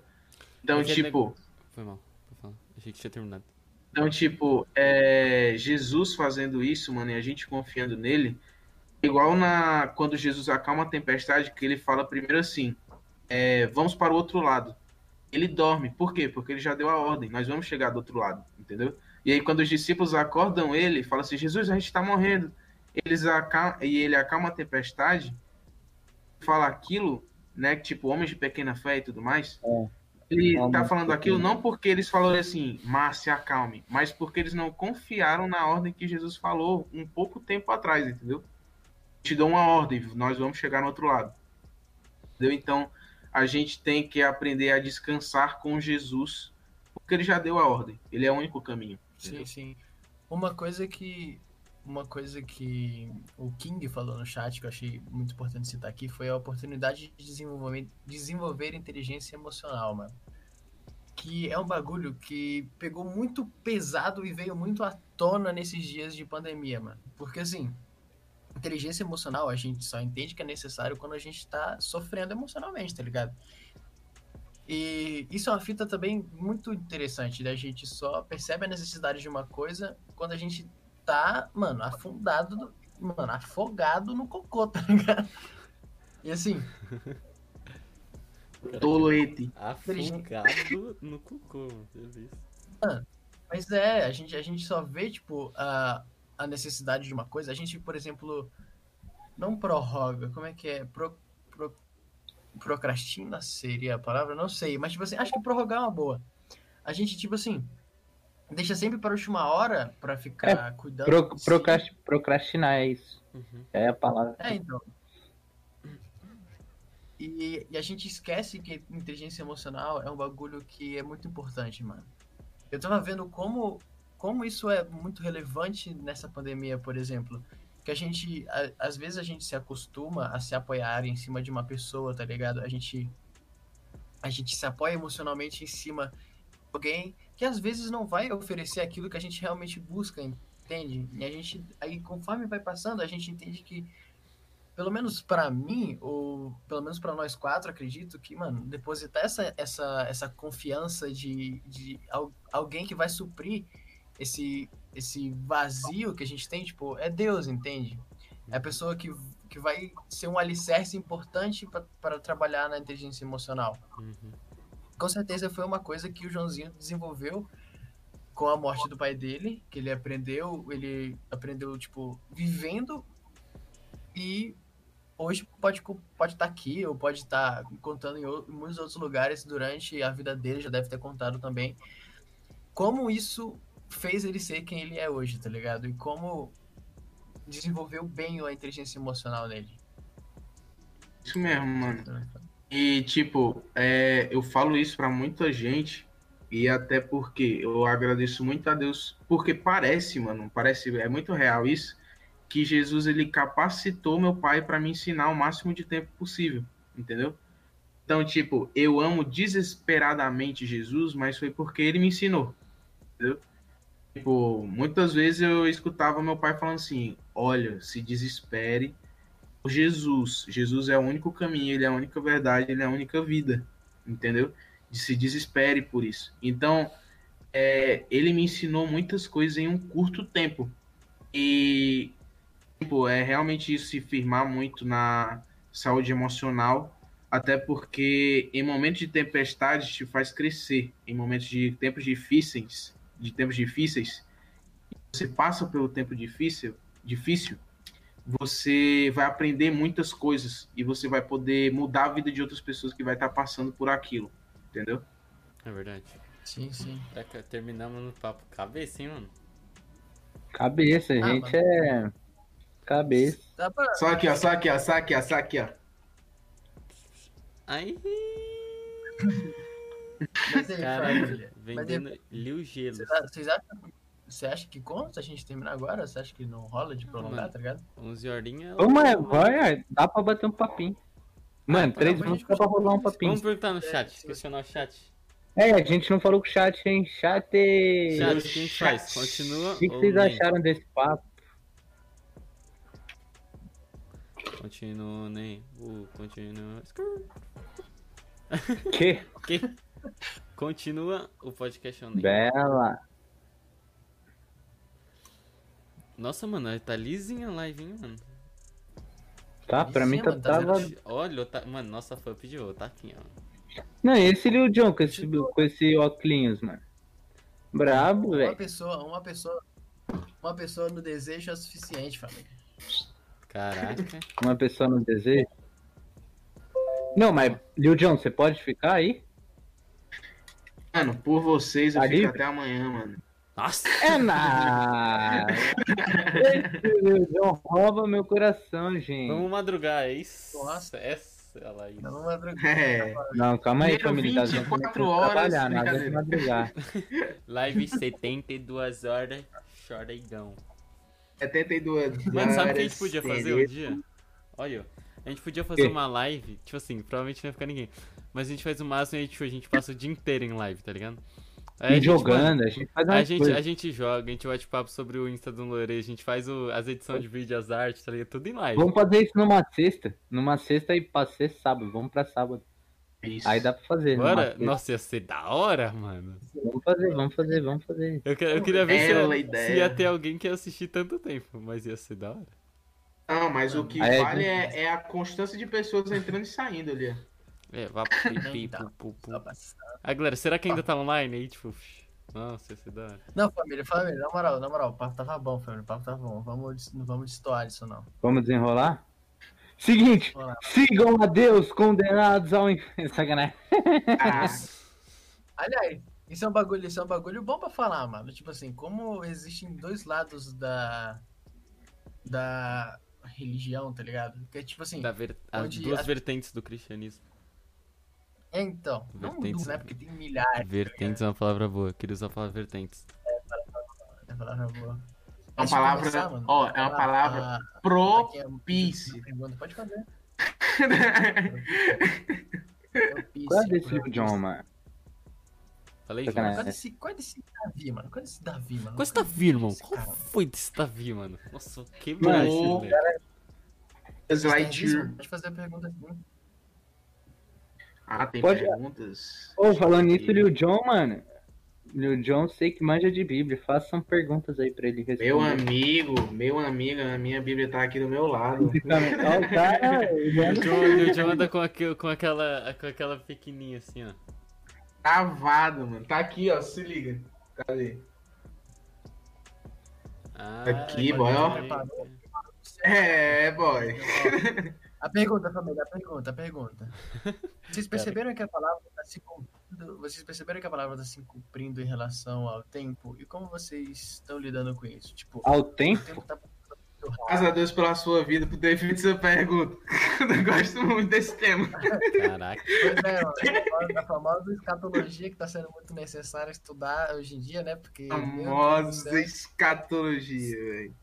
Speaker 4: Então, tipo.
Speaker 2: Foi mal, foi mal. Achei que tinha terminado.
Speaker 4: Então, tipo, é, Jesus fazendo isso, mano, e a gente confiando nele, igual na quando Jesus acalma a tempestade, que ele fala primeiro assim: é, vamos para o outro lado. Ele dorme. Por quê? Porque ele já deu a ordem. Nós vamos chegar do outro lado, entendeu? E aí quando os discípulos acordam ele, fala assim: Jesus, a gente está morrendo. Eles acalma, e ele acalma a tempestade, fala aquilo, né? Tipo homens de pequena fé e tudo mais. É. Ele está falando aquilo não porque eles falaram assim, mas se acalme, mas porque eles não confiaram na ordem que Jesus falou um pouco tempo atrás, entendeu? Te dou uma ordem, nós vamos chegar no outro lado. Entendeu? Então, a gente tem que aprender a descansar com Jesus, porque ele já deu a ordem. Ele é o único caminho.
Speaker 1: Entendeu? Sim, sim. Uma coisa que uma coisa que o King falou no chat que eu achei muito importante citar aqui foi a oportunidade de desenvolver, desenvolver inteligência emocional, mano. Que é um bagulho que pegou muito pesado e veio muito à tona nesses dias de pandemia, mano. Porque assim, inteligência emocional a gente só entende que é necessário quando a gente tá sofrendo emocionalmente, tá ligado? E isso é uma fita também muito interessante, da né? gente só percebe a necessidade de uma coisa quando a gente tá, mano, afundado, mano, afogado no cocô, tá ligado? E assim.
Speaker 4: Tolete.
Speaker 2: Afogado no cocô,
Speaker 1: mano. Mas é, a gente, a gente só vê, tipo, a, a necessidade de uma coisa, a gente, por exemplo, não prorroga, como é que é? Pro, pro, procrastina seria a palavra? Não sei, mas tipo assim, acho que prorrogar é uma boa. A gente, tipo assim, deixa sempre para a última hora para ficar é, cuidando.
Speaker 3: Pro, procrast, procrastinar é isso. Uhum. É a palavra.
Speaker 1: É, então. E, e, a gente esquece que inteligência emocional é um bagulho que é muito importante, mano. Eu tava vendo como como isso é muito relevante nessa pandemia, por exemplo, que a gente, a, às vezes a gente se acostuma a se apoiar em cima de uma pessoa, tá ligado? A gente, a gente se apoia emocionalmente em cima de alguém que às vezes não vai oferecer aquilo que a gente realmente busca, entende? E a gente, aí conforme vai passando, a gente entende que, pelo menos para mim, ou pelo menos para nós quatro, acredito que, mano, depositar essa, essa, essa confiança de, de alguém que vai suprir esse, esse vazio que a gente tem, tipo, é Deus, entende? É a pessoa que, que vai ser um alicerce importante para trabalhar na inteligência emocional. Uhum. Com certeza foi uma coisa que o Joãozinho desenvolveu com a morte do pai dele, que ele aprendeu, ele aprendeu, tipo, vivendo e hoje pode pode estar tá aqui ou pode estar tá contando em, outros, em, muitos outros lugares durante a vida dele, já deve ter contado também. Como isso fez ele ser quem ele é hoje, tá ligado? E como desenvolveu bem a inteligência emocional nele.
Speaker 4: Isso mesmo, mano. E, tipo, é, eu falo isso para muita gente, e até porque eu agradeço muito a Deus, porque parece, mano, parece, é muito real isso, que Jesus ele capacitou meu pai para me ensinar o máximo de tempo possível, entendeu? Então, tipo, eu amo desesperadamente Jesus, mas foi porque ele me ensinou, entendeu? Tipo, muitas vezes eu escutava meu pai falando assim: olha, se desespere por Jesus. Jesus é o único caminho, ele é a única verdade, ele é a única vida, entendeu? De se desespere por isso. Então, é, ele me ensinou muitas coisas em um curto tempo. E, tipo, é realmente isso se firmar muito na saúde emocional, até porque em momentos de tempestade te faz crescer, em momentos de tempos difíceis de tempos difíceis, você passa pelo tempo difícil, difícil, você vai aprender muitas coisas e você vai poder mudar a vida de outras pessoas que vai estar passando por aquilo, entendeu?
Speaker 2: É verdade.
Speaker 1: Sim, sim.
Speaker 2: É terminamos no papo cabeça, hein, mano?
Speaker 3: Cabeça, a ah, gente é cabeça.
Speaker 4: Pra... Só aqui, ó, só aqui, ó, só aqui, ó, só aqui, ó.
Speaker 2: Aí. Mas aí, Caramba, vendendo Liu Gelos.
Speaker 1: Vocês acham, você acha que conta se a gente terminar agora? Você acha que não rola de prolongar,
Speaker 2: Mano,
Speaker 1: tá ligado?
Speaker 2: 11 horinhas.
Speaker 3: Ô, mas vai, dá pra bater um papinho. Mano, ah, três minutos dá pra rolar um papinho.
Speaker 2: Vamos perguntar no chat, questionar o chat.
Speaker 3: É, a gente não falou com o chat, hein? Chat.
Speaker 2: Chat, o que a gente faz? Continua.
Speaker 3: O que, que vocês nem? acharam desse papo?
Speaker 2: Continua, nem. Uh, continua.
Speaker 3: Que?
Speaker 2: que? Continua o podcast online.
Speaker 3: Bela.
Speaker 2: Nossa, mano, tá lisinha a live, hein, mano.
Speaker 3: Tá, pra mim tá, tá tava...
Speaker 2: Olha, tá... mano, nossa fã pediu, tá aqui, ó.
Speaker 3: Não, esse Lil John com esse, com esse óculos, mano. Brabo, velho.
Speaker 1: Uma pessoa, uma pessoa, uma pessoa no desejo é o suficiente, família.
Speaker 2: Caraca.
Speaker 3: Uma pessoa no desejo? Não, mas, Lil John, você pode ficar aí?
Speaker 4: Mano, por vocês eu tá fico até amanhã, mano.
Speaker 2: Nossa!
Speaker 3: É nada! John rouba meu coração, gente.
Speaker 2: Vamos madrugar, é isso? Nossa, essa ela aí.
Speaker 1: Vamos madrugar.
Speaker 3: É. Não, calma aí, família.
Speaker 4: 24 horas. Trabalhar,
Speaker 3: nada de madrugar.
Speaker 2: Live 72 horas, chora igão.
Speaker 4: 72
Speaker 2: Mano, sabe o que a gente podia fazer um dia? Olha, a gente podia fazer uma live, tipo assim, provavelmente não ia ficar ninguém. Mas a gente faz o máximo e a gente, a gente passa o dia inteiro em live, tá ligado?
Speaker 3: Aí e jogando, a gente faz
Speaker 2: a gente, a gente joga, a gente bate papo sobre o Insta do Lore, a gente faz o, as edições de vídeo, as artes, tá ligado? Tudo em live.
Speaker 3: Vamos fazer isso numa sexta. Numa sexta e pra ser sábado. Vamos pra sábado. Isso. Aí dá pra fazer.
Speaker 2: Bora? Nossa, ia ser da hora, mano.
Speaker 3: Vamos fazer, vamos fazer, vamos fazer.
Speaker 2: Eu, eu queria ver se, se, ia ter alguém que ia assistir tanto tempo, mas ia ser da hora.
Speaker 4: Não, mas o que Aí vale é, é, a constância de pessoas entrando e saindo ali.
Speaker 2: É, vá pipi, pu, pu, pu. Ah, galera, será que ainda tá online aí? Tipo, nossa, esse dá.
Speaker 1: Não, família, família, na moral, na moral, o papo tava bom, família, o papo tava bom. Vamos, não vamos destoar isso, não.
Speaker 3: Vamos desenrolar? Seguinte, Olá. sigam a Deus condenados ao inferno. Sacanagem.
Speaker 1: Ah. Aliás, isso é um bagulho, isso é um bagulho bom pra falar, mano. Tipo assim, como existem dois lados da. da religião, tá ligado? Porque, tipo assim.
Speaker 2: Ver... As duas vertentes do cristianismo.
Speaker 1: É, então. Vertentes, não né? Porque tem milhares. Tá
Speaker 2: vertentes tá é uma palavra boa. Queria usar a palavra vertentes.
Speaker 1: É, é palavra boa.
Speaker 4: É uma palavra. Começar, ó, é uma palavra propícia.
Speaker 1: Pode fazer.
Speaker 3: Qual é desse John, mano?
Speaker 2: Falei,
Speaker 1: João. Qual é esse, qual é esse Davi, mano? Qual é esse Davi, mano?
Speaker 2: Qual é esse Davi, irmão? Qual foi desse Davi, mano? Nossa, que
Speaker 1: velho. Pode fazer a pergunta aqui.
Speaker 4: Ah, tem Pode... perguntas.
Speaker 3: Ô, oh, falando nisso, Lil John, mano. Lil John, sei que manja de Bíblia. Façam perguntas aí pra ele responder.
Speaker 4: Meu amigo, meu amigo, a minha Bíblia tá aqui do meu lado.
Speaker 3: o cara,
Speaker 2: Lil John anda com, aqui, com, aquela, com aquela pequenininha assim, ó.
Speaker 4: Cavado, mano. Tá aqui, ó. Se liga. Cadê?
Speaker 2: Ah,
Speaker 4: aqui, boy, ó. É, boy.
Speaker 1: A pergunta, família, a pergunta, a pergunta. Vocês perceberam que a palavra está se cumprindo? Vocês perceberam que a palavra está se cumprindo em relação ao tempo? E como vocês estão lidando com isso? Tipo,
Speaker 3: ao tempo? tempo
Speaker 4: tá Graças a Deus pela sua vida, por ter feito essa pergunta. Eu gosto muito desse tema.
Speaker 2: Caraca.
Speaker 1: Pois é, a famosa escatologia que está sendo muito necessária estudar hoje em dia, né? Porque.
Speaker 4: Famosa escatologia, velho.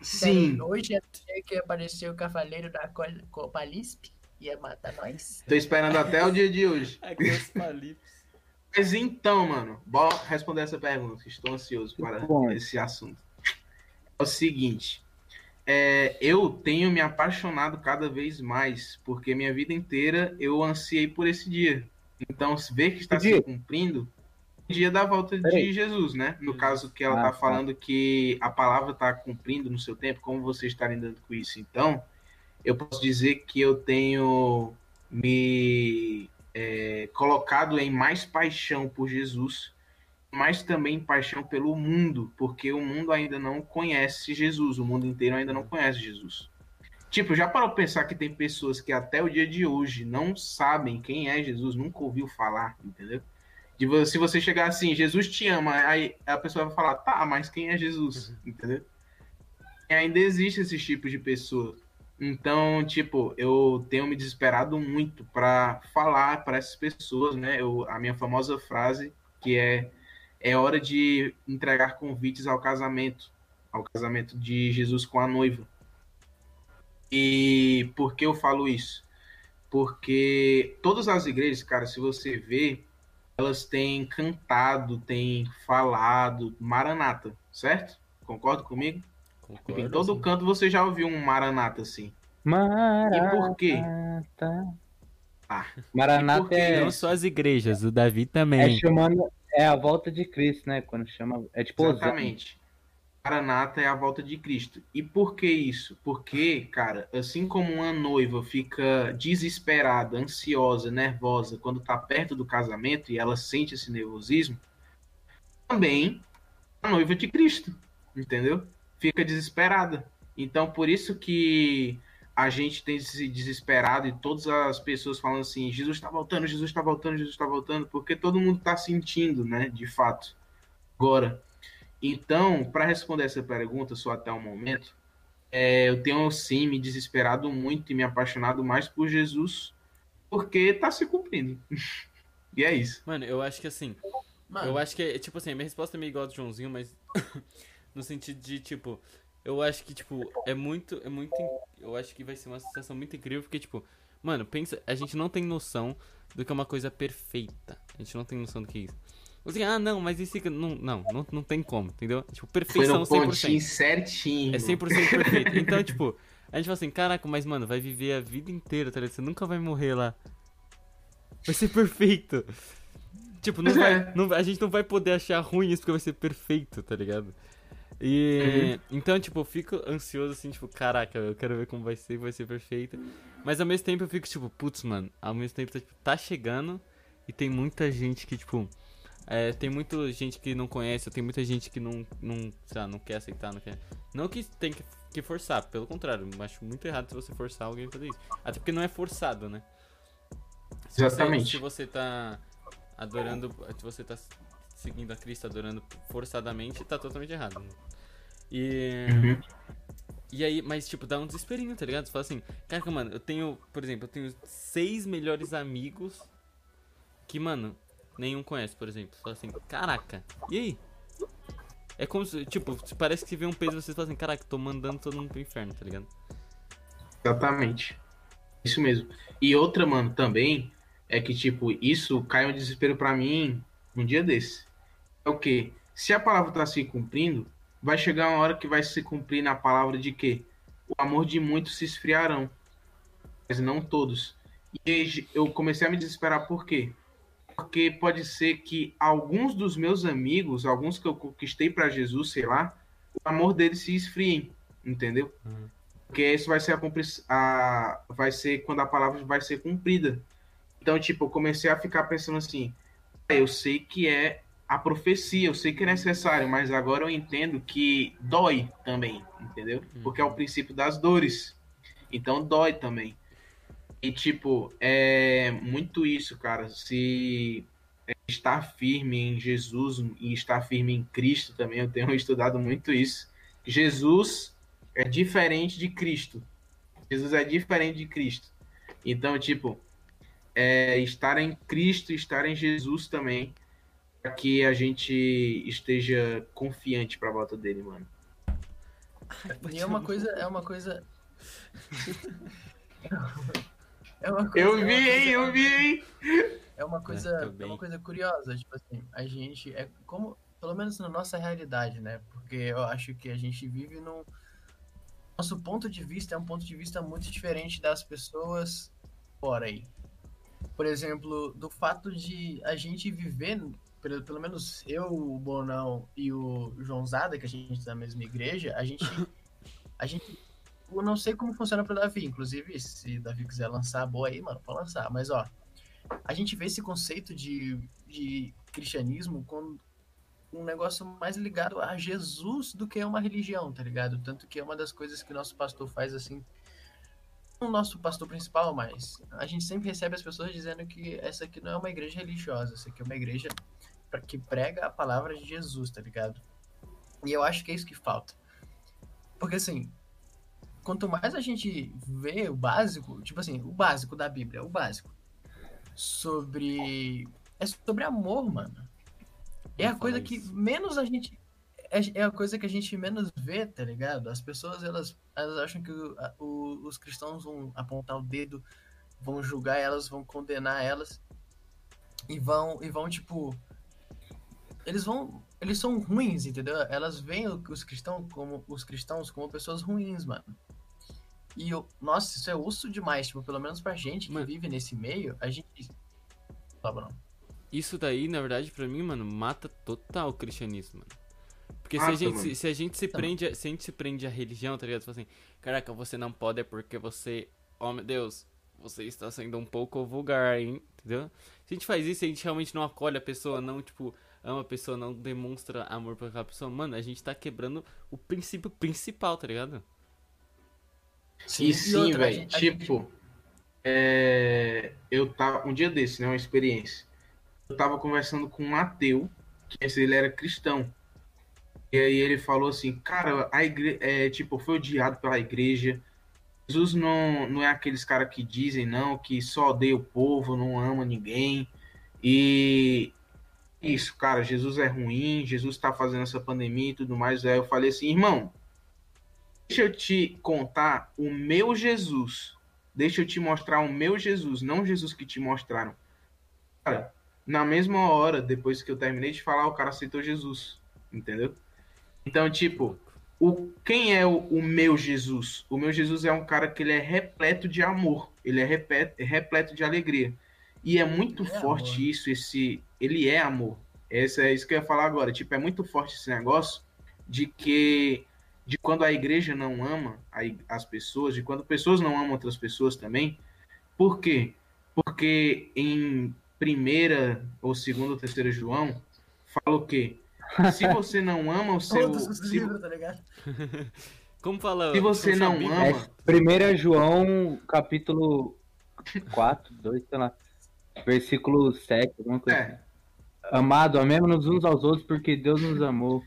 Speaker 1: Sim. Hoje é dia que apareceu o Cavaleiro da Copalisp. Ia matar nós.
Speaker 4: Tô esperando até o dia de hoje.
Speaker 2: Aqueles
Speaker 4: Mas então, mano, bora responder essa pergunta. Estou ansioso para esse assunto. É o seguinte. É, eu tenho me apaixonado cada vez mais, porque minha vida inteira eu ansiei por esse dia. Então, se ver que está se cumprindo, dia da volta de Jesus, né? No caso que ela ah, tá, tá falando que a palavra tá cumprindo no seu tempo, como você está lidando com isso? Então, eu posso dizer que eu tenho me é, colocado em mais paixão por Jesus, mas também paixão pelo mundo, porque o mundo ainda não conhece Jesus, o mundo inteiro ainda não conhece Jesus. Tipo, já parou pensar que tem pessoas que até o dia de hoje não sabem quem é Jesus, nunca ouviu falar, entendeu? De se você chegar assim, Jesus te ama, aí a pessoa vai falar, tá, mas quem é Jesus? Uhum. Entendeu? E ainda existe esses tipos de pessoas. Então, tipo, eu tenho me desesperado muito para falar para essas pessoas, né? Eu, a minha famosa frase, que é é hora de entregar convites ao casamento, ao casamento de Jesus com a noiva. E por que eu falo isso? Porque todas as igrejas, cara, se você vê, elas têm cantado, têm falado Maranata, certo? Concorda comigo? Concordo, em todo sim. canto você já ouviu um Maranata assim.
Speaker 3: Maranata.
Speaker 4: E por quê?
Speaker 3: Ah, Maranata é.
Speaker 2: Não só as igrejas, o Davi também.
Speaker 3: É chamando. É a volta de Cristo, né? Quando chama. É tipo.
Speaker 4: Exatamente. Maranata é a volta de Cristo. E por que isso? Porque, cara, assim como uma noiva fica desesperada, ansiosa, nervosa quando tá perto do casamento e ela sente esse nervosismo, também a noiva de Cristo, entendeu? Fica desesperada. Então, por isso que a gente tem se desesperado e todas as pessoas falam assim: Jesus está voltando, Jesus está voltando, Jesus está voltando, porque todo mundo está sentindo, né, de fato. Agora, então, para responder essa pergunta, só até o momento, é, eu tenho sim me desesperado muito e me apaixonado mais por Jesus, porque tá se cumprindo. e é isso.
Speaker 2: Mano, eu acho que assim. Mano. Eu acho que, tipo assim, minha resposta é meio igual do Joãozinho, mas. no sentido de, tipo. Eu acho que, tipo, é muito. É muito. Eu acho que vai ser uma sensação muito incrível, porque, tipo. Mano, pensa. A gente não tem noção do que é uma coisa perfeita. A gente não tem noção do que é isso. Assim, ah, não, mas isso não, não, não, não tem como, entendeu? Tipo, perfeição Foi no 100%.
Speaker 4: certinho.
Speaker 2: É 100% perfeito. Então, tipo, a gente fala assim, caraca, mas, mano, vai viver a vida inteira, tá ligado? Você nunca vai morrer lá. Vai ser perfeito. Tipo, não vai, não, a gente não vai poder achar ruim isso porque vai ser perfeito, tá ligado? E uhum. então, tipo, eu fico ansioso assim, tipo, caraca, eu quero ver como vai ser, vai ser perfeito. Mas ao mesmo tempo eu fico, tipo, putz, mano, ao mesmo tempo tipo, tá chegando e tem muita gente que, tipo, é, tem muita gente que não conhece, tem muita gente que não, não, lá, não quer aceitar, não quer. Não que tem que, que forçar, pelo contrário, eu acho muito errado se você forçar alguém a fazer isso. Até porque não é forçado, né?
Speaker 4: Se Exatamente.
Speaker 2: Você, se você tá adorando, se você tá seguindo a Cristo, adorando forçadamente, tá totalmente errado. E. Uhum. E aí, mas tipo, dá um desesperinho, tá ligado? Você fala assim, cara, mano, eu tenho, por exemplo, eu tenho seis melhores amigos que, mano, nenhum conhece, por exemplo. Você fala assim, caraca, e aí? É como se, tipo, parece que você vê um peso e você fala assim, caraca, tô mandando todo mundo pro inferno, tá ligado?
Speaker 4: Exatamente. Isso mesmo. E outra, mano, também é que, tipo, isso cai um desespero para mim um dia desse. É o que? Se a palavra está se cumprindo, vai chegar uma hora que vai se cumprir na palavra de que o amor de muitos se esfriarão, mas não todos. E eu comecei a me desesperar por quê? Porque pode ser que alguns dos meus amigos, alguns que eu conquistei para Jesus, sei lá, o amor deles se esfriem, entendeu? Uhum. Porque isso vai ser a, a, vai ser quando a palavra vai ser cumprida. Então, tipo, eu comecei a ficar pensando assim, é, eu sei que é a profecia, eu sei que é necessário, mas agora eu entendo que dói também, entendeu? Porque é o uhum. princípio das dores. Então dói também. E, tipo, é muito isso, cara. Se estar firme em Jesus e estar firme em Cristo também, eu tenho estudado muito isso. Jesus é diferente de Cristo. Jesus é diferente de Cristo. Então, tipo, é, estar em Cristo, estar em Jesus também, para que a gente esteja confiante para a volta dele, mano.
Speaker 1: E é uma coisa, é uma coisa.
Speaker 4: É uma coisa, eu vi, hein, eu vi, hein?
Speaker 1: É uma coisa, é, é uma coisa curiosa, tipo assim, a gente é como, pelo menos na nossa realidade, né? Porque eu acho que a gente vive num nosso ponto de vista é um ponto de vista muito diferente das pessoas fora aí. Por exemplo, do fato de a gente viver, pelo, pelo menos eu, o Bonão e o João Zada, que a gente está na mesma igreja, a gente a gente eu não sei como funciona para Davi. Inclusive, se Davi quiser lançar, boa aí, mano, pode lançar. Mas, ó, a gente vê esse conceito de, de cristianismo com um negócio mais ligado a Jesus do que a uma religião, tá ligado? Tanto que é uma das coisas que o nosso pastor faz assim. O nosso pastor principal, mas a gente sempre recebe as pessoas dizendo que essa aqui não é uma igreja religiosa, essa aqui é uma igreja que prega a palavra de Jesus, tá ligado? E eu acho que é isso que falta. Porque assim, quanto mais a gente vê o básico, tipo assim, o básico da Bíblia, o básico, sobre. É sobre amor, mano. É a coisa que menos a gente. É, é a coisa que a gente menos vê, tá ligado? As pessoas, elas, elas acham que o, o, os cristãos vão apontar o dedo, vão julgar elas, vão condenar elas. E vão, e vão tipo. Eles vão. Eles são ruins, entendeu? Elas veem os cristãos como os cristãos como pessoas ruins, mano. E eu, nossa, isso é osso demais, tipo, pelo menos pra gente que mano, vive nesse meio, a gente. Tá, não.
Speaker 2: Isso daí, na verdade, pra mim, mano, mata total o cristianismo, mano. Porque se, a gente, se, se, a gente se prende, se a gente se prende à religião, tá ligado? Fala assim, caraca, você não pode é porque você. Oh meu Deus, você está sendo um pouco vulgar, hein? Entendeu? Se a gente faz isso, a gente realmente não acolhe a pessoa, não, tipo, ama a pessoa, não demonstra amor pra aquela pessoa, mano, a gente tá quebrando o princípio principal, tá ligado?
Speaker 4: Sim, e sim, velho. Tipo, gente... é... eu tava. Um dia desse, né? Uma experiência. Eu tava conversando com um ateu, que ele era cristão. E aí ele falou assim, cara, a igreja, é, tipo, foi odiado pela igreja. Jesus não, não é aqueles caras que dizem, não, que só odeia o povo, não ama ninguém. E isso, cara, Jesus é ruim, Jesus tá fazendo essa pandemia e tudo mais. Aí eu falei assim, irmão, Deixa eu te contar o meu Jesus. Deixa eu te mostrar o meu Jesus, não o Jesus que te mostraram. Cara, na mesma hora, depois que eu terminei de falar, o cara aceitou Jesus. Entendeu? Então, tipo, o, quem é o, o, meu Jesus? O meu Jesus é um cara que ele é repleto de amor. Ele é repleto, é repleto de alegria. E é muito é forte amor. isso, esse. Ele é amor. Esse é isso que eu ia falar agora. Tipo, é muito forte esse negócio de que de quando a igreja não ama as pessoas, de quando pessoas não amam outras pessoas também. Por quê? Porque em primeira ou segunda ou terceira João fala o quê? Se você não ama o seu. Todos os se... livros, tá ligado?
Speaker 2: Como fala?
Speaker 4: Se você não ama. É,
Speaker 3: primeira João, capítulo 4, 2, sei lá. Versículo 7, alguma coisa. É. Assim. Amado, amemos-nos uns aos outros porque Deus nos amou.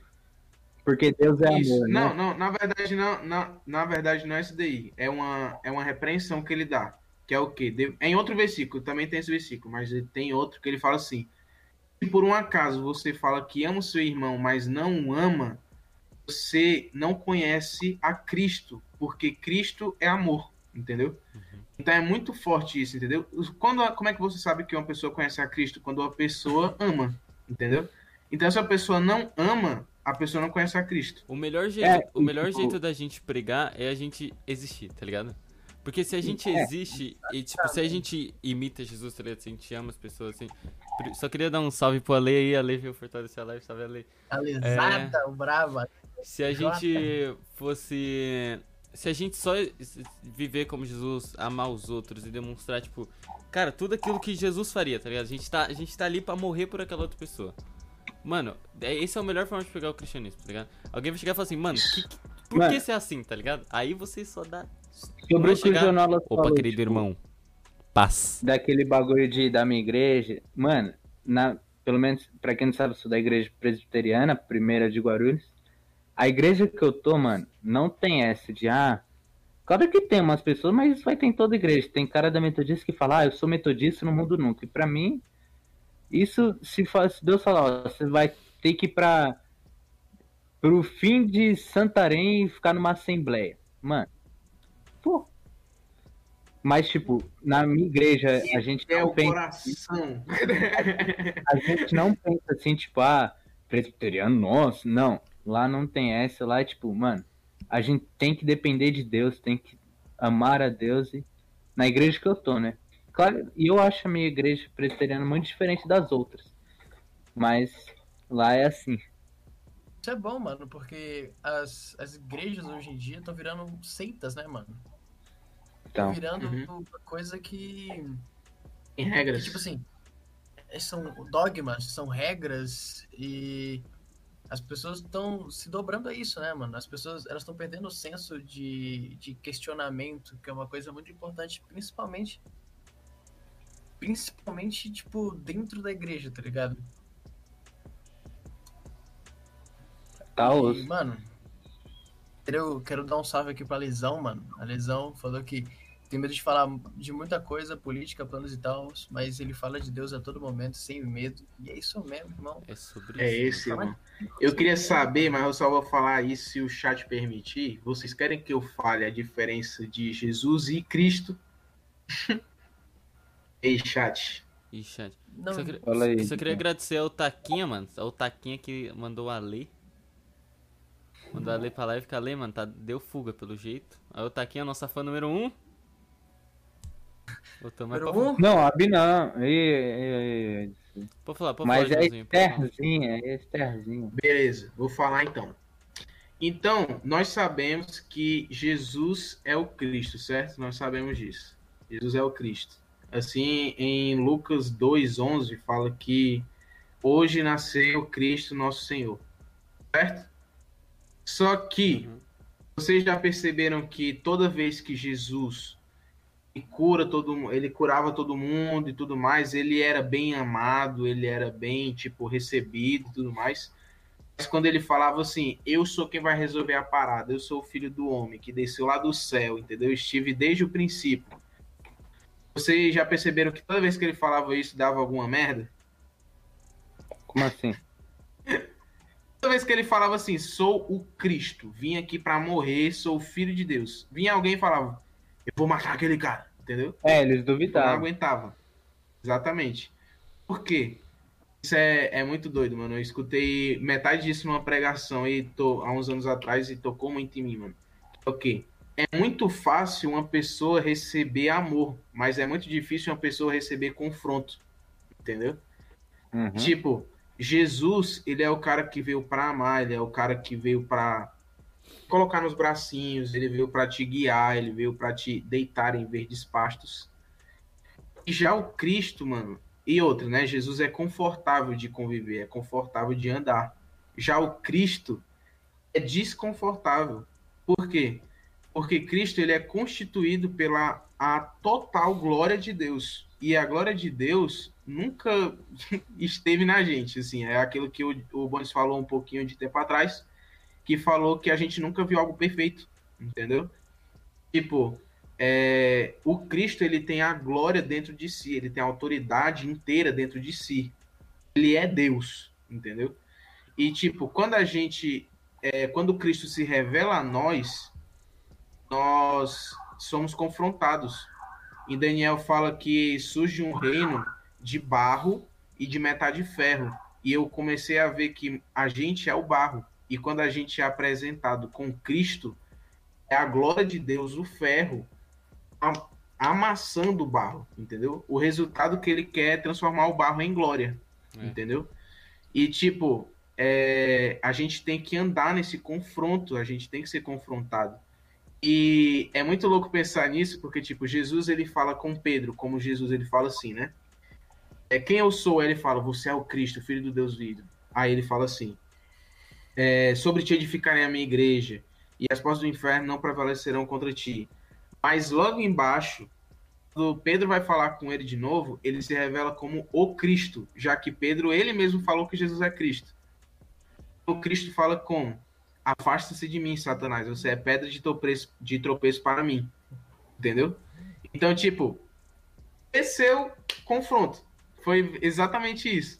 Speaker 3: Porque Deus é isso. amor.
Speaker 4: Não,
Speaker 3: né?
Speaker 4: não, na verdade não, na, na verdade não é isso daí. É uma, é uma repreensão que ele dá. Que é o quê? De, é em outro versículo, também tem esse versículo, mas tem outro que ele fala assim: se por um acaso você fala que ama o seu irmão, mas não o ama, você não conhece a Cristo, porque Cristo é amor, entendeu? Uhum. Então é muito forte isso, entendeu? Quando, como é que você sabe que uma pessoa conhece a Cristo? Quando a pessoa ama, entendeu? Então, se a pessoa não ama, a pessoa não conhece a Cristo.
Speaker 2: O melhor jeito, é, o melhor tipo... jeito da gente pregar é a gente existir, tá ligado? Porque se a gente é. existe e, tipo, se a gente imita Jesus, tá ligado? Se a gente ama as pessoas, assim. Só queria dar um salve pro Ale aí, Ale veio fortalecer a live, salve Ale.
Speaker 1: Alesada, é... o brava.
Speaker 2: Se a gente fosse. Se a gente só viver como Jesus, amar os outros e demonstrar, tipo, cara, tudo aquilo que Jesus faria, tá ligado? A gente tá, a gente tá ali pra morrer por aquela outra pessoa. Mano, é, essa é a melhor forma de pegar o cristianismo, tá ligado? Alguém vai chegar e falar assim, mano, que, que, por mano, que você é assim, tá ligado? Aí você só dá.
Speaker 3: Sobre o o Jonalas
Speaker 2: Opa, falou, querido tipo, irmão. Paz.
Speaker 3: Daquele bagulho de, da minha igreja. Mano, na, pelo menos, pra quem não sabe, eu sou da igreja presbiteriana, primeira de Guarulhos. A igreja que eu tô, mano, não tem essa de, ah, Claro que tem umas pessoas, mas isso vai ter em toda igreja. Tem cara da metodista que fala, ah, eu sou metodista, não mudo nunca. E pra mim, isso, se, se Deus falar, ó, você vai ter que ir para o fim de Santarém e ficar numa assembleia. Mano, pô. Mas, tipo, na minha igreja, a gente
Speaker 4: é
Speaker 3: não
Speaker 4: o pensa. Coração.
Speaker 3: A gente não pensa assim, tipo, ah, presbiteriano, nossa, não. Lá não tem essa, lá é tipo, mano, a gente tem que depender de Deus, tem que amar a Deus e na igreja que eu tô, né? Claro, e eu acho a minha igreja presbiteriana muito diferente das outras. Mas lá é assim.
Speaker 1: Isso é bom, mano, porque as, as igrejas hoje em dia estão virando seitas, né, mano? Estão virando uhum. coisa que.
Speaker 4: Em regras.
Speaker 1: Que, tipo assim, são dogmas, são regras e as pessoas estão se dobrando a isso, né, mano? As pessoas elas estão perdendo o senso de, de questionamento, que é uma coisa muito importante, principalmente Principalmente, tipo, dentro da igreja, tá ligado?
Speaker 3: Tá
Speaker 1: e, mano, eu quero dar um salve aqui pra Lesão, mano. A Lesão falou que tem medo de falar de muita coisa, política, planos e tal, mas ele fala de Deus a todo momento, sem medo. E é isso mesmo, irmão.
Speaker 4: É sobre É esse, irmão. Eu queria saber, mas eu só vou falar isso se o chat permitir. Vocês querem que eu fale a diferença de Jesus e Cristo? Ei, chat.
Speaker 2: Ih, chat. Não, só queria, Fala aí. Só queria agradecer ao Taquinha, mano. Ao Taquinha que mandou a lei. Mandou a lei pra live, que a lei, mano, tá, deu fuga pelo jeito. Aí o Taquinha, nossa fã número 1. Um.
Speaker 3: número um? Não, a Bi não.
Speaker 2: Pode falar, pode
Speaker 3: Mas
Speaker 2: falar,
Speaker 3: é Estherzinha, é Estherzinha.
Speaker 4: Beleza, vou falar então. Então, nós sabemos que Jesus é o Cristo, certo? Nós sabemos disso. Jesus é o Cristo. Assim, em Lucas 2:11 fala que hoje nasceu Cristo nosso Senhor. Certo? Só que uhum. vocês já perceberam que toda vez que Jesus cura todo ele curava todo mundo e tudo mais, ele era bem amado, ele era bem tipo recebido e tudo mais. Mas quando ele falava assim, eu sou quem vai resolver a parada, eu sou o filho do homem que desceu lá do céu, entendeu? Eu estive desde o princípio. Vocês já perceberam que toda vez que ele falava isso dava alguma merda?
Speaker 3: Como assim?
Speaker 4: toda vez que ele falava assim, sou o Cristo, vim aqui para morrer, sou o filho de Deus. Vinha alguém e falava, eu vou matar aquele cara, entendeu?
Speaker 3: É, eles duvidavam.
Speaker 4: não aguentava. Exatamente. Por quê? Isso é, é muito doido, mano. Eu escutei metade disso numa pregação e tô, há uns anos atrás e tocou muito em mim, mano. Ok é muito fácil uma pessoa receber amor, mas é muito difícil uma pessoa receber confronto. Entendeu? Uhum. Tipo, Jesus, ele é o cara que veio para amar, ele é o cara que veio para colocar nos bracinhos, ele veio para te guiar, ele veio para te deitar em verdes pastos. E já o Cristo, mano, e outra, né? Jesus é confortável de conviver, é confortável de andar. Já o Cristo é desconfortável. Por quê? Porque Cristo ele é constituído pela a total glória de Deus. E a glória de Deus nunca esteve na gente, assim, é aquilo que o, o Bonis falou um pouquinho de tempo atrás, que falou que a gente nunca viu algo perfeito, entendeu? Tipo, é, o Cristo ele tem a glória dentro de si, ele tem a autoridade inteira dentro de si. Ele é Deus, entendeu? E tipo, quando a gente, é, quando Cristo se revela a nós, nós somos confrontados. E Daniel fala que surge um reino de barro e de metade ferro. e eu comecei a ver que a gente é o barro. E quando a gente é apresentado com Cristo, é a glória de Deus, o ferro, amassando o barro, entendeu? O resultado que ele quer é transformar o barro em glória, é. entendeu? E tipo, é, a gente tem que andar nesse confronto, a gente tem que ser confrontado. E é muito louco pensar nisso, porque tipo, Jesus ele fala com Pedro, como Jesus ele fala assim, né? É quem eu sou, ele fala, você é o Cristo, filho do Deus vivo. Aí ele fala assim: é, sobre te edificarem a minha igreja, e as portas do inferno não prevalecerão contra ti. Mas logo embaixo, quando Pedro vai falar com ele de novo, ele se revela como o Cristo, já que Pedro ele mesmo falou que Jesus é Cristo. O Cristo fala como? Afasta-se de mim, Satanás, você é pedra de tropeço, de tropeço para mim. Entendeu? Então, tipo, esse é o confronto. Foi exatamente isso.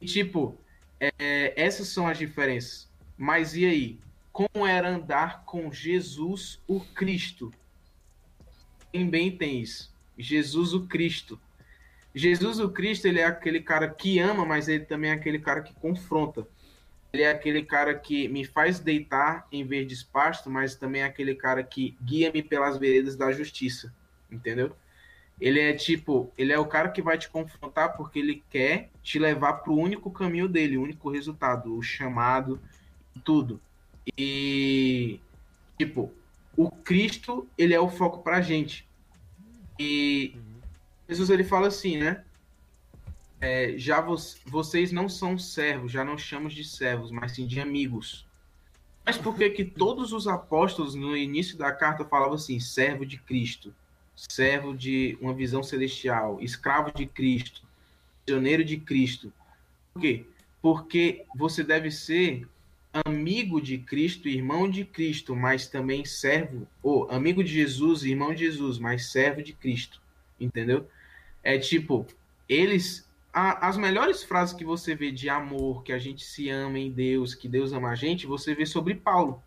Speaker 4: E, tipo, é, essas são as diferenças. Mas e aí? Como era andar com Jesus, o Cristo? também tem isso. Jesus o Cristo. Jesus o Cristo, ele é aquele cara que ama, mas ele também é aquele cara que confronta. Ele é aquele cara que me faz deitar em vez de pasto, mas também é aquele cara que guia-me pelas veredas da justiça. Entendeu? Ele é tipo, ele é o cara que vai te confrontar porque ele quer te levar para o único caminho dele, o único resultado, o chamado, tudo. E tipo, o Cristo, ele é o foco pra gente. E Jesus ele fala assim, né? É, já vo vocês não são servos, já não chamamos de servos, mas sim de amigos. Mas por que que todos os apóstolos no início da carta falavam assim, servo de Cristo, servo de uma visão celestial, escravo de Cristo, prisioneiro de Cristo? Por quê? Porque você deve ser amigo de Cristo, irmão de Cristo, mas também servo, ou amigo de Jesus, irmão de Jesus, mas servo de Cristo, entendeu? É tipo, eles a, as melhores frases que você vê de amor, que a gente se ama em Deus, que Deus ama a gente, você vê sobre Paulo.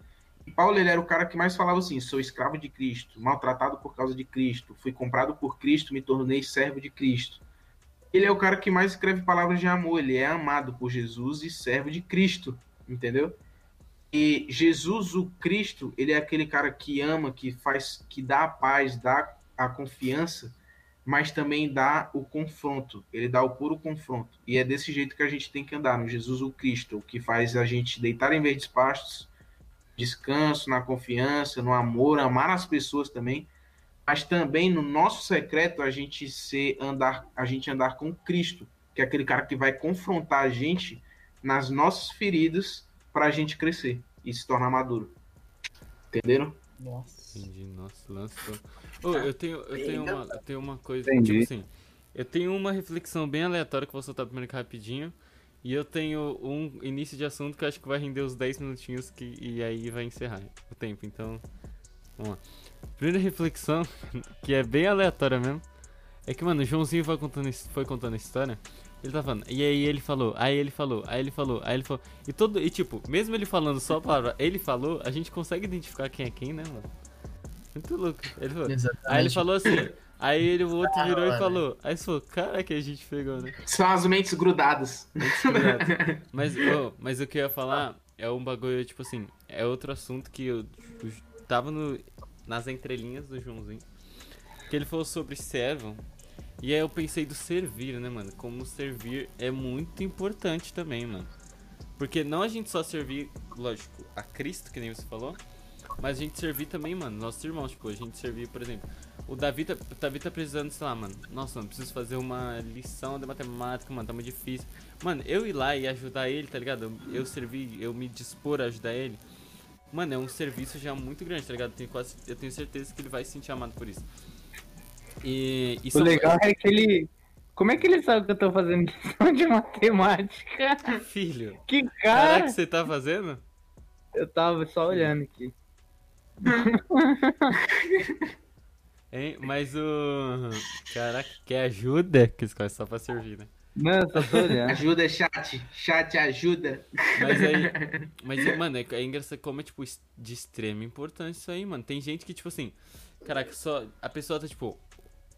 Speaker 4: E Paulo ele era o cara que mais falava assim: sou escravo de Cristo, maltratado por causa de Cristo, fui comprado por Cristo, me tornei servo de Cristo. Ele é o cara que mais escreve palavras de amor, ele é amado por Jesus e servo de Cristo entendeu? E Jesus, o Cristo, ele é aquele cara que ama, que faz, que dá a paz, dá a confiança, mas também dá o confronto. Ele dá o puro confronto. E é desse jeito que a gente tem que andar, no Jesus, o Cristo, que faz a gente deitar em verdes pastos, descanso, na confiança, no amor, amar as pessoas também, mas também no nosso secreto a gente ser andar, a gente andar com Cristo, que é aquele cara que vai confrontar a gente nas nossas feridas para a gente crescer e se tornar maduro. Entenderam?
Speaker 2: Nossa. Entendi, nossa, lançou. Oh, eu tenho, eu tenho uma, eu tenho uma coisa, Entendi. tipo assim, eu tenho uma reflexão bem aleatória que eu vou soltar primeiro aqui rapidinho. E eu tenho um início de assunto que eu acho que vai render os 10 minutinhos que, e aí vai encerrar o tempo. Então, vamos lá. Primeira reflexão, que é bem aleatória mesmo, é que, mano, o Joãozinho foi contando, foi contando a história ele tá falando. E aí ele falou, aí ele falou, aí ele falou, aí ele falou. E todo. E tipo, mesmo ele falando só a palavra ele falou, a gente consegue identificar quem é quem, né, mano? Muito louco. Ele falou. Aí ele falou assim. Aí ele, o outro virou e falou. Aí você falou, cara que a gente pegou, né?
Speaker 4: São as mentes grudadas. Mentes grudadas.
Speaker 2: mas, oh, mas o que eu ia falar é um bagulho, tipo assim, é outro assunto que eu tipo, tava no, nas entrelinhas do Joãozinho. Que ele falou sobre servo e aí eu pensei do servir, né, mano? Como servir é muito importante também, mano. Porque não a gente só servir, lógico, a Cristo, que nem você falou, mas a gente servir também, mano, nossos irmãos. Tipo, a gente servir, por exemplo, o Davi tá, o Davi tá precisando, sei lá, mano. Nossa, mano, preciso fazer uma lição de matemática, mano, tá muito difícil. Mano, eu ir lá e ajudar ele, tá ligado? Eu, eu servir, eu me dispor a ajudar ele. Mano, é um serviço já muito grande, tá ligado? Tenho, quase, eu tenho certeza que ele vai se sentir amado por isso. E,
Speaker 3: e o legal é que ele. Como é que ele sabe que eu tô fazendo lição de matemática?
Speaker 2: Filho.
Speaker 3: Que cara.
Speaker 2: que você tá fazendo?
Speaker 3: Eu tava só olhando aqui.
Speaker 2: hein? Mas o. Caraca, quer ajuda? Que escolhe só pra servir, né?
Speaker 3: Não, só tô olhando.
Speaker 4: Ajuda, chat. Chat, ajuda.
Speaker 2: Mas aí. Mas, mano, é, é engraçado como é, tipo, de extrema importância isso aí, mano. Tem gente que, tipo assim. Caraca, só. A pessoa tá, tipo,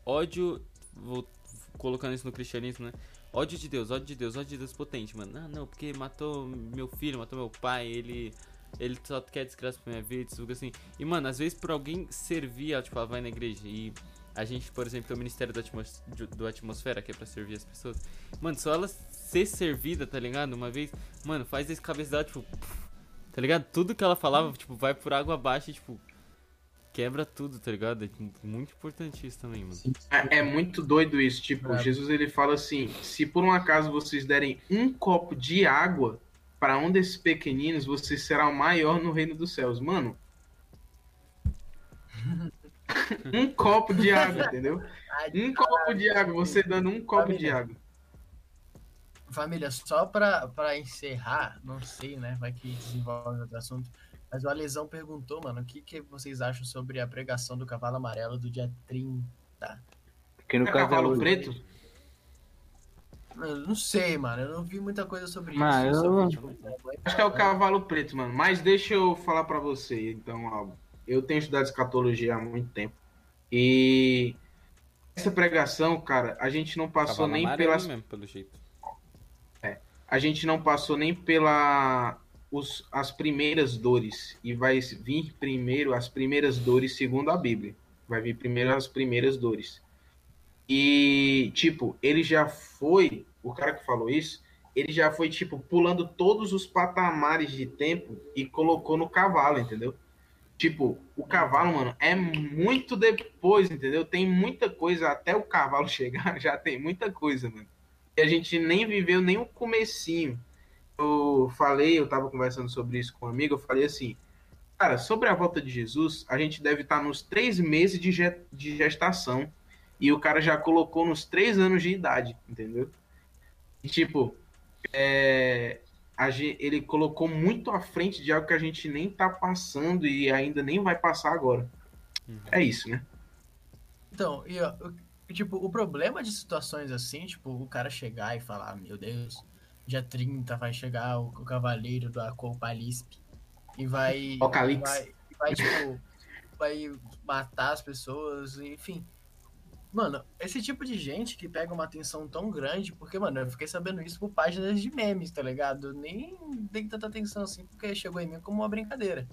Speaker 2: ódio, vou colocando isso no cristianismo, né? ódio de Deus, ódio de Deus, ódio de Deus potente, mano. Não, não, porque matou meu filho, matou meu pai, ele. Ele só quer desgraça pra minha vida, tudo assim. E, mano, às vezes por alguém servir, tipo, ela vai na igreja e a gente, por exemplo, tem o Ministério do, Atmos do Atmosfera, que é pra servir as pessoas. Mano, só ela ser servida, tá ligado? Uma vez, mano, faz esse cabeça tipo, tá ligado? Tudo que ela falava, tipo, vai por água abaixo e, tipo, quebra tudo, tá ligado? É muito importante isso também, mano.
Speaker 4: É, é muito doido isso. Tipo, é. Jesus ele fala assim: se por um acaso vocês derem um copo de água para um desses pequeninos, você será o maior no reino dos céus. Mano. um copo de água, entendeu? Um copo de água, você dando um copo Família. de água.
Speaker 1: Família, só pra, pra encerrar, não sei, né? Vai que desenvolve outro assunto. Mas o Alesão perguntou, mano, o que, que vocês acham sobre a pregação do cavalo amarelo do dia 30?
Speaker 3: Que no é cavalo preto?
Speaker 1: Eu não sei, mano. Eu não vi muita coisa sobre
Speaker 3: Mas
Speaker 1: isso.
Speaker 3: Eu...
Speaker 1: Sobre, tipo,
Speaker 4: Acho que é o cavalo preto, mano. Mas deixa eu falar para você, então, Albo. Eu tenho estudado escatologia há muito tempo. E essa pregação, cara, a gente não passou nem pelas.
Speaker 2: Mesmo, pelo jeito.
Speaker 4: É, a gente não passou nem pela os, as primeiras dores. E vai vir primeiro as primeiras dores segundo a Bíblia. Vai vir primeiro as primeiras dores. E, tipo, ele já foi, o cara que falou isso, ele já foi, tipo, pulando todos os patamares de tempo e colocou no cavalo, entendeu? Tipo, o cavalo, mano, é muito depois, entendeu? Tem muita coisa, até o cavalo chegar, já tem muita coisa, mano. E a gente nem viveu nem o comecinho. Eu falei, eu tava conversando sobre isso com um amigo, eu falei assim, cara, sobre a volta de Jesus, a gente deve estar nos três meses de, de gestação e o cara já colocou nos três anos de idade, entendeu? E, tipo, é, gente, ele colocou muito à frente de algo que a gente nem tá passando e ainda nem vai passar agora. Uhum. É isso, né?
Speaker 1: Então, e, ó, tipo, o problema de situações assim, tipo, o cara chegar e falar, ah, meu Deus, dia 30 vai chegar o, o cavaleiro da Copalisp e vai.
Speaker 4: Vai,
Speaker 1: vai, tipo, vai matar as pessoas, enfim. Mano, esse tipo de gente que pega uma atenção tão grande, porque, mano, eu fiquei sabendo isso por páginas de memes, tá ligado? Nem dei tanta atenção assim, porque chegou em mim como uma brincadeira.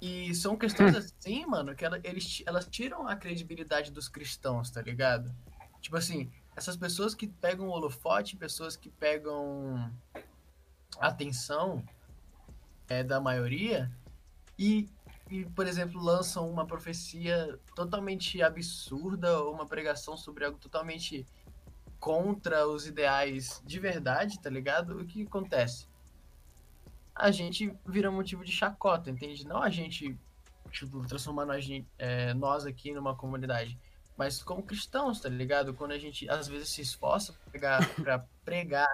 Speaker 1: E são questões assim, mano, que ela, eles, elas tiram a credibilidade dos cristãos, tá ligado? Tipo assim, essas pessoas que pegam holofote, pessoas que pegam atenção é, da maioria, e e, por exemplo, lançam uma profecia totalmente absurda ou uma pregação sobre algo totalmente contra os ideais de verdade, tá ligado? O que acontece? A gente vira motivo de chacota, entende? Não a gente, tipo, transformando a gente, é, nós aqui numa comunidade, mas como cristãos, tá ligado? Quando a gente às vezes se esforça pra pregar,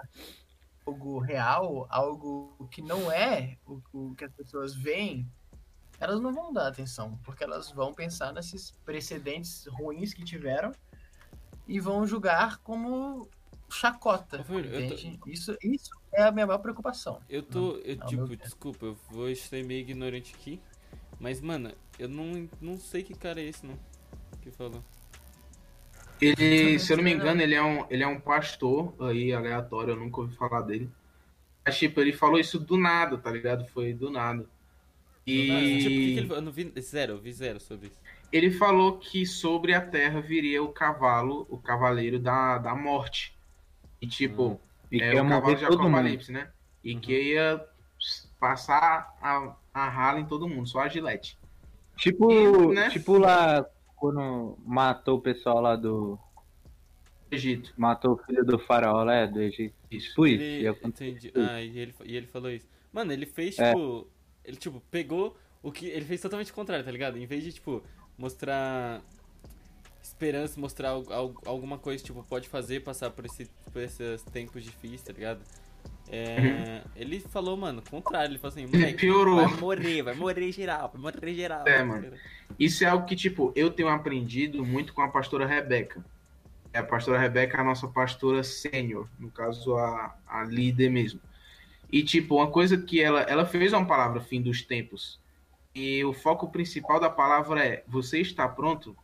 Speaker 1: algo real, algo que não é o, o que as pessoas veem elas não vão dar atenção, porque elas vão pensar nesses precedentes ruins que tiveram e vão julgar como chacota. entende? Tô... Isso, isso é a minha maior preocupação.
Speaker 2: Eu tô. Eu, tipo, desculpa, eu vou estar meio ignorante aqui. Mas, mano, eu não, não sei que cara é esse, não. Que falou.
Speaker 4: Ele, se eu não me engano, ele é um, ele é um pastor aí, aleatório, eu nunca ouvi falar dele. Mas, tipo, ele falou isso do nada, tá ligado? Foi do nada. E.
Speaker 2: Tipo, que que ele... Eu não vi zero, eu vi zero sobre isso.
Speaker 4: Ele falou que sobre a Terra viria o cavalo, o cavaleiro da, da morte. E tipo, hum. e é o cavalo de Apocalipse, né? E uhum. que ia passar a, a rala em todo mundo, só a gilete.
Speaker 3: Tipo, e, né? tipo lá quando matou o pessoal lá do
Speaker 4: Egito.
Speaker 3: Matou o filho do faraó lá, é, do Egito.
Speaker 2: Isso. Tipo ele, isso. Entendi. Ah, e ele, e ele falou isso. Mano, ele fez, é. tipo, ele, tipo, pegou o que. Ele fez totalmente o contrário, tá ligado? Em vez de, tipo, mostrar esperança, mostrar alguma coisa, tipo, pode fazer passar por, esse, por esses tempos difíceis, tá ligado? É, uhum. Ele falou, mano, o contrário. Ele falou assim, moleque, piorou. vai morrer, vai morrer geral, vai morrer geral.
Speaker 4: É, mano. Isso é algo que, tipo, eu tenho aprendido muito com a pastora Rebeca. É, a pastora Rebeca é a nossa pastora sênior, no caso, a, a líder mesmo. E, tipo, uma coisa que ela, ela fez uma palavra fim dos tempos. E o foco principal da palavra é: você está pronto?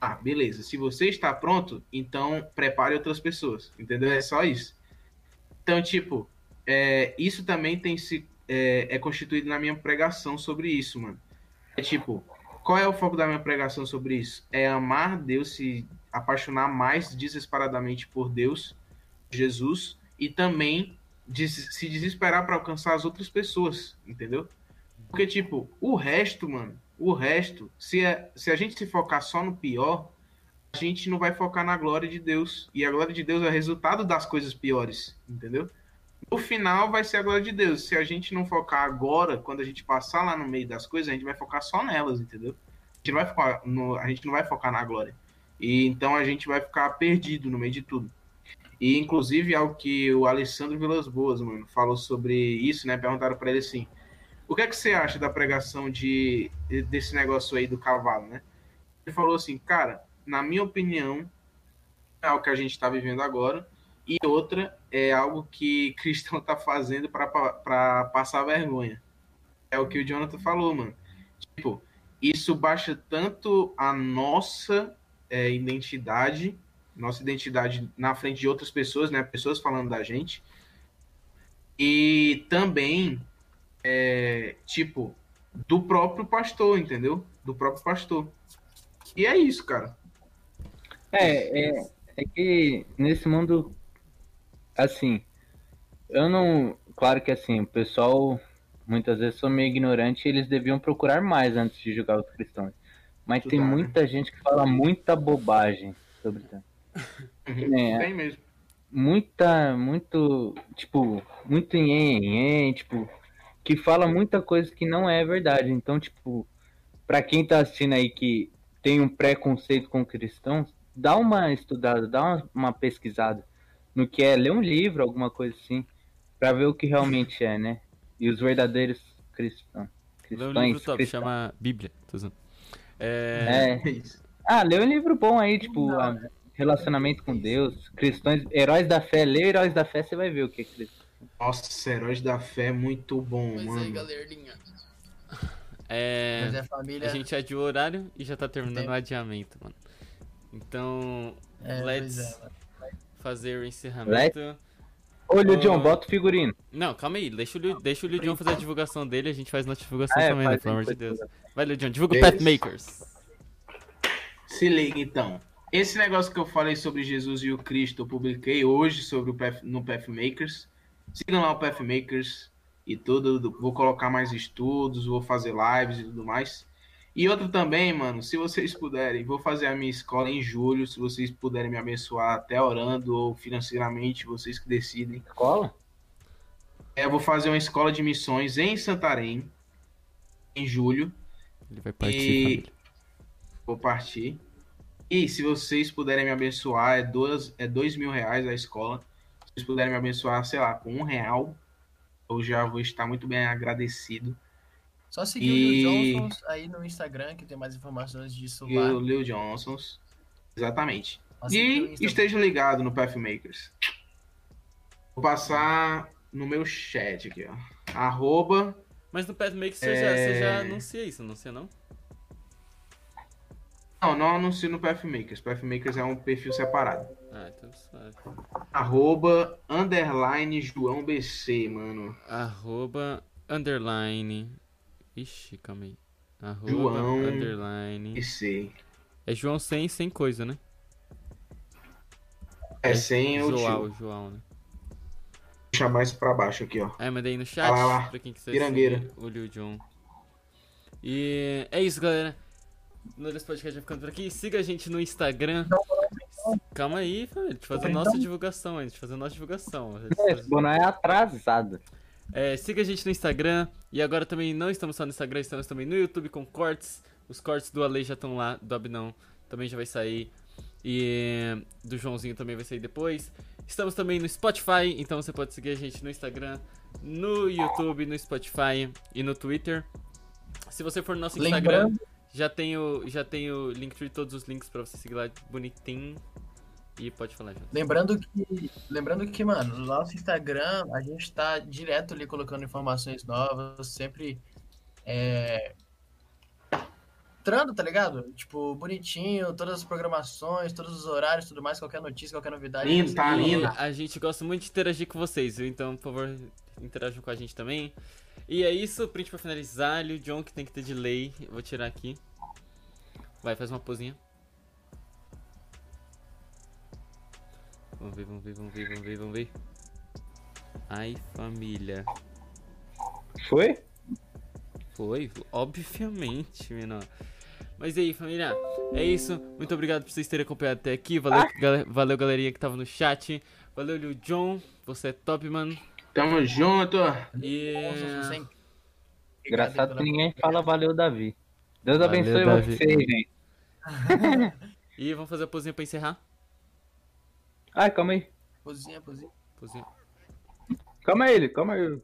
Speaker 4: Ah, beleza. Se você está pronto, então prepare outras pessoas. Entendeu? É só isso. Então, tipo, é, isso também tem se é, é, constituído na minha pregação sobre isso, mano. É tipo, qual é o foco da minha pregação sobre isso? É amar Deus, se apaixonar mais desesperadamente por Deus, Jesus, e também se desesperar para alcançar as outras pessoas, entendeu? Porque, tipo, o resto, mano, o resto, se, é, se a gente se focar só no pior, a gente não vai focar na glória de Deus. E a glória de Deus é resultado das coisas piores, entendeu? No final vai ser a glória de Deus. Se a gente não focar agora, quando a gente passar lá no meio das coisas, a gente vai focar só nelas, entendeu? A gente não vai focar, no, a gente não vai focar na glória. E então a gente vai ficar perdido no meio de tudo. E inclusive algo que o Alessandro Vilas Boas, mano, falou sobre isso, né? Perguntaram para ele assim: o que é que você acha da pregação de, desse negócio aí do cavalo, né? Ele falou assim, cara, na minha opinião, é o que a gente está vivendo agora, e outra é algo que cristão está fazendo para passar vergonha. É o que o Jonathan falou, mano. Tipo, isso baixa tanto a nossa é, identidade, nossa identidade na frente de outras pessoas, né? Pessoas falando da gente. E também é, tipo, do próprio pastor, entendeu? Do próprio pastor. E é isso, cara.
Speaker 3: É, é, é que nesse mundo, assim, eu não. Claro que assim, o pessoal muitas vezes são meio ignorante e eles deviam procurar mais antes de julgar os cristãos. Mas Estudar, tem muita né? gente que fala muita bobagem sobre isso.
Speaker 4: Uhum, é, tem mesmo.
Speaker 3: Muita, muito, tipo, muito em, tipo, que fala muita coisa que não é verdade. Então, tipo, para quem tá assistindo aí que tem um preconceito com cristãos, dá uma estudada, dá uma, uma pesquisada no que é, lê um livro, alguma coisa assim, para ver o que realmente é, né? E os verdadeiros cristãos.
Speaker 2: Lê um livro top, cristãos. chama Bíblia. Tô
Speaker 3: é... é. Ah, lê um livro bom aí, tipo, relacionamento com Deus, cristãos, heróis da fé, lê heróis da fé, você vai ver o que é cristão.
Speaker 4: Nossa, Heróis da Fé é muito bom,
Speaker 2: Mas
Speaker 4: mano.
Speaker 2: aí, galerinha. É... Mas é família... A gente adiou o horário e já tá terminando Tem... o adiamento, mano. Então, é, let's é, fazer o encerramento.
Speaker 3: Ô, Liu John, bota o figurino.
Speaker 2: Não, calma aí. Deixa o, deixa o John fazer a divulgação dele. A gente faz nossa divulgação ah, é, também, né? Pelo amor de Deus. Vai, John, divulga o Pathmakers.
Speaker 4: Se liga, então. Esse negócio que eu falei sobre Jesus e o Cristo, eu publiquei hoje sobre o Path, no Pathmakers. Sigam lá o Pathmakers e tudo. Vou colocar mais estudos, vou fazer lives e tudo mais. E outro também, mano, se vocês puderem, vou fazer a minha escola em julho. Se vocês puderem me abençoar até orando ou financeiramente, vocês que decidem.
Speaker 3: Escola?
Speaker 4: É, eu vou fazer uma escola de missões em Santarém em julho.
Speaker 2: Ele vai partir. E...
Speaker 4: Vou partir. E se vocês puderem me abençoar, é dois, é dois mil reais a escola vocês puderem me abençoar, sei lá, com um real, eu já vou estar muito bem agradecido.
Speaker 1: Só seguir e... o Leo Johnsons aí no Instagram, que tem mais informações disso
Speaker 4: lá. E o Leo Johnsons, exatamente. e esteja ligado no Pathmakers. Vou passar no meu chat aqui, ó. Arroba.
Speaker 2: Mas no Pathmakers é... você, já, você já anuncia isso, não anuncia não?
Speaker 4: Não, não anuncio no Pathmakers. Pathmakers é um perfil separado.
Speaker 2: Ah, então suave.
Speaker 4: Arroba, underline, João BC, mano.
Speaker 2: Arroba, underline. Ixi, calma aí.
Speaker 4: Arroba, João underline. BC.
Speaker 2: É João sem, sem coisa, né?
Speaker 4: É, é sem o
Speaker 2: João, João, né?
Speaker 4: Vou chamar isso pra baixo aqui, ó.
Speaker 2: É, mandei no chat.
Speaker 4: Lá, lá.
Speaker 2: Pra quem quiser
Speaker 4: Pirangueira.
Speaker 2: o Liu John. E é isso, galera. Nós Podcast vai ficando por aqui. Siga a gente no Instagram. Calma aí, família. A gente fazer a nossa divulgação. A gente fazer a nossa divulgação.
Speaker 3: É, esse boné é atrasado.
Speaker 2: É, siga a gente no Instagram. E agora também não estamos só no Instagram, estamos também no YouTube com cortes. Os cortes do Ale já estão lá, do Abnão também já vai sair. E do Joãozinho também vai sair depois. Estamos também no Spotify, então você pode seguir a gente no Instagram, no YouTube, no Spotify e no Twitter. Se você for no nosso Instagram. Lembrando já tenho, já tenho Linktree, todos os links pra você seguir lá bonitinho. E pode falar, já.
Speaker 1: Lembrando que, lembrando que, mano, no nosso Instagram a gente tá direto ali colocando informações novas, sempre é, mostrando, tá ligado? Tipo, bonitinho, todas as programações, todos os horários, tudo mais, qualquer notícia, qualquer novidade.
Speaker 4: Lindo, tá lindo.
Speaker 2: A gente gosta muito de interagir com vocês, viu? Então, por favor, interajam com a gente também. E é isso, print pra finalizar. o John que tem que ter delay. Vou tirar aqui. Vai, faz uma posinha. Vamos ver, vamos ver, vamos ver, vamos ver, vamos ver. Ai, família.
Speaker 3: Foi?
Speaker 2: Foi, obviamente, menor. Mas e aí, família? É isso. Muito obrigado por vocês terem acompanhado até aqui. Valeu, ah. gal valeu galerinha que tava no chat. Valeu, Liu John. Você é top, mano.
Speaker 4: Tamo junto.
Speaker 2: E...
Speaker 3: Engraçado que ninguém fala valeu, Davi. Deus valeu, abençoe Davi. você, gente.
Speaker 2: e vamos fazer a posinha pra encerrar?
Speaker 3: Ai, calma aí.
Speaker 1: Pozinha, pozinha.
Speaker 2: Pozinha.
Speaker 3: Calma aí, calma aí.